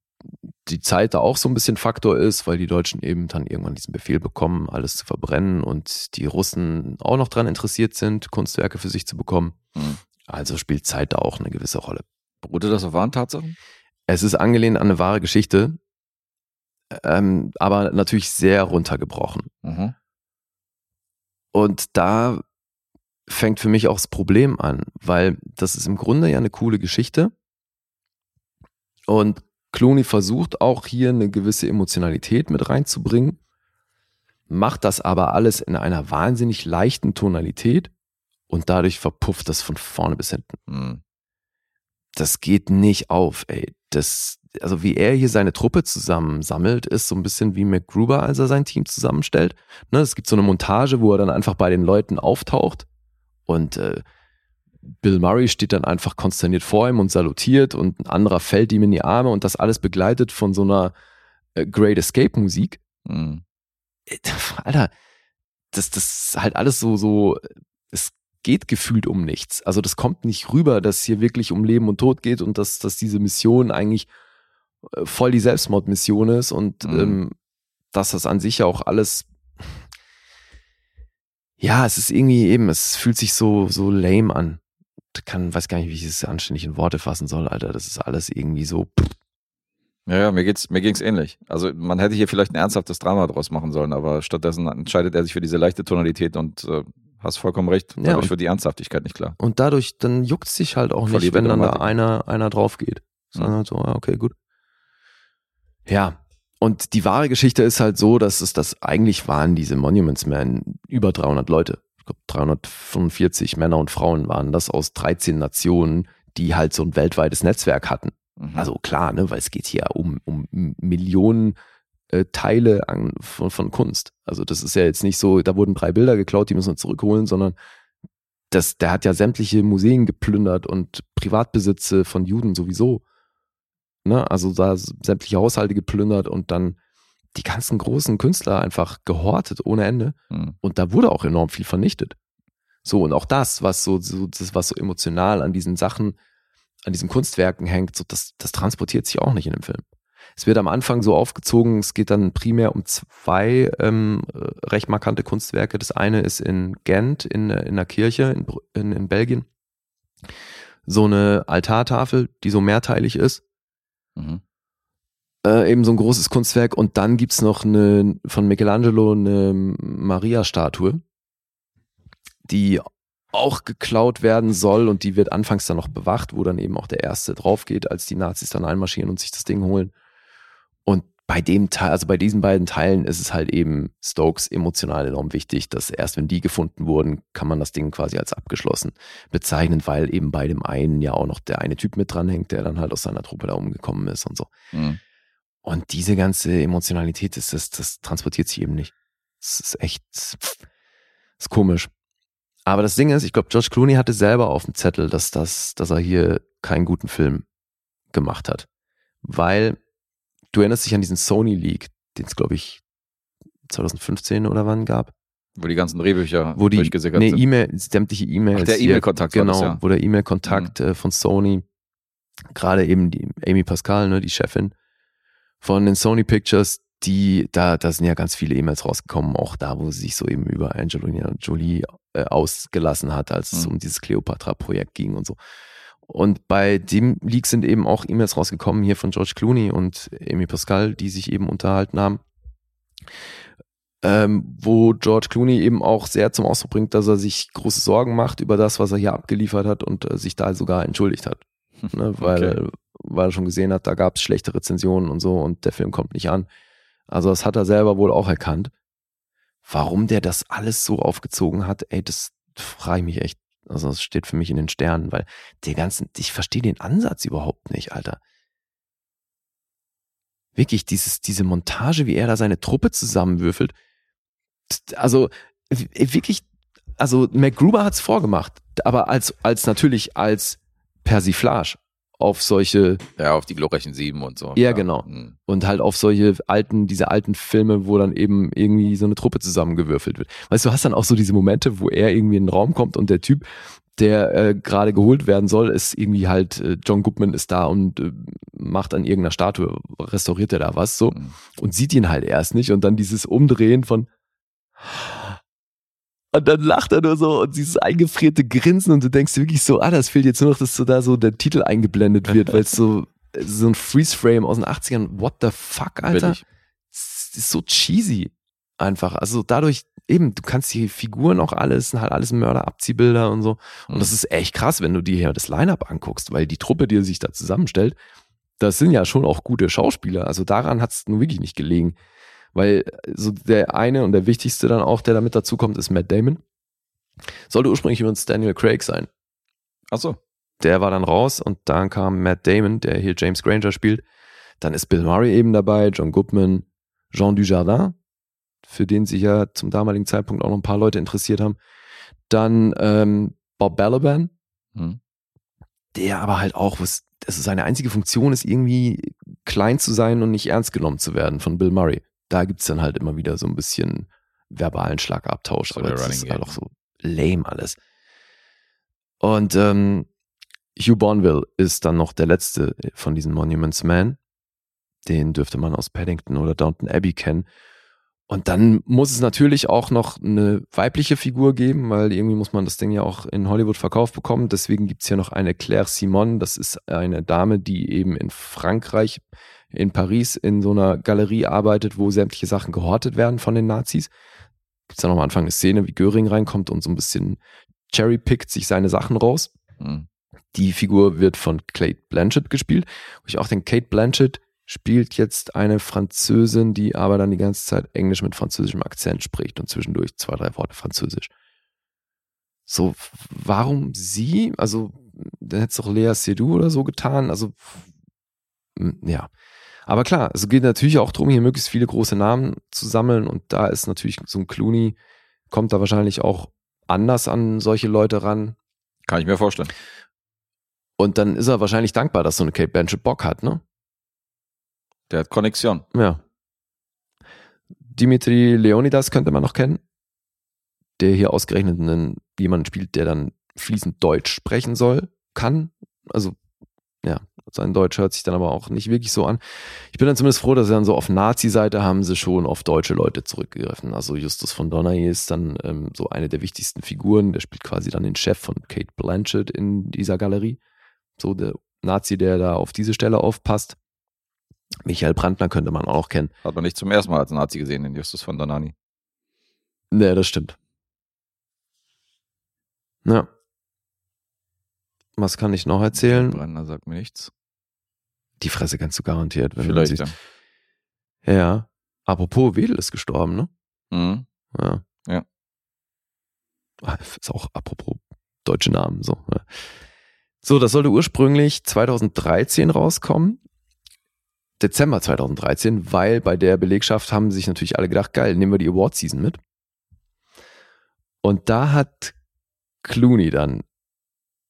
die Zeit da auch so ein bisschen Faktor ist, weil die Deutschen eben dann irgendwann diesen Befehl bekommen, alles zu verbrennen und die Russen auch noch daran interessiert sind, Kunstwerke für sich zu bekommen. Mhm. Also spielt Zeit da auch eine gewisse Rolle. Beruhte das auf wahren Tatsachen? Es ist angelehnt an eine wahre Geschichte, ähm, aber natürlich sehr runtergebrochen. Mhm. Und da fängt für mich auch das Problem an, weil das ist im Grunde ja eine coole Geschichte. Und Clooney versucht auch hier eine gewisse Emotionalität mit reinzubringen, macht das aber alles in einer wahnsinnig leichten Tonalität und dadurch verpufft das von vorne bis hinten. Mhm. Das geht nicht auf, ey. Das, also wie er hier seine Truppe zusammensammelt, ist so ein bisschen wie McGruber, als er sein Team zusammenstellt. Ne, es gibt so eine Montage, wo er dann einfach bei den Leuten auftaucht und äh, Bill Murray steht dann einfach konsterniert vor ihm und salutiert und ein anderer fällt ihm in die Arme und das alles begleitet von so einer äh, Great Escape Musik. Mhm. Äh, Alter, das, das ist halt alles so, so, es geht gefühlt um nichts. Also das kommt nicht rüber, dass hier wirklich um Leben und Tod geht und dass, dass diese Mission eigentlich äh, voll die Selbstmordmission ist und Mhm. ähm, dass das an sich ja auch alles ja, es ist irgendwie eben, es fühlt sich so, so lame an. Kann, weiß gar nicht, wie ich es anständig in Worte fassen soll, Alter. Das ist alles irgendwie so. Ja, ja, mir geht's, mir ging's ähnlich. Also man hätte hier vielleicht ein ernsthaftes Drama draus machen sollen, aber stattdessen entscheidet er sich für diese leichte Tonalität und äh, hast vollkommen recht, Ja, dadurch wird die Ernsthaftigkeit nicht klar. Und dadurch, dann juckt sich halt auch nicht, wenn dann da einer, einer drauf geht. Sondern Mhm. halt so, okay, gut. Ja. Und die wahre Geschichte ist halt so, dass es das eigentlich waren diese Monuments Men über 300 Leute. Ich glaube, 345 Männer und Frauen waren das aus 13 Nationen, die halt so ein weltweites Netzwerk hatten. Mhm. Also klar, ne, weil es geht hier um, um Millionen äh, Teile an, von, von Kunst. Also das ist ja jetzt nicht so, da wurden drei Bilder geklaut, die müssen wir zurückholen, sondern das, der hat ja sämtliche Museen geplündert und Privatbesitze von Juden sowieso. Ne? Also da sämtliche Haushalte geplündert und dann die ganzen großen Künstler einfach gehortet ohne Ende. Mhm. Und da wurde auch enorm viel vernichtet. So, und auch das, was so, so das, was so emotional an diesen Sachen, an diesen Kunstwerken hängt, so, das, das transportiert sich auch nicht in dem Film. Es wird am Anfang so aufgezogen, es geht dann primär um zwei ähm, äh, recht markante Kunstwerke. Das eine ist in Gent, in, äh, in einer Kirche in, in, in Belgien. So eine Altartafel, die so mehrteilig ist Mhm. Äh, eben so ein großes Kunstwerk und dann gibt's noch eine von Michelangelo eine Maria-Statue, die auch geklaut werden soll und die wird anfangs dann noch bewacht, wo dann eben auch der erste drauf geht, als die Nazis dann einmarschieren und sich das Ding holen. Und bei dem Teil, also bei diesen beiden Teilen ist es halt eben Stokes emotional enorm wichtig, dass erst wenn die gefunden wurden, kann man das Ding quasi als abgeschlossen bezeichnen, weil eben bei dem einen ja auch noch der eine Typ mit dranhängt, der dann halt aus seiner Truppe da umgekommen ist und so. Mhm. Und diese ganze Emotionalität ist das, das transportiert sich eben nicht. Das ist echt, das ist komisch. Aber das Ding ist, ich glaube, George Clooney hatte selber auf dem Zettel, dass das, dass er hier keinen guten Film gemacht hat. Weil du erinnerst dich an diesen Sony League, den es, glaube ich, 2015 oder wann gab. Wo die ganzen Drehbücher wo die durchgesickert nee, sind. E-Mail, sämtliche E-Mails. Der E-Mail-Kontakt Genau, das, ja. wo der E-Mail-Kontakt äh, von Sony, gerade eben die Amy Pascal, ne, die Chefin von den Sony Pictures, die, da, da sind ja ganz viele E-Mails rausgekommen, auch da, wo sie sich so eben über Angelina Jolie äh, ausgelassen hat, als es Mhm. um dieses Cleopatra-Projekt ging und so. Und bei dem Leak sind eben auch E-Mails rausgekommen hier von George Clooney und Amy Pascal, die sich eben unterhalten haben ähm, wo George Clooney eben auch sehr zum Ausdruck bringt, dass er sich große Sorgen macht über das, was er hier abgeliefert hat und äh, sich da sogar entschuldigt hat. Ne, weil, Okay. Weil er schon gesehen hat, da gab es schlechte Rezensionen und so und der Film kommt nicht an. Also das hat er selber wohl auch erkannt. Warum der das alles so aufgezogen hat, ey, das frage ich mich echt. Also das steht für mich in den Sternen, weil der ganzen, ich verstehe den Ansatz überhaupt nicht, Alter. Wirklich, dieses, diese Montage, wie er da seine Truppe zusammenwürfelt. Also, wirklich, also MacGruber hat's vorgemacht, aber als, als natürlich als Persiflage auf solche Ja, auf die glorreichen Sieben und so. Ja, genau. Mhm. und halt auf solche alten, diese alten Filme, wo dann eben irgendwie so eine Truppe zusammengewürfelt wird. Weißt du, du hast dann auch so diese Momente, wo er irgendwie in den Raum kommt und der Typ, der äh, gerade geholt werden soll, ist irgendwie halt, äh, John Goodman ist da und äh, macht an irgendeiner Statue, restauriert er da was so Mhm. und sieht ihn halt erst nicht und dann dieses Umdrehen von und dann lacht er nur so und dieses eingefrierte Grinsen und du denkst wirklich so, ah, das fehlt jetzt nur noch, dass so da so der Titel eingeblendet wird, weil es so, so ein Freeze-Frame aus den 80ern, what the fuck, Alter? Es ist so cheesy. Einfach. Also dadurch, eben, du kannst die Figuren auch alles, sind halt alles Mörder-Abziehbilder und so. Und Mhm. das ist echt krass, wenn du dir hier das Line-Up anguckst, weil die Truppe, die sich da zusammenstellt, das sind ja schon auch gute Schauspieler. Also daran hat es nun wirklich nicht gelegen. Weil so der eine und der wichtigste dann auch, der damit dazu kommt, ist Matt Damon. Sollte ursprünglich übrigens Daniel Craig sein. Ach so. Der war dann raus und dann kam Matt Damon, der hier James Granger spielt. Dann ist Bill Murray eben dabei, John Goodman, Jean Dujardin, für den sich ja zum damaligen Zeitpunkt auch noch ein paar Leute interessiert haben. Dann ähm, Bob Balaban, Mhm. der aber halt auch, was, also seine einzige Funktion ist irgendwie klein zu sein und nicht ernst genommen zu werden von Bill Murray. Da gibt's dann halt immer wieder so ein bisschen verbalen Schlagabtausch, So aber das ist halt auch so lame alles. Und ähm, Hugh Bonville ist dann noch der letzte von diesen Monuments Men. Den dürfte man aus Paddington oder Downton Abbey kennen. Und dann muss es natürlich auch noch eine weibliche Figur geben, weil irgendwie muss man das Ding ja auch in Hollywood verkauft bekommen. Deswegen gibt's hier noch eine Claire Simon. Das ist eine Dame, die eben in Frankreich, in Paris, in so einer Galerie arbeitet, wo sämtliche Sachen gehortet werden von den Nazis. Gibt's dann noch am Anfang eine Szene, wie Göring reinkommt und so ein bisschen cherrypickt sich seine Sachen raus. Mhm. Die Figur wird von Kate Blanchett gespielt. Wo ich auch denke, Kate Blanchett spielt jetzt eine Französin, die aber dann die ganze Zeit Englisch mit französischem Akzent spricht und zwischendurch zwei, drei Worte Französisch. So, warum sie? Also, dann hätte es doch Lea Seydoux oder so getan. Also, ja. Aber klar, es geht natürlich auch darum, hier möglichst viele große Namen zu sammeln und da ist natürlich so ein Clooney, kommt da wahrscheinlich auch anders an solche Leute ran. Kann ich mir vorstellen. Und dann ist er wahrscheinlich dankbar, dass so eine Kate Blanchett Bock hat, ne? Der hat Konnexion. Ja. Dimitri Leonidas könnte man noch kennen, der hier ausgerechnet einen, jemanden spielt, der dann fließend Deutsch sprechen soll, kann. Also, ja, sein Deutsch hört sich dann aber auch nicht wirklich so an. Ich bin dann zumindest froh, dass sie dann so auf Nazi-Seite haben sie schon auf deutsche Leute zurückgegriffen. Also Justus von Donay ist dann ähm, so eine der wichtigsten Figuren. Der spielt quasi dann den Chef von Kate Blanchett in dieser Galerie. So der Nazi, der da auf diese Stelle aufpasst. Michael Brandner könnte man auch kennen. Hat man nicht zum ersten Mal als Nazi gesehen, den Justus von Donani. Nee, das stimmt. Ja. Was kann ich noch erzählen? Brenner sagt mir nichts. Die Fresse kannst du garantiert, wenn Vielleicht, du ja. siehst. Ja. Apropos, Wedel ist gestorben, ne? Mhm. Ja. Ja. Ah, Ist auch apropos deutsche Namen, so. Ja. So, das sollte ursprünglich 2013 rauskommen. Dezember 2013, weil bei der Belegschaft haben sich natürlich alle gedacht, geil, nehmen wir die Award Season mit. Und da hat Clooney dann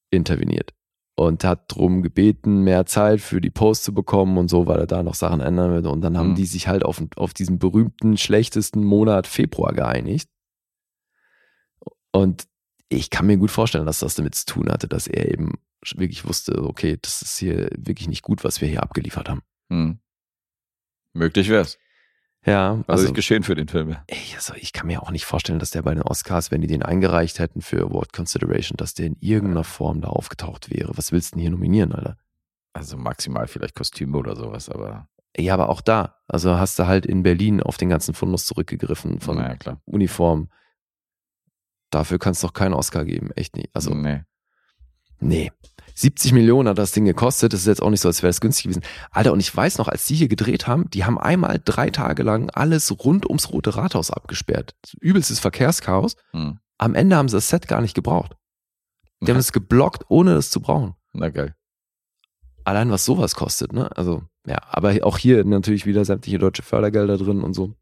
interveniert und hat drum gebeten, mehr Zeit für die Post zu bekommen und so, weil er da noch Sachen ändern würde. Und dann haben Mhm. die sich halt auf, auf diesen berühmten, schlechtesten Monat Februar geeinigt. Und ich kann mir gut vorstellen, dass das damit zu tun hatte, dass er eben wirklich wusste, okay, das ist hier wirklich nicht gut, was wir hier abgeliefert haben. Hm. Möglich wär's. Ja, Also, also, ist geschehen für den Film. ey, also ich kann mir auch nicht vorstellen, dass der bei den Oscars, wenn die den eingereicht hätten für Award Consideration, dass der in irgendeiner Form da aufgetaucht wäre. Was willst du denn hier nominieren, Alter? Also maximal vielleicht Kostüme oder sowas, aber Ja, aber auch da. Also hast du halt in Berlin auf den ganzen Fundus zurückgegriffen von naja. Uniform. Dafür kannst du doch keinen Oscar geben. Echt nicht. Also, nee. nee. 70 Millionen hat das Ding gekostet. Das ist jetzt auch nicht so, als wäre es günstig gewesen. Alter, und ich weiß noch, als die hier gedreht haben, die haben einmal drei Tage lang alles rund ums Rote Rathaus abgesperrt. Übelstes Verkehrschaos. Hm. Am Ende haben sie das Set gar nicht gebraucht. Die haben es geblockt, ohne es zu brauchen. na geil. Allein was sowas kostet, ne? Also, ja, aber auch hier natürlich wieder sämtliche deutsche Fördergelder drin und so.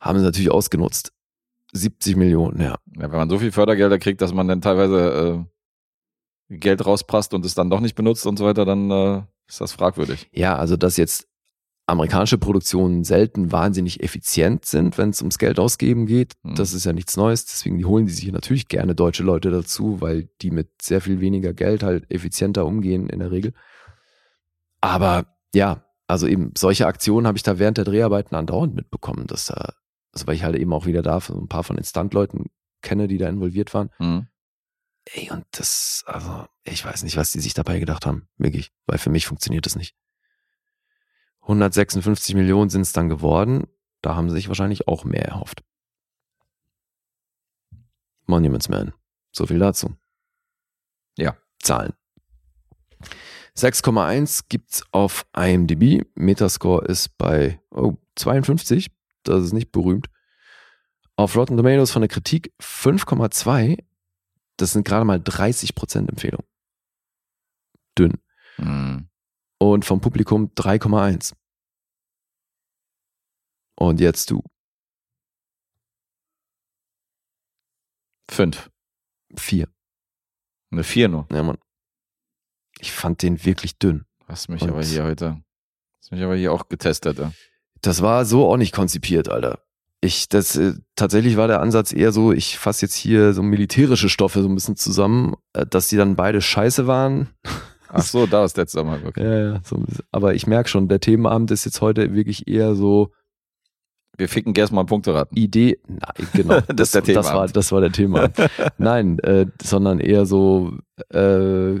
Haben sie natürlich ausgenutzt. 70 Millionen, ja. Ja, wenn man so viel Fördergelder kriegt, dass man dann teilweise äh, Geld rausprasst und es dann doch nicht benutzt und so weiter, dann äh, ist das fragwürdig. Ja, also dass jetzt amerikanische Produktionen selten wahnsinnig effizient sind, wenn es ums Geld ausgeben geht, Hm. das ist ja nichts Neues. Deswegen holen die sich natürlich gerne deutsche Leute dazu, weil die mit sehr viel weniger Geld halt effizienter umgehen in der Regel. Aber ja, also eben solche Aktionen habe ich da während der Dreharbeiten andauernd mitbekommen, dass da, also weil ich halt eben auch wieder da so ein paar von den Stuntleuten kenne, die da involviert waren. Hm. Ey, und das, also, ich weiß nicht, was die sich dabei gedacht haben. Wirklich. Weil für mich funktioniert das nicht. 156 Millionen sind es dann geworden. Da haben sie sich wahrscheinlich auch mehr erhofft. Monuments Man. So viel dazu. Ja. Zahlen. 6,1 gibt's auf IMDb. Metascore ist bei oh, 52. Das ist nicht berühmt. Auf Rotten Tomatoes von der Kritik 5,2. Das sind gerade mal 30% Empfehlung. Dünn. Hm. Und vom Publikum 3,1. Und jetzt du. Fünf. Vier. Eine vier nur. Ja, Mann. Ich fand den wirklich dünn. Hast mich Und- aber hier heute. Hast mich aber hier auch getestet. Ja. Das war so auch nicht konzipiert, Alter. Ich, das, äh, tatsächlich war der Ansatz eher so, ich fasse jetzt hier so militärische Stoffe so ein bisschen zusammen, äh, dass die dann beide scheiße waren. Ach so, da ist der Zusammenhang. Okay. Ja, ja, so. Aber ich merke schon, der Themenabend ist jetzt heute wirklich eher so Wir ficken erst mal Punkte raten. Idee, nein, genau, Das ist der das war, das war der Thema. Nein, äh, sondern eher so äh,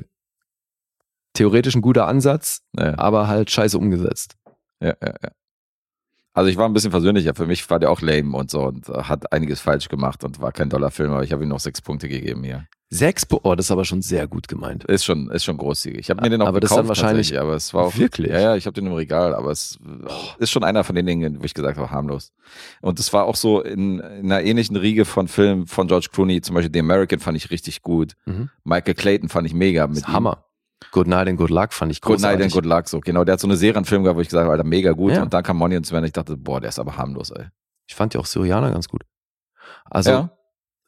theoretisch ein guter Ansatz, Ja, aber halt scheiße umgesetzt. ja, ja, ja. Also ich war ein bisschen versöhnlicher. Für mich war der auch lame und so und hat einiges falsch gemacht und war kein toller Film, aber ich habe ihm noch sechs Punkte gegeben hier. Sechs, oh, das ist aber schon sehr gut gemeint. Ist schon, ist schon großzügig. Ich habe mir den auch Aber das gekauft, dann wahrscheinlich- aber es war auch Wirklich? Ja, ja, ich habe den im Regal, aber es ist schon einer von den Dingen, wo ich gesagt habe, harmlos. Und es war auch so in, in einer ähnlichen Riege von Filmen von George Clooney, zum Beispiel The American fand ich richtig gut. Mhm. Michael Clayton fand ich mega Das mit Hammer. Good Night and Good Luck fand ich Good großartig. Night and Good Luck, so genau. Der hat so eine Serienfilm gehabt, wo ich gesagt habe, Alter, mega gut. Ja. Und dann kam Monuments Man, ich dachte, boah, der ist aber harmlos, ey. Ich fand ja auch Syrianer ganz gut. Also, ja,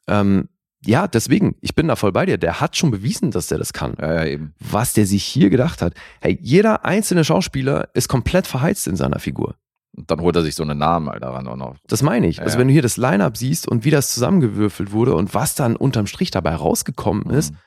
ähm, ja, deswegen, ich bin da voll bei dir. Der hat schon bewiesen, dass der das kann. ja, ja, eben. Was der sich hier gedacht hat. Hey, jeder einzelne Schauspieler ist komplett verheizt in seiner Figur. Und dann holt er sich so einen Namen, Alter, ran auch noch. Das meine ich. Ja, Also wenn du hier das Line-Up siehst und wie das zusammengewürfelt wurde und was dann unterm Strich dabei rausgekommen ist, Mhm.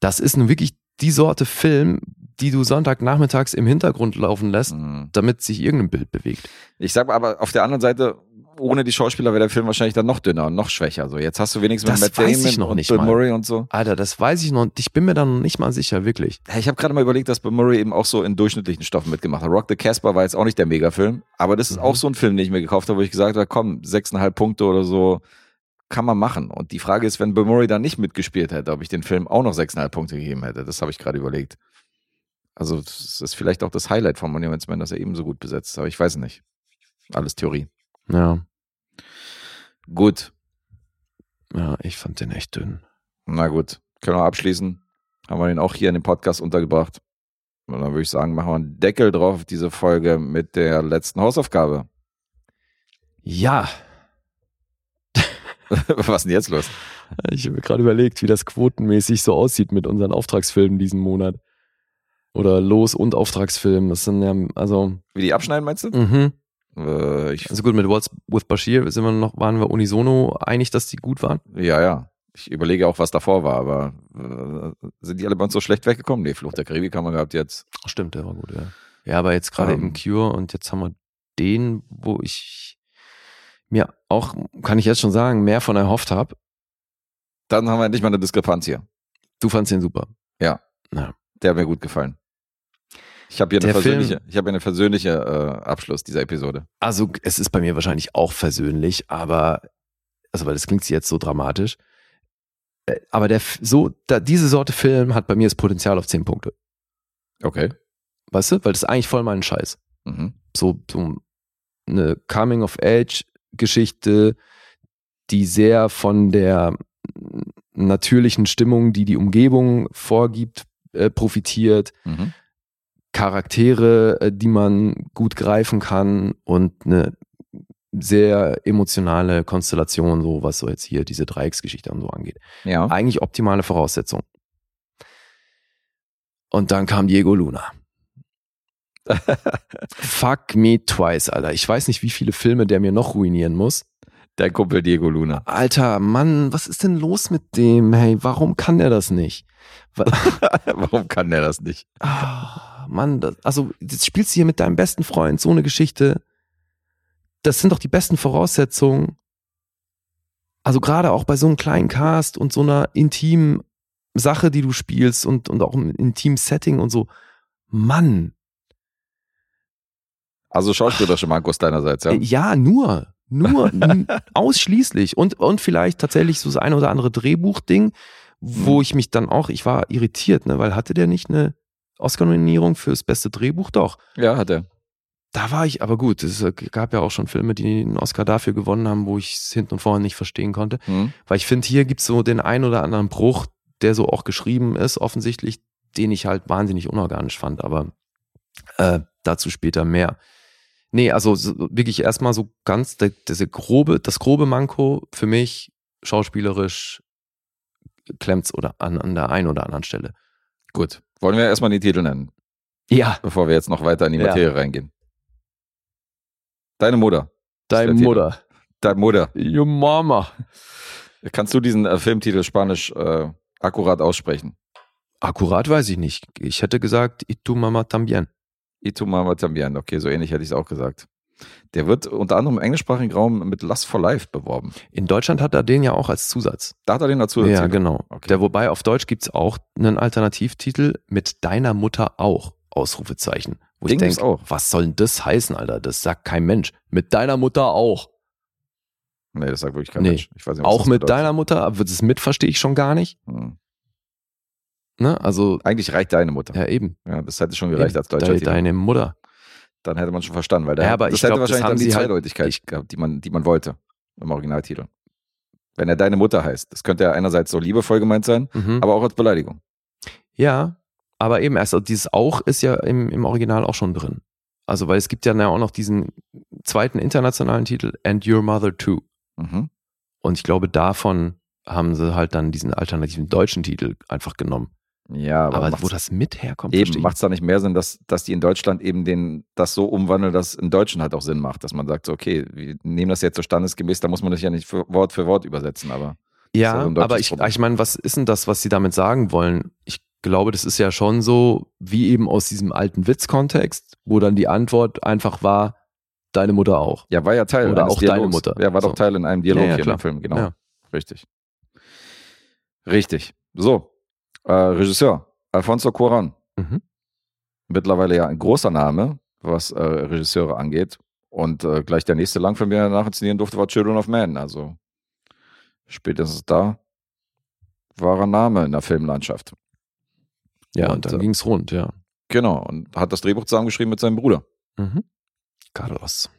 Das ist nun wirklich die Sorte Film, die du Sonntagnachmittags im Hintergrund laufen lässt, Mhm. damit sich irgendein Bild bewegt. Ich sag aber auf der anderen Seite, ohne die Schauspieler wäre der Film wahrscheinlich dann noch dünner und noch schwächer. So, jetzt hast du wenigstens Das mit Matt weiß ich noch und nicht Bill mal. Murray und so. Alter, das weiß ich noch. Ich bin mir da noch nicht mal sicher, wirklich. Ich habe gerade mal überlegt, dass Bill Murray eben auch so in durchschnittlichen Stoffen mitgemacht hat. Rock the Casper war jetzt auch nicht der Megafilm, aber das ist Mhm. auch so ein Film, den ich mir gekauft habe, wo ich gesagt habe, komm, sechseinhalb Punkte oder so kann man machen. Und die Frage ist, wenn Bill Murray da nicht mitgespielt hätte, ob ich den Film auch noch sechseinhalb Punkte gegeben hätte. Das habe ich gerade überlegt. Also das ist vielleicht auch das Highlight von Monuments Man, dass er ebenso gut besetzt ist, aber ich weiß nicht. Alles Theorie. Ja, Gut, ja, ich fand den echt dünn. na gut. Können wir abschließen. Haben wir den auch hier in dem Podcast untergebracht. Und dann würde ich sagen, machen wir einen Deckel drauf auf diese Folge mit der letzten Hausaufgabe. Ja, Was ist denn jetzt los? ich habe mir gerade überlegt, wie das quotenmäßig so aussieht mit unseren Auftragsfilmen diesen Monat. Oder Los- und Auftragsfilmen. Das sind ja, also, Wie die abschneiden, meinst du? mhm. Äh, ich, also gut, mit What's with Bashir sind wir noch, waren wir unisono einig, dass die gut waren. ja, ja. Ich überlege auch, was davor war, aber äh, sind die alle bei uns so schlecht weggekommen? Nee, Fluch der Karibik haben wir gehabt jetzt. Stimmt, der war gut, ja. Ja, aber jetzt gerade Ähm. im Cure und jetzt haben wir den, wo ich mir auch, kann ich jetzt schon sagen, mehr von erhofft habe. Dann haben wir endlich mal eine Diskrepanz hier. Du fandst den super. Der hat mir gut gefallen. Ich habe hier eine Der Film- persönliche, ich habe hier eine persönliche äh, Abschluss dieser Episode. Also es ist bei mir wahrscheinlich auch versöhnlich, aber, also weil das klingt jetzt so dramatisch. Äh, Aber der, so, da, diese Sorte Film hat bei mir das Potenzial auf 10 Punkte. Okay. Weißt du? Weil das ist eigentlich voll mein Scheiß. Mhm. so, so eine Coming-of-Age-Geschichte, die sehr von der natürlichen Stimmung, die die Umgebung vorgibt, äh, profitiert. Mhm. Charaktere, äh, die man gut greifen kann und eine sehr emotionale Konstellation, so was so jetzt hier diese Dreiecksgeschichte und so angeht. Ja. Eigentlich optimale Voraussetzung. Und dann kam Diego Luna. Fuck me twice, Alter. Ich weiß nicht, wie viele Filme der mir noch ruinieren muss. Der Kumpel Diego Luna. Alter, Mann, was ist denn los mit dem? Hey, warum kann der das nicht? Wa- Warum kann der das nicht? Ah, Mann, das, also jetzt spielst du hier mit deinem besten Freund so eine Geschichte. Das sind doch die besten Voraussetzungen. Also gerade auch bei so einem kleinen Cast und so einer intimen Sache, die du spielst und, und auch im intimen Setting und so. Mann, Also schauspielerische Markus deinerseits, ja? Äh, Ja, nur. Nur ausschließlich. Und, und vielleicht tatsächlich so das eine oder andere Drehbuchding, wo Mhm. ich mich dann auch, ich war irritiert, ne, weil hatte der nicht eine Oscar-Nominierung fürs beste Drehbuch? Doch. Ja, hat er. Da war ich, aber gut, es äh, gab ja auch schon Filme, die einen Oscar dafür gewonnen haben, wo ich es hinten und vorne nicht verstehen konnte. Hm? Weil ich finde, hier gibt's so den ein oder anderen Bruch, der so auch geschrieben ist, offensichtlich, den ich halt wahnsinnig unorganisch fand, aber äh, dazu später mehr. Nee, also so, wirklich erstmal so ganz der, diese grobe, das grobe Manko für mich, schauspielerisch klemmt's oder an, an der einen oder anderen Stelle. Gut. Wollen wir erstmal die Titel nennen, Ja, bevor wir jetzt noch weiter in die Ja. Materie reingehen? Deine Mutter. deine. Mutter. Deine Mutter. Your Mama. Kannst du diesen äh, Filmtitel spanisch äh, akkurat aussprechen? Akkurat weiß ich nicht. Ich hätte gesagt, y tu mama también. Y tu mama también. Okay, so ähnlich hätte ich es auch gesagt. Der wird unter anderem im englischsprachigen Raum mit Lust for Life beworben. In Deutschland hat er den ja auch als Zusatz. Da hat er den dazu Ja, erzählt. genau. Okay. Der, wobei auf Deutsch gibt's auch einen Alternativtitel mit deiner Mutter auch. Ausrufezeichen. Wo Den ich denke, auch. was soll denn das heißen, Alter? Das sagt kein Mensch. Mit deiner Mutter auch. Nee, das sagt wirklich kein Nee. Mensch. Ich weiß nicht, was Auch mit bedeutet. deiner Mutter, aber das mit verstehe ich schon gar nicht. Hm. Ne? Also, Eigentlich reicht deine Mutter. Ja, ja, eben. das hätte schon gereicht als deutscher Deine, Titel. deine Mutter. Dann hätte man schon verstanden, weil da, Ja, aber das ich hätte glaub, das wahrscheinlich haben dann die sie halt- Zweideutigkeit gehabt, die man, die man wollte im Originaltitel. Wenn er deine Mutter heißt, das könnte ja einerseits so liebevoll gemeint sein, Mhm. aber auch als Beleidigung. Ja, aber eben erst, also dieses auch ist ja im, im Original auch schon drin. Also, weil es gibt ja auch noch diesen zweiten internationalen Titel, And Your Mother Too. Mhm. Und ich glaube, davon haben sie halt dann diesen alternativen deutschen Titel einfach genommen. Ja, aber, Aber, wo das mit herkommt, eben macht es da nicht mehr Sinn, dass, dass die in Deutschland eben den, das so umwandeln, dass in Deutschen halt auch Sinn macht, dass man sagt, so, okay, wir nehmen das jetzt so standesgemäß, da muss man das ja nicht für, Wort für Wort übersetzen, aber Ja, deutsches aber ich, Problem. ich meine, was ist denn das, was sie damit sagen wollen? Ich glaube, das ist ja schon so, wie eben aus diesem alten Witzkontext, wo dann die Antwort einfach war, deine Mutter auch. ja, war ja Teil Oder auch deine Dialogs. Mutter. Ja, war doch So. Teil in einem Dialog Ja, ja, hier klar. im Film, genau. Ja. Richtig. Richtig. So, äh, Regisseur, Alfonso Cuarón. Mhm. Mittlerweile ja ein großer Name, was äh, Regisseure angeht. Und äh, gleich der nächste Langfilm, den er nacherzählen durfte, war Children of Man. Also spätestens da war er Name in der Filmlandschaft. Ja, Und, und dann äh, ging's rund, ja. Genau, und hat das Drehbuch zusammengeschrieben mit seinem Bruder. Mhm. Carlos.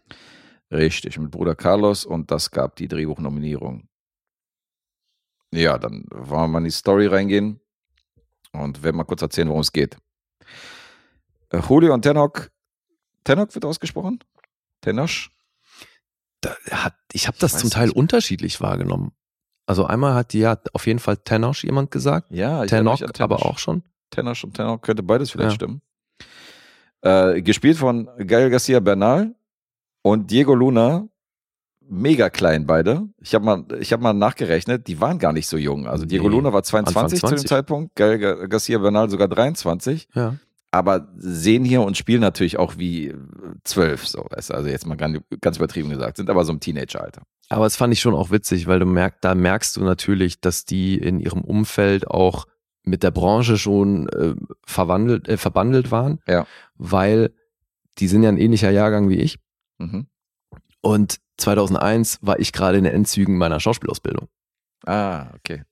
Richtig, mit Bruder Carlos und das gab die Drehbuchnominierung. Ja, dann wollen wir mal in die Story reingehen und werden mal kurz erzählen, worum es geht. Äh, Julio und Tenok. Tenok wird ausgesprochen? Tenosch? Da hat, ich habe das zum Teil nicht. unterschiedlich wahrgenommen. Also einmal hat die ja auf jeden Fall Tenoch jemand gesagt, Ja, ich Tenok an aber auch schon. Tenoch und Tenok könnte beides vielleicht Ja. stimmen. Äh, gespielt von Gael Garcia Bernal und Diego Luna. Mega klein beide. Ich habe mal, ich hab mal nachgerechnet, die waren gar nicht so jung. Also Diego Nee, Luna war 22 zu dem 20. Zeitpunkt, Garcia Bernal sogar 23. Ja. aber sehen hier und spielen natürlich auch wie zwölf, so, weißt du, also jetzt mal ganz, übertrieben gesagt, sind aber so im Teenageralter. Aber das fand ich schon auch witzig, weil du merkst, da merkst du natürlich, dass die in ihrem Umfeld auch mit der Branche schon äh, verwandelt, äh, verbandelt waren. Ja. Weil die sind ja ein ähnlicher Jahrgang wie ich. Mhm. Und 2001 war ich gerade in den Endzügen meiner Schauspielausbildung. Ah, okay.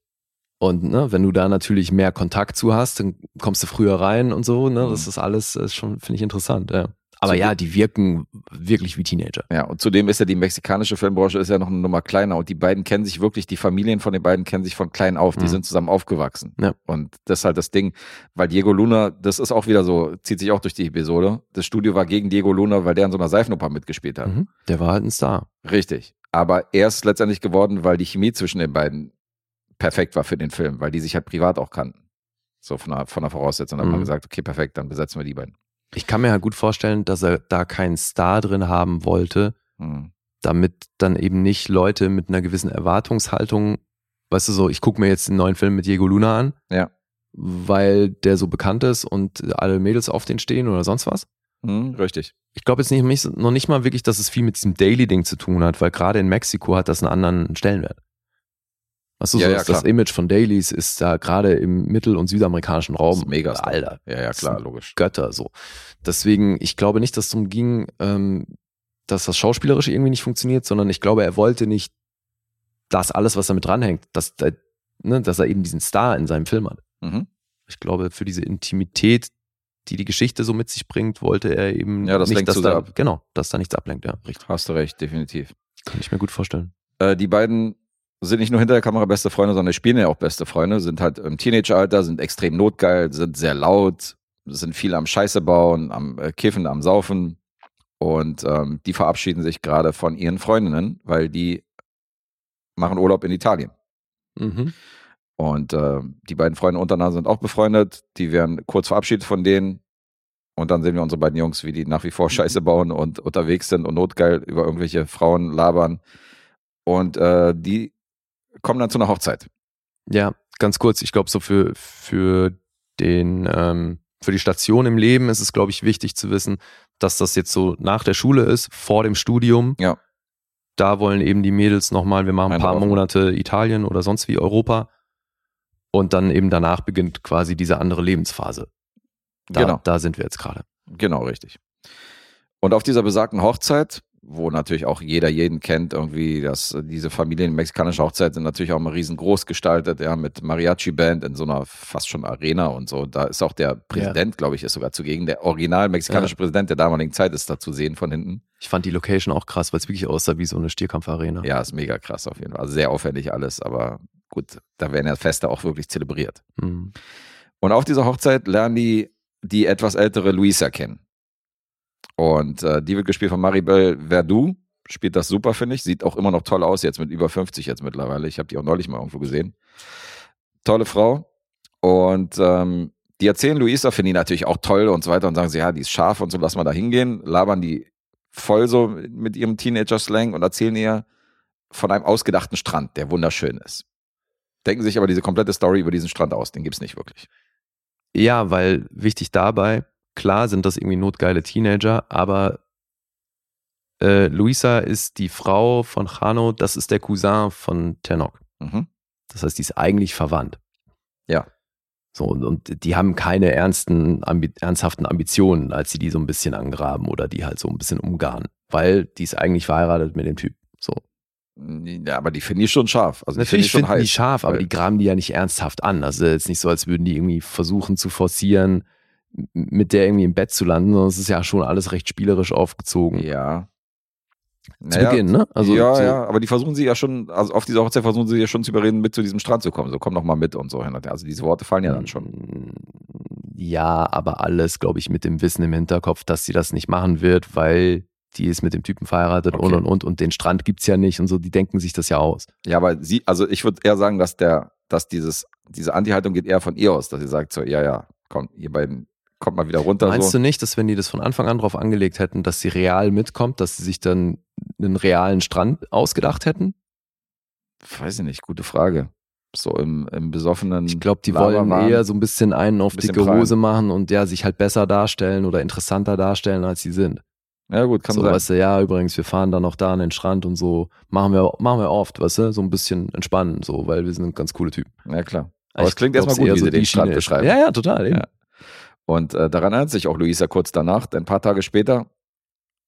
Und ne, wenn du da natürlich mehr Kontakt zu hast, dann kommst du früher rein und so. Ne, Mhm. das ist alles ist schon, finde ich interessant. Ja. Aber So- ja, die wirken wirklich wie Teenager. Ja, und zudem ist ja die mexikanische Filmbranche ist ja noch eine Nummer kleiner und die beiden kennen sich wirklich, die Familien von den beiden kennen sich von klein auf, die Mhm. sind zusammen aufgewachsen. Ja. Und das ist halt das Ding, weil Diego Luna, das ist auch wieder so, zieht sich auch durch die Episode. Das Studio war gegen Diego Luna, weil der in so einer Seifenoper mitgespielt hat. Mhm. Der war halt ein Star. Richtig. Aber er ist letztendlich geworden, weil die Chemie zwischen den beiden perfekt war für den Film, weil die sich halt privat auch kannten. So von der, von der Voraussetzung. Dann hat man Mhm. gesagt, okay, perfekt, dann besetzen wir die beiden. Ich kann mir halt gut vorstellen, dass er da keinen Star drin haben wollte, Mhm. damit dann eben nicht Leute mit einer gewissen Erwartungshaltung, weißt du so, ich gucke mir jetzt den neuen Film mit Diego Luna an, Ja. weil der so bekannt ist und alle Mädels auf den stehen oder sonst was. Mhm, richtig. Ich glaube jetzt nicht, nicht, noch nicht mal wirklich, dass es viel mit diesem Daily-Ding zu tun hat, weil gerade in Mexiko hat das einen anderen Stellenwert. Weißt du, Ja, so ja, das. Image von Dailies ist da gerade im mittel- und südamerikanischen Raum mega Alter, Ja, ja, klar, logisch. Götter so. Deswegen, ich glaube nicht, dass es darum ging, ähm, dass das Schauspielerische irgendwie nicht funktioniert, sondern ich glaube, er wollte nicht das alles, was damit dranhängt, dass, der, ne, dass er eben diesen Star in seinem Film hat. Mhm. Ich glaube, für diese Intimität, die die Geschichte so mit sich bringt, wollte er eben Ja, das nicht, dass da, ab. genau, dass da nichts ablenkt. Ja, richtig. Hast du recht, definitiv. Kann ich mir gut vorstellen. Äh, die beiden sind nicht nur hinter der Kamera beste Freunde, sondern spielen ja auch beste Freunde, sind halt im Teenageralter, sind extrem notgeil, sind sehr laut, sind viel am Scheiße bauen, am äh, Kiffen, am Saufen. Und ähm, die verabschieden sich gerade von ihren Freundinnen, weil die machen Urlaub in Italien. Mhm. Und äh, die beiden Freunde untereinander sind auch befreundet. Die werden kurz verabschiedet von denen. Und dann sehen wir unsere beiden Jungs, wie die nach wie vor Scheiße bauen und unterwegs sind und notgeil über irgendwelche Frauen labern. Und äh, die kommen dann zu einer Hochzeit. Ja, ganz kurz, ich glaube, so für, für den, ähm, für die Station im Leben ist es, glaube ich, wichtig zu wissen, dass das jetzt so nach der Schule ist, vor dem Studium. Ja. Da wollen eben die Mädels nochmal, wir machen ein paar. Monate Italien oder sonst wie Europa. Und dann eben danach beginnt quasi diese andere Lebensphase. Da, Genau. da sind wir jetzt gerade. Genau, richtig. Und auf dieser besagten Hochzeit, wo natürlich auch jeder jeden kennt, irgendwie, dass diese Familien, mexikanische Hochzeit sind natürlich auch mal riesengroß gestaltet, ja, mit Mariachi-Band in so einer fast schon Arena und so. Da ist auch der Präsident, glaube ich, ist sogar zugegen. Der original mexikanische Präsident der damaligen Zeit ist da zu sehen von hinten. Ich fand die Location auch krass, weil es wirklich aussah wie so eine Stierkampfarena. Ja, ist mega krass auf jeden Fall. Also sehr aufwendig alles, aber gut, da werden ja Feste auch wirklich zelebriert. Mhm. Und auf dieser Hochzeit lernen die die etwas ältere Luisa kennen. Und äh, die wird gespielt von Maribel Verdú. Spielt das super, finde ich. Sieht auch immer noch toll aus, jetzt mit über 50 jetzt mittlerweile. Ich habe die auch neulich mal irgendwo gesehen. Tolle Frau. Und ähm, die erzählen Luisa, finden die natürlich auch toll und so weiter und sagen sie, ja, die ist scharf und so, lass mal da hingehen. Labern die voll so mit ihrem Teenager-Slang und erzählen ihr von einem ausgedachten Strand, der wunderschön ist. Denken sich aber diese komplette Story über diesen Strand aus, den gibt's nicht wirklich. Ja, weil wichtig dabei, klar sind das irgendwie notgeile Teenager, aber äh, Luisa ist die Frau von Chano, das ist der Cousin von Tenok. Mhm. Das heißt, die ist eigentlich verwandt. Ja. So, und, und die haben keine ernsten, ambi ernsthaften Ambitionen, als sie die so ein bisschen angraben oder die halt so ein bisschen umgarnen. Weil die ist eigentlich verheiratet mit dem Typ. So. Ja, aber die finde ich schon scharf. Also die finde Natürlich ich schon finden die scharf, aber die graben die ja nicht ernsthaft an. Also jetzt nicht so, als würden die irgendwie versuchen zu forcieren, mit der irgendwie im Bett zu landen, sondern es ist ja schon alles recht spielerisch aufgezogen. Ja. Zu Beginn, ne? Also ja, so, ja, aber die versuchen sie ja schon, also auf dieser Hochzeit versuchen sie ja schon zu überreden, mit zu diesem Strand zu kommen. So, komm doch mal mit und so. Also diese Worte fallen ja dann schon. Ja, aber alles, glaube ich, mit dem Wissen im Hinterkopf, dass sie das nicht machen wird, weil die ist mit dem Typen verheiratet Okay. und und und und den Strand gibt's ja nicht und so, die denken sich das ja aus. Ja, aber sie, also ich würde eher sagen, dass der, dass dieses, diese Anti-Haltung geht eher von ihr aus, dass sie sagt so, ja, ja, komm, ihr beiden kommt mal wieder runter. Meinst so. du nicht, dass wenn die das von Anfang an drauf angelegt hätten, dass sie real mitkommt, dass sie sich dann einen realen Strand ausgedacht hätten? Weiß ich nicht, gute Frage. So im, im besoffenen. Ich glaube, die wollen eher so ein bisschen einen auf Bisschen dicke prallen. Hose machen und ja, sich halt besser darstellen oder interessanter darstellen, als sie sind. Ja, gut, kann so, sein. weißt du, ja, übrigens, wir fahren dann noch da an den Strand und so. Machen wir, machen wir oft, weißt du, so ein bisschen entspannen, so, weil wir sind ganz coole Typen. Ja, klar. Aber es klingt erstmal gut, wie so sie den Strand beschreiben. Ja, ja, total. Eben. Ja. Und äh, daran erinnert sich auch Luisa kurz danach, denn ein paar Tage später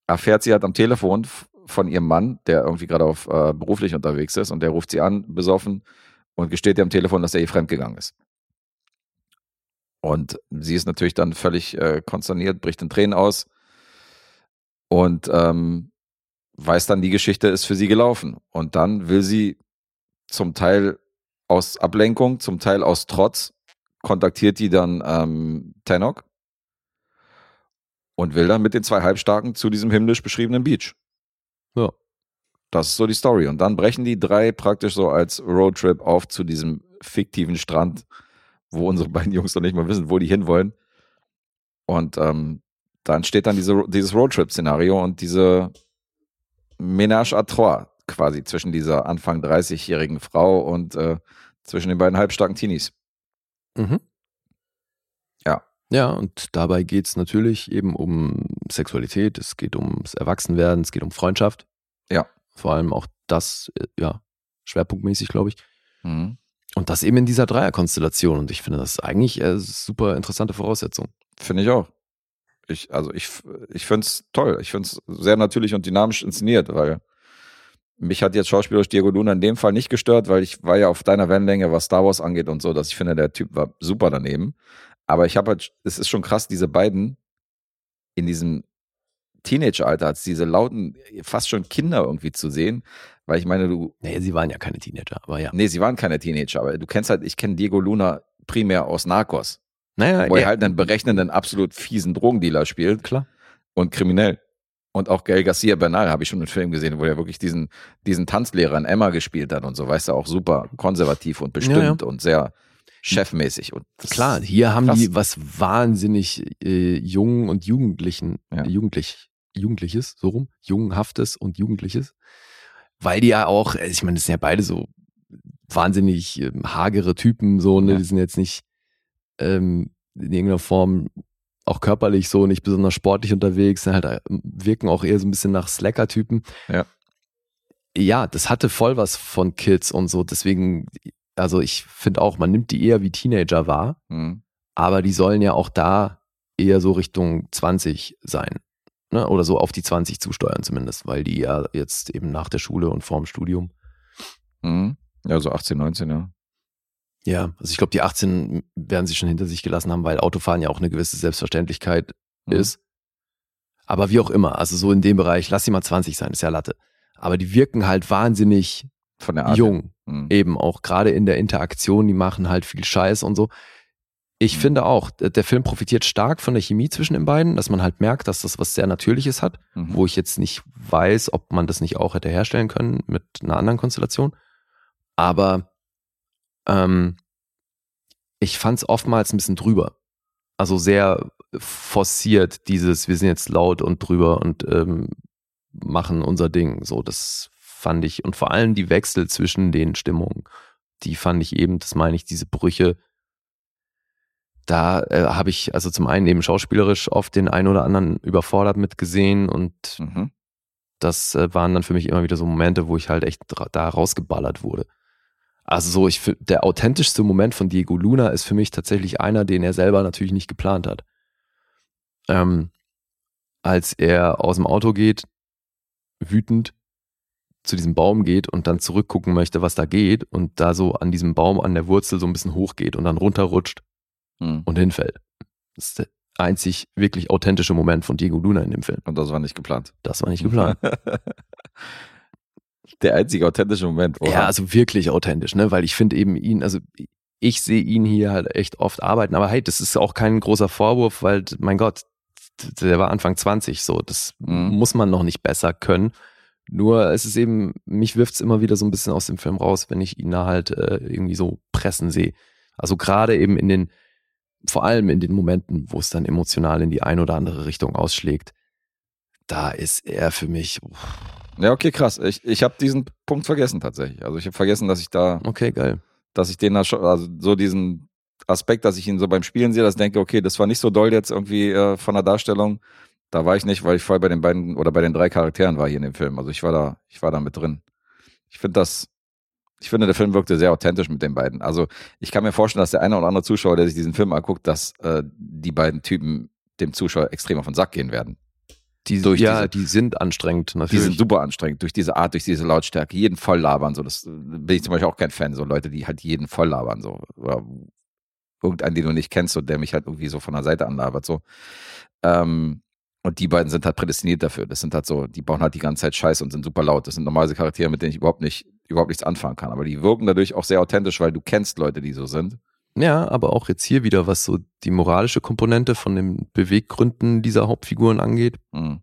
erfährt sie halt am Telefon von ihrem Mann, der irgendwie gerade auf äh, beruflich unterwegs ist und der ruft sie an, besoffen und gesteht ihr am Telefon, dass er ihr fremdgegangen ist. Und sie ist natürlich dann völlig äh, konsterniert, bricht in Tränen aus und ähm, weiß dann, die Geschichte ist für sie gelaufen. Und dann will sie zum Teil aus Ablenkung, zum Teil aus Trotz, kontaktiert die dann ähm, Tenok und will dann mit den zwei Halbstarken zu diesem himmlisch beschriebenen Beach. Ja. Das ist so die Story. Und dann brechen die drei praktisch so als Roadtrip auf zu diesem fiktiven Strand, wo unsere beiden Jungs noch nicht mal wissen, wo die hinwollen. Und ähm, da entsteht dann diese, dieses Roadtrip-Szenario und diese Ménage à trois quasi zwischen dieser Anfang 30-jährigen Frau und äh, zwischen den beiden halbstarken Teenies. Mhm. Ja. Ja, und dabei geht's natürlich eben um Sexualität, es geht ums Erwachsenwerden, es geht um Freundschaft. Ja. Vor allem auch das, äh, ja, schwerpunktmäßig, glaube ich. Mhm. Und das eben in dieser Dreierkonstellation. Und ich finde das eigentlich äh, super interessante Voraussetzung. Finde ich auch. Ich, also ich, ich finde es toll. Ich finde es sehr natürlich und dynamisch inszeniert, weil mich hat jetzt schauspielerisch Diego Luna in dem Fall nicht gestört, weil ich war ja auf deiner Wellenlänge, was Star Wars angeht und so, dass ich finde, der Typ war super daneben. Aber ich habe halt, es ist schon krass, diese beiden in diesem Teenager-Alter, als diese lauten, fast schon Kinder irgendwie zu sehen, weil ich meine, du, Nee, sie waren ja keine Teenager, aber ja. nee, sie waren keine Teenager, aber du kennst halt, ich kenne Diego Luna primär aus Narcos, Naja, wo er halt einen berechnenden, absolut fiesen Drogendealer spielt klar. und kriminell. Und auch Gael Garcia Bernal habe ich schon einen Film gesehen, wo er wirklich diesen, diesen Tanzlehrer in Emma gespielt hat und so, weißt du, auch super konservativ und bestimmt und sehr chefmäßig. Und Klar, hier haben krass. die was wahnsinnig äh, jungen und Jugendlichen, Ja. Jugendlich, Jugendliches, so rum, Jungenhaftes und Jugendliches. Weil die ja auch, äh, ich meine, das sind ja beide so wahnsinnig ähm, hagere Typen, so, ne? Ja. Die sind jetzt nicht ähm, in irgendeiner Form auch körperlich so nicht besonders sportlich unterwegs, sind halt, äh, wirken auch eher so ein bisschen nach Slacker-Typen. Ja. Ja, das hatte voll was von Kids und so, deswegen, also ich finde auch, man nimmt die eher wie Teenager wahr Mhm. aber die sollen ja auch da eher so Richtung 20 sein. Ne? Oder so auf die 20 zusteuern zumindest, weil die ja jetzt eben nach der Schule und vorm Studium. Mhm. Ja, so 18, 19, ja. Ja, also ich glaube, die 18 werden sie schon hinter sich gelassen haben, weil Autofahren ja auch eine gewisse Selbstverständlichkeit Mhm. ist. Aber wie auch immer, also so in dem Bereich, lass sie mal 20 sein, ist ja Latte. Aber die wirken halt wahnsinnig Von der Art. jung. Mhm. eben auch gerade in der Interaktion, die machen halt viel Scheiß und so. Ich Mhm. finde auch, der Film profitiert stark von der Chemie zwischen den beiden, dass man halt merkt, dass das was sehr Natürliches hat, Mhm. wo ich jetzt nicht weiß, ob man das nicht auch hätte herstellen können mit einer anderen Konstellation. Aber ähm, ich fand es oftmals ein bisschen drüber. Also sehr forciert, dieses, wir sind jetzt laut und drüber und ähm, machen unser Ding. So, das fand ich. Und vor allem die Wechsel zwischen den Stimmungen, die fand ich eben, das meine ich, diese Brüche. Da äh, habe ich also zum einen eben schauspielerisch oft den einen oder anderen überfordert mitgesehen und Mhm. das äh, waren dann für mich immer wieder so Momente, wo ich halt echt da rausgeballert wurde. Also so, ich der authentischste Moment von Diego Luna ist für mich tatsächlich einer, den er selber natürlich nicht geplant hat. Ähm, als er aus dem Auto geht, wütend zu diesem Baum geht und dann zurückgucken möchte, was da geht und da so an diesem Baum an der Wurzel so ein bisschen hochgeht und dann runterrutscht Mhm. und hinfällt. Das ist der einzig wirklich authentische Moment von Diego Luna in dem Film. Und das war nicht geplant. Das war nicht geplant. Der einzige authentische Moment. Oha. Ja, also wirklich authentisch, ne? Weil ich finde eben ihn, also ich sehe ihn hier halt echt oft arbeiten. Aber hey, das ist auch kein großer Vorwurf, weil, mein Gott, der war Anfang 20, so. Das Mhm. muss man noch nicht besser können. Nur es ist eben, mich wirft es immer wieder so ein bisschen aus dem Film raus, wenn ich ihn da halt äh, irgendwie so pressen sehe. Also gerade eben in den, vor allem in den Momenten, wo es dann emotional in die eine oder andere Richtung ausschlägt, da ist er für mich, Ja, okay, krass. Ich, ich habe diesen Punkt vergessen tatsächlich. Also ich habe vergessen, dass ich da, okay, geil. dass ich den da schon, also so diesen Aspekt, dass ich ihn so beim Spielen sehe, dass ich denke, okay, das war nicht so doll jetzt irgendwie äh, von der Darstellung. Da war ich nicht, weil ich voll bei den beiden oder bei den drei Charakteren war hier in dem Film. Also ich war da, ich war da mit drin. Ich finde das, ich finde, der Film wirkte sehr authentisch mit den beiden. Also ich kann mir vorstellen, dass der eine oder andere Zuschauer, der sich diesen Film anguckt, dass äh, die beiden Typen dem Zuschauer extrem auf den Sack gehen werden. Die, Durch ja, diese- die sind anstrengend, Die natürlich. sind super anstrengend durch diese Art, durch diese Lautstärke, jeden voll labern. So, das äh, bin ich zum Beispiel auch kein Fan. So Leute, die halt jeden voll labern. So. Oder irgendeinen, den du nicht kennst und der mich halt irgendwie so von der Seite anlabert. So. Ähm, und die beiden sind halt prädestiniert dafür. Das sind halt so, die bauen halt die ganze Zeit Scheiße und sind super laut. Das sind normalerweise Charaktere, mit denen ich überhaupt nicht, überhaupt nichts anfangen kann. Aber die wirken dadurch auch sehr authentisch, weil du kennst Leute, die so sind. Ja, aber auch jetzt hier wieder, was so die moralische Komponente von den Beweggründen dieser Hauptfiguren angeht, Mhm.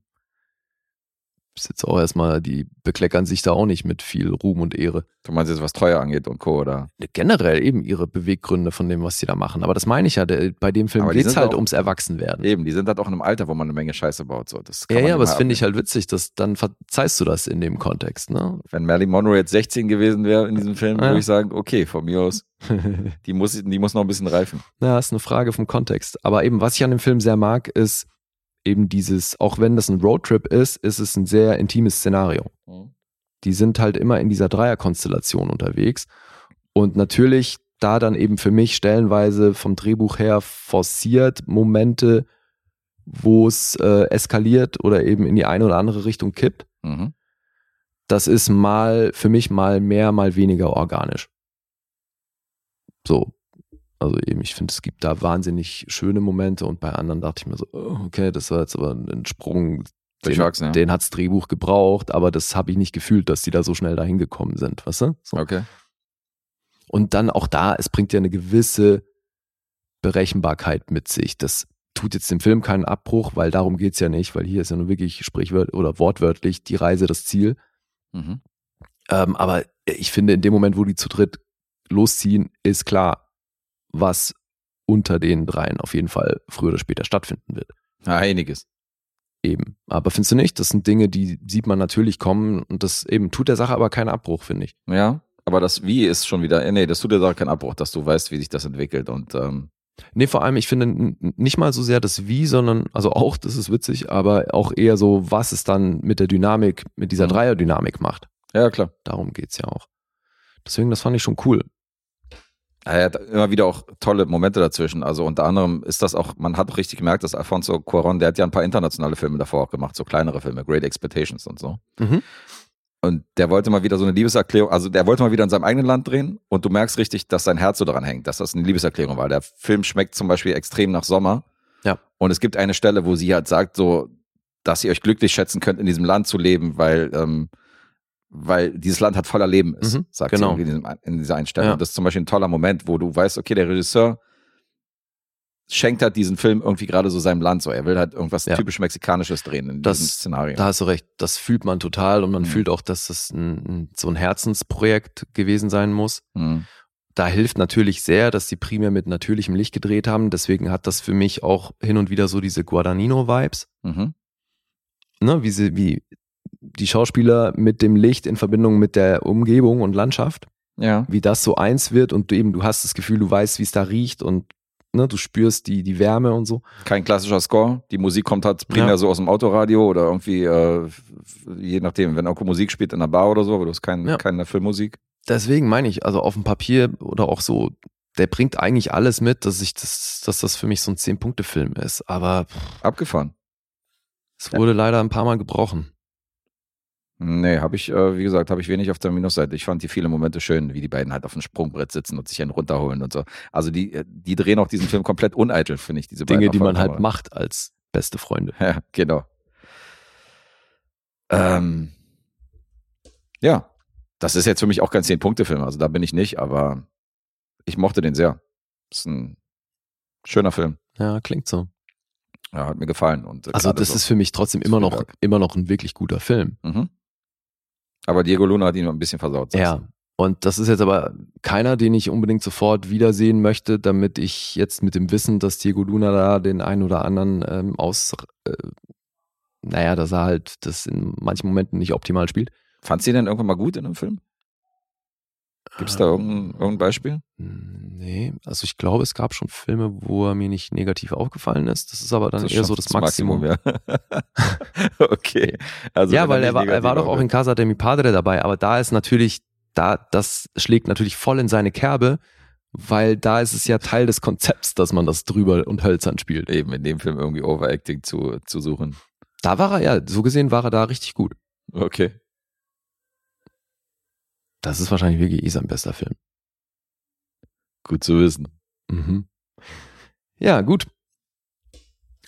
Ist jetzt auch erstmal, die bekleckern sich da auch nicht mit viel Ruhm und Ehre. Du meinst jetzt, was Treue angeht und Co. oder? Generell eben ihre Beweggründe von dem, was sie da machen. Aber das meine ich ja, der, bei dem Film geht's sind halt auch- ums Erwachsenwerden. Eben, die sind halt auch in einem Alter, wo man eine Menge Scheiße baut. So. Das kann Ja, ja, aber das finde ich halt witzig, dass dann verzeihst du das in dem Kontext, ne? Wenn Marilyn Monroe jetzt 16 gewesen wäre in diesem Film, Ja. würde ich sagen, okay, von mir aus, die muss, die muss noch ein bisschen reifen. Ja, ist eine Frage vom Kontext. Aber eben, was ich an dem Film sehr mag, ist eben dieses, auch wenn das ein Roadtrip ist, ist es ein sehr intimes Szenario. Die sind halt immer in dieser Dreierkonstellation unterwegs. Und natürlich da dann eben für mich stellenweise vom Drehbuch her forciert Momente, wo es äh, eskaliert oder eben in die eine oder andere Richtung kippt. Mhm. Das ist mal für mich mal mehr, mal weniger organisch. So. Also eben, ich finde, es gibt da wahnsinnig schöne Momente und bei anderen dachte ich mir so, oh, okay, das war jetzt aber ein Sprung, den, ja. den hat's Drehbuch gebraucht, aber das habe ich nicht gefühlt, dass die da so schnell dahin gekommen sind, weißt du? So. Okay. Und dann auch da, es bringt ja eine gewisse Berechenbarkeit mit sich. Das tut jetzt dem Film keinen Abbruch, weil darum geht's ja nicht, weil hier ist ja nur wirklich sprichwörtlich oder wortwörtlich die Reise das Ziel. Mhm. Ähm, aber ich finde, in dem Moment, wo die zu dritt losziehen, ist klar, was unter den dreien auf jeden Fall früher oder später stattfinden wird. Ja, einiges. Eben. Aber findest du nicht? Das sind Dinge, die sieht man natürlich kommen und das eben tut der Sache aber keinen Abbruch, finde ich. Ja, aber das Wie ist schon wieder, äh, nee, das tut dir doch keinen Abbruch, dass du weißt, wie sich das entwickelt und ähm, Nee, vor allem, ich finde nicht mal so sehr das Wie, sondern, also auch, das ist witzig, aber auch eher so, was es dann mit der Dynamik, mit dieser Mhm. Dreierdynamik macht. ja, klar. Darum geht's ja auch. Deswegen, das fand ich schon cool. Er hat immer wieder auch tolle Momente dazwischen. Also unter anderem ist das auch, man hat auch richtig gemerkt, dass Alfonso Cuaron, der hat ja ein paar internationale Filme davor auch gemacht, so kleinere Filme, Great Expectations und so. Mhm. Und der wollte mal wieder so eine Liebeserklärung, also der wollte mal wieder in seinem eigenen Land drehen und du merkst richtig, dass sein Herz so daran hängt, dass das eine Liebeserklärung war. Der Film schmeckt zum Beispiel extrem nach Sommer. Ja. Und es gibt eine Stelle, wo sie halt sagt, so, dass ihr euch glücklich schätzen könnt, in diesem Land zu leben, weil, ähm, weil dieses Land hat voller Leben ist, Mhm, sagt genau. sie in, diesem, in dieser Einstellung. Ja. Das ist zum Beispiel ein toller Moment, wo du weißt, okay, der Regisseur schenkt halt diesen Film irgendwie gerade so seinem Land so. Er will halt irgendwas Ja. typisch Mexikanisches drehen in Das- diesem Szenario. Da hast du recht, das fühlt man total und man Mhm. fühlt auch, dass das ein, so ein Herzensprojekt gewesen sein muss. Mhm. Da hilft natürlich sehr, dass sie primär mit natürlichem Licht gedreht haben. Deswegen hat das für mich auch hin und wieder so diese Guadagnino-Vibes. Mhm. Ne? Wie, sie, wie die Schauspieler mit dem Licht in Verbindung mit der Umgebung und Landschaft, Ja. wie das so eins wird und du eben, du hast das Gefühl, du weißt, wie es da riecht und ne, du spürst die, die Wärme und so. kein klassischer Score. Die Musik kommt halt primär Ja. so aus dem Autoradio oder irgendwie, äh, je nachdem, wenn irgendwo Musik spielt in der Bar oder so, aber du hast kein, Ja. keine Filmmusik. Deswegen meine ich, also auf dem Papier oder auch so, der bringt eigentlich alles mit, dass ich das, dass das für mich so ein Zehn-Punkte-Film ist. Aber Abgefahren. es wurde leider ein paar Mal gebrochen. Nee, habe ich, äh, wie gesagt, habe ich wenig auf der Minusseite. Ich fand die viele Momente schön, wie die beiden halt auf dem Sprungbrett sitzen und sich einen runterholen und so. Also die, äh, die drehen auch diesen Film komplett uneitel, finde ich, diese Dinge, die man halt macht als beste Freunde. Ja, genau. Ähm, ja, das ist jetzt für mich auch kein Zehn-Punkte-Film, also da bin ich nicht, aber ich mochte den sehr. Ist ein schöner Film. Ja, klingt so. Ja, hat mir gefallen. Und, äh, Also das so- ist für mich trotzdem immer noch, immer noch ein wirklich guter Film. Mhm. Aber Diego Luna hat ihn noch ein bisschen versaut. Ja. Und das ist jetzt aber keiner, den ich unbedingt sofort wiedersehen möchte, damit ich jetzt mit dem Wissen, dass Diego Luna da den einen oder anderen ähm, aus, äh, naja, dass er halt das in manchen Momenten nicht optimal spielt. Fandst du ihn denn irgendwann mal gut in einem Film? Gibt es da irgendein, irgendein Beispiel? Hm, Nee, also ich glaube, es gab schon Filme, wo er mir nicht negativ aufgefallen ist. Das ist aber dann ist eher so das Maximum. ja. okay. Also ja, weil er war, er war doch auch in Casa de mi Padre dabei, aber da ist natürlich, da, das schlägt natürlich voll in seine Kerbe, weil da ist es ja Teil des Konzepts, dass man das drüber und hölzern spielt. eben in dem Film irgendwie Overacting zu, zu suchen. Da war er ja, so gesehen war er da richtig gut. Okay. Das ist wahrscheinlich wirklich eh sein bester Film. Gut zu wissen. Mhm. Ja, gut.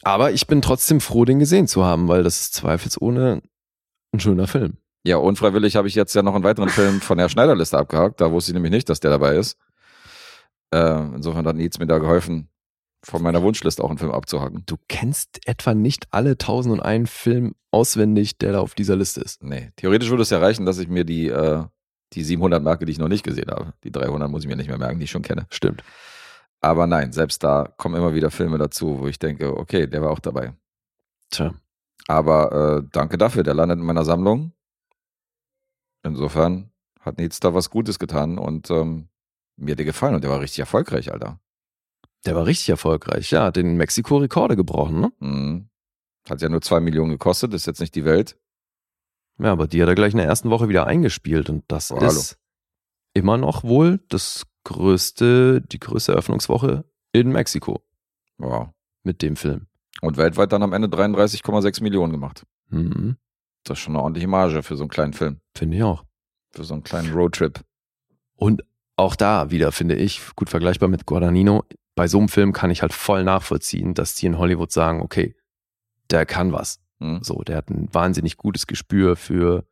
Aber ich bin trotzdem froh, den gesehen zu haben, weil das ist zweifelsohne ein schöner Film. Ja, unfreiwillig habe ich jetzt ja noch einen weiteren Film von der Schneiderliste abgehakt. Da wusste ich nämlich nicht, dass der dabei ist. Äh, insofern hat Nietz mir da geholfen, von meiner Wunschliste auch einen Film abzuhaken. Du kennst etwa nicht alle 1001 Film auswendig, der da auf dieser Liste ist. Nee, theoretisch würde es ja reichen, dass ich mir die, äh, die 700 Marke, die ich noch nicht gesehen habe, die 300 muss ich mir nicht mehr merken, die ich schon kenne. Stimmt. Aber nein, selbst da kommen immer wieder Filme dazu, wo ich denke, okay, der war auch dabei. Tja. Aber äh, danke dafür, der landet in meiner Sammlung. Insofern hat Nils da was Gutes getan und ähm, mir hat der gefallen und der war richtig erfolgreich, Alter. Der war richtig erfolgreich. Ja, hat in Mexiko Rekorde gebrochen, ne? Mhm. Hat ja nur zwei Millionen gekostet, ist jetzt nicht die Welt. Ja, aber die hat er gleich in der ersten Woche wieder eingespielt und das Oh, hallo. ist immer noch wohl das größte, die größte Eröffnungswoche in Mexiko Wow. mit dem Film. Und weltweit dann am Ende 33,6 Millionen gemacht. Mhm. Das ist schon eine ordentliche Marge für so einen kleinen Film, Finde ich auch. für so einen kleinen Roadtrip. Und auch da wieder, finde ich, gut vergleichbar mit Guadagnino. Bei so einem Film kann ich halt voll nachvollziehen, dass die in Hollywood sagen, okay, der kann was. Mhm. So, der hat ein wahnsinnig gutes Gespür für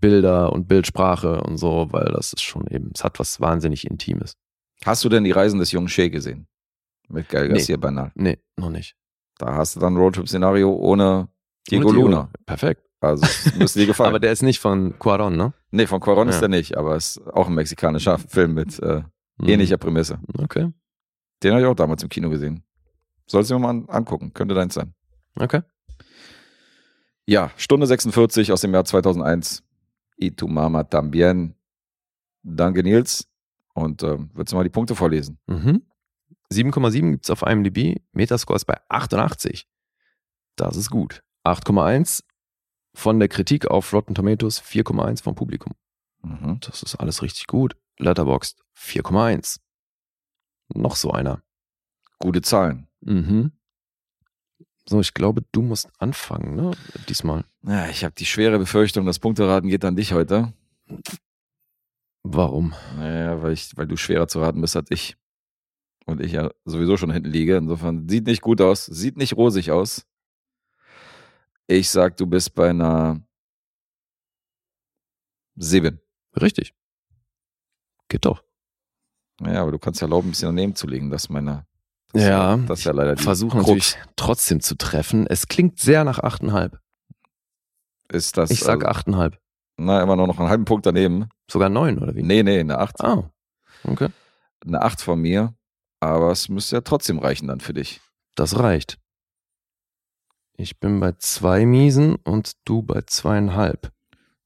Bilder und Bildsprache und so, weil das ist schon eben, es hat was wahnsinnig Intimes. Hast du denn die Reisen des jungen Shea gesehen? Mit Gal Nee. Garcia Bernal. Nee, noch nicht. Da hast du dann ein Roadtrip-Szenario ohne Diego Ohne Luna. Perfekt. Also müsste dir gefallen. Aber der ist nicht von Cuaron, ne? nee, von Cuarón ist Ja. der nicht, aber es ist auch ein mexikanischer Film mit äh, Mhm. ähnlicher Prämisse. Okay. Den habe ich auch damals im Kino gesehen. Sollst du dir mal an- angucken, könnte deins sein. Okay. Ja, Stunde 46 aus dem Jahr 2001. Y tu mama también. Danke, Nils. Und ähm, würdest du mal die Punkte vorlesen? Mhm. 7,7 gibt's auf IMDb. Metascore ist bei 88. Das ist gut. 8,1 von der Kritik auf Rotten Tomatoes, 4,1 vom Publikum. Mhm. Das ist alles richtig gut. Letterboxd 4,1. Noch so einer. Gute Zahlen. Mhm. So, ich glaube, du musst anfangen, ne? Diesmal. Ja, ich habe die schwere Befürchtung, das Punkteraten geht an dich heute. Warum? Naja, weil, ich, weil du schwerer zu raten bist als ich. Und ich ja sowieso schon hinten liege. Insofern sieht nicht gut aus, sieht nicht rosig aus. Ich sag, du bist bei einer 7. Richtig. Geht doch. Ja, aber du kannst ja erlauben, ein bisschen daneben zu liegen. Das ist meine. Das Ja, ist, das ist ja leider die Versuche natürlich trotzdem zu treffen. Es klingt sehr nach 8,5. Ist das. Ich sag also, 8,5. Na, immer noch einen halben Punkt daneben. Sogar 9 oder wie? Nee, nee, eine 8. Ah, okay. Eine 8 von mir. Aber es müsste ja trotzdem reichen dann für dich. Das reicht. Ich bin bei zwei Miesen und du bei zweieinhalb.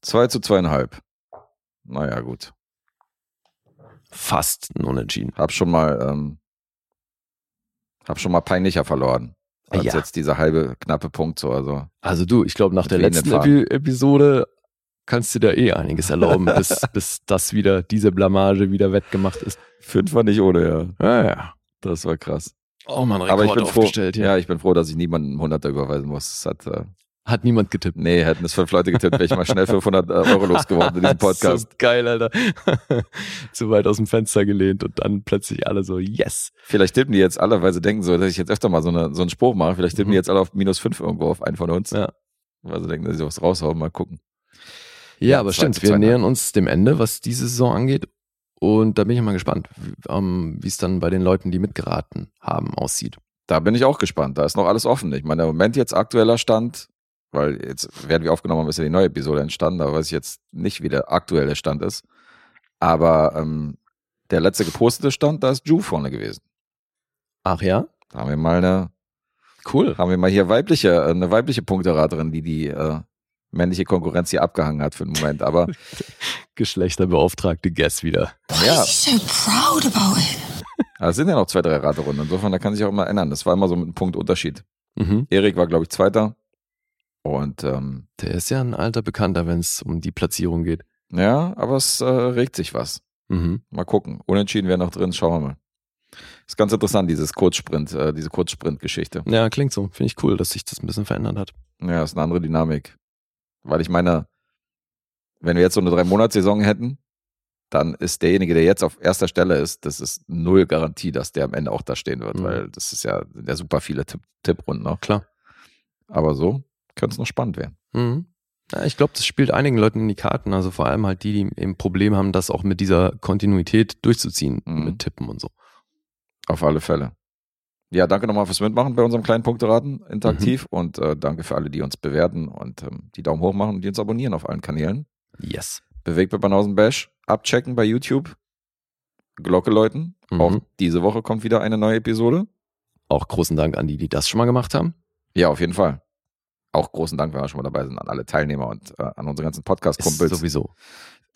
2 zu 2,5. Naja, gut. Fast ein Unentschieden. Hab schon mal, ähm, hab schon mal peinlicher verloren. Als Ja. jetzt dieser halbe knappe Punkt so. Also, Also du, ich glaube, nach der letzten Epi Episode kannst du dir eh einiges erlauben, bis, bis das wieder, diese Blamage wieder wettgemacht ist. fünf war nicht ohne, ja. Ja, ja. Das war krass. Oh man, Aber ich bin froh. aufgestellt hier. Ja, ich bin froh, dass ich niemanden einen Hunderter überweisen muss. Das hat, äh, Hat niemand getippt. nee, hätten es fünf Leute getippt, wäre ich mal schnell 500 Euro losgeworden in diesem Podcast. so geil, Alter. Zu weit aus dem Fenster gelehnt und dann plötzlich alle so, yes. Vielleicht tippen die jetzt alle, weil sie denken so, dass ich jetzt öfter mal so, eine, so einen Spruch mache. Vielleicht tippen Mhm. die jetzt alle auf minus fünf irgendwo auf einen von uns. Ja. Weil sie denken, dass ich was raushauen, mal gucken. Ja, Ja, aber stimmt, wir ne? nähern uns dem Ende, was diese Saison angeht. Und da bin ich mal gespannt, wie ähm, wie es dann bei den Leuten, die mitgeraten haben, aussieht. Da bin ich auch gespannt. Da ist noch alles offen. Ich meine, im Moment jetzt aktueller Stand, weil jetzt werden wir aufgenommen ist ja die neue Episode entstanden, da weiß ich jetzt nicht, wie der aktuelle Stand ist. Aber ähm, der letzte gepostete Stand, da ist Ju vorne gewesen. Ach ja? Da haben wir mal eine, Cool. haben wir mal hier weibliche, äh, eine weibliche Punkteraterin, die die äh, männliche Konkurrenz hier abgehangen hat für einen Moment. Aber Geschlechterbeauftragte Guess wieder. ja, so proud about it. es sind ja noch zwei, drei Raterunden. Insofern, da kann sich auch immer ändern. Das war immer so mit einem Punkt Unterschied. Mhm. Erik war, glaube ich, Zweiter. Und ähm, Der ist ja ein alter Bekannter, wenn es um die Platzierung geht. ja, aber es äh, regt sich was. Mhm. Mal gucken. Unentschieden wäre noch drin, schauen wir mal. Ist ganz interessant, dieses Kurzsprint, äh, diese Kurzsprint-Geschichte. Ja, klingt so. Finde ich cool, dass sich das ein bisschen verändert hat. Ja, ist eine andere Dynamik. Weil ich meine, wenn wir jetzt so eine Drei-Monats-Saison hätten, dann ist derjenige, der jetzt auf erster Stelle ist, das ist null Garantie, dass der am Ende auch da stehen wird, Mhm. weil das ist ja, sind ja super viele Tipp Tipprunden noch. Klar. Aber so könnte es noch spannend werden. Mhm. Ja, ich glaube, das spielt einigen Leuten in die Karten. Also vor allem halt die, die eben Problem haben, das auch mit dieser Kontinuität durchzuziehen, Mhm. mit Tippen und so. Auf alle Fälle. Ja, danke nochmal fürs Mitmachen bei unserem kleinen Punkteraten interaktiv und äh, danke für alle, die uns bewerten und ähm, die Daumen hoch machen und die uns abonnieren auf allen Kanälen. Yes. Bewegt bei Banausen Bash, abchecken bei YouTube, Glocke läuten. Mhm. Auch diese Woche kommt wieder eine neue Episode. Auch großen Dank an die, die das schon mal gemacht haben. Ja, auf jeden Fall. Auch großen Dank, wenn wir schon mal dabei sind, an alle Teilnehmer und äh, an unsere ganzen Podcast-Kumpels, sowieso.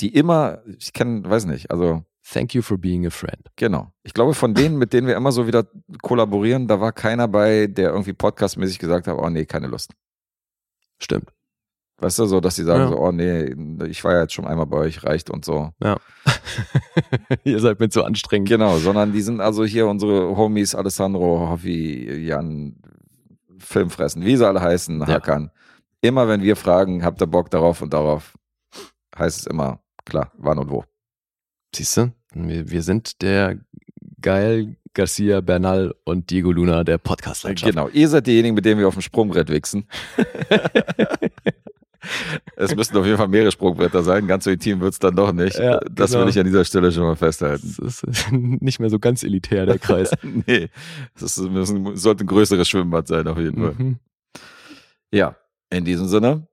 die immer, ich kenne, weiß nicht, also Thank you for being a friend. genau. Ich glaube, von denen, mit denen wir immer so wieder kollaborieren, da war keiner bei, der irgendwie podcastmäßig gesagt hat, oh nee, keine Lust. Stimmt. Weißt du, so, dass sie sagen Ja. so, oh nee, ich war ja jetzt schon einmal bei euch, reicht und so. Ja. Ihr seid mir zu anstrengend. Genau, sondern die sind also hier unsere Homies Alessandro, Hoffi, Jan, Filmfressen, wie sie alle heißen, Ja. Hakan. Immer wenn wir fragen, habt ihr Bock darauf und darauf, heißt es immer, klar, wann und wo. Siehst du? Wir, wir sind der Geil Garcia Bernal und Diego Luna der Podcast-Landschaft. Genau, ihr seid diejenigen, mit denen wir auf dem Sprungbrett wichsen. es müssten auf jeden Fall mehrere Sprungbretter sein, ganz so intim wird's dann doch nicht. Ja, das genau. will ich an dieser Stelle schon mal festhalten. Das ist nicht mehr so ganz elitär, der Kreis. nee, müssen, sollte ein größeres Schwimmbad sein, auf jeden Fall. mhm. Ja, in diesem Sinne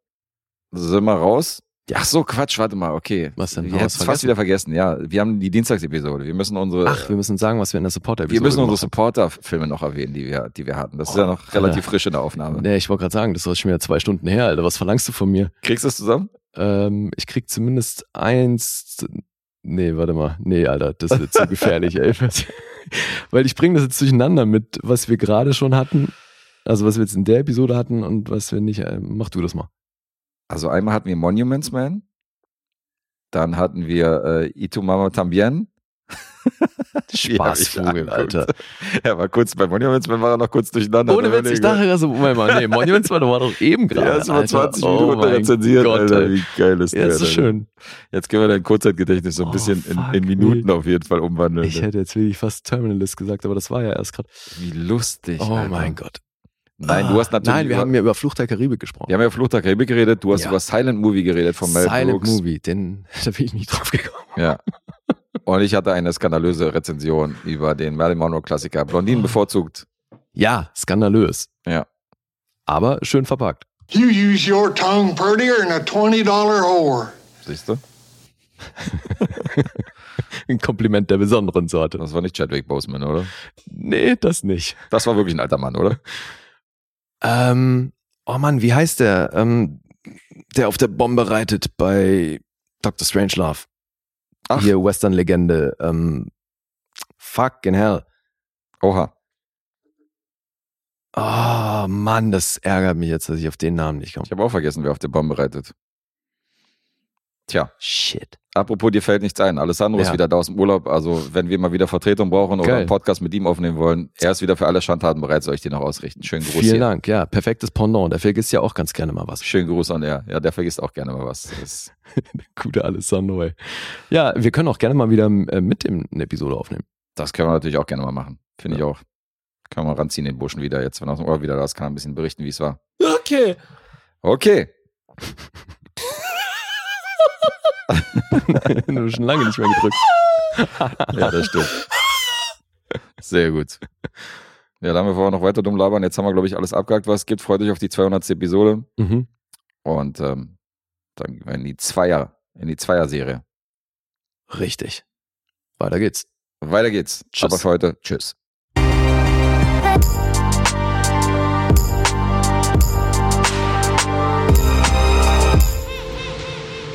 sind wir raus. Ach so, Quatsch, warte mal, okay. Was denn? Wir Haben es fast wieder vergessen. Ja, wir haben die Dienstagsepisode. Wir müssen unsere, Ach, wir müssen sagen, was wir in der Supporter-Episode wir müssen unsere Supporter-Filme noch erwähnen, die wir, die wir hatten. Das ist ja noch Alter. relativ frisch in der Aufnahme. Nee, ich wollte gerade sagen, das ist schon wieder zwei Stunden her, Alter. Was verlangst du von mir? Kriegst du es zusammen? Ähm, ich krieg zumindest eins. Nee, warte mal. Nee, Alter, das wird zu gefährlich, ey. Weil ich bringe das jetzt durcheinander mit, was wir gerade schon hatten. Also was wir jetzt in der Episode hatten und was wir nicht. Äh, mach du das mal. Also einmal hatten wir Monuments Man. Dann hatten wir äh, Itu Mama Tambien. Spaßvogel, Alter. Er war kurz bei Monuments Man, war er noch kurz durcheinander. Ohne Witz, ich dachte also, Moment mal, nee, Monuments war, war doch eben gerade. Ja, das war Alter. 20 Oh Minuten rezensiert, Gott, Alter. Wie geil ist Ja, der ist so schön. Jetzt können wir dein Kurzzeitgedächtnis so ein Oh, bisschen in, fuck, in Minuten auf jeden Fall umwandeln. Ich ne? hätte jetzt wirklich fast Terminalist gesagt, aber das war ja erst gerade. Wie lustig. Oh Alter. mein Gott. Nein, Ah, du hast natürlich. Nein, wir über, haben ja über Flucht der Karibik gesprochen. wir haben ja über Flucht der Karibik geredet, du hast Ja. über Silent Movie geredet von Mel Silent Brooks. Movie, den, da bin ich nicht drauf gekommen. Ja. Und ich hatte eine skandalöse Rezension über den Marilyn Monroe Klassiker. Blondinen bevorzugt. Ja, skandalös. Ja. Aber schön verpackt. You use your tongue prettier than a $20 whore. Siehst du? Ein Kompliment der besonderen Sorte. Das war nicht Chadwick Boseman, oder? Nee, das nicht. Das war wirklich ein alter Mann, oder? Ähm, oh Mann, wie heißt der? Ähm, der auf der Bombe reitet bei Dr. Strangelove. Ach. Hier, Western-Legende. Ähm, fucking hell. Oha. Oh Mann, das ärgert mich jetzt, dass ich auf den Namen nicht komme. Ich habe auch vergessen, wer auf der Bombe reitet. Tja, Shit. Apropos, dir fällt nichts ein. Alessandro ist Ja. wieder da aus dem Urlaub. Also, wenn wir mal wieder Vertretung brauchen oder Geil. einen Podcast mit ihm aufnehmen wollen, er ist wieder für alle Schandtaten bereit, soll ich dir noch ausrichten. Schönen Gruß Vielen hier. Dank. Ja, perfektes Pendant. Der vergisst ja auch ganz gerne mal was. Schönen Gruß an er. Ja, der vergisst auch gerne mal was. Das ist Gute Alessandro, ey. Ja, wir können auch gerne mal wieder äh, mit dem eine Episode aufnehmen. Das können wir natürlich auch gerne mal machen. Finde ich auch. Können wir ranziehen, den Burschen wieder jetzt, wenn er aus dem Urlaub wieder da ist, kann er ein bisschen berichten, wie es war. Okay. Okay. du hast schon lange nicht mehr gedrückt. ja, das stimmt. Sehr gut. Ja, da haben wir vorher noch weiter dumm labern. Jetzt haben wir, glaube ich, alles abgehakt, was es gibt. Freut euch auf die 200. Episode. Mhm. Und ähm, dann gehen wir in die Zweier, in die Zweier-Serie. Richtig. Weiter geht's. Weiter geht's. Tschüss. Aber für heute, tschüss.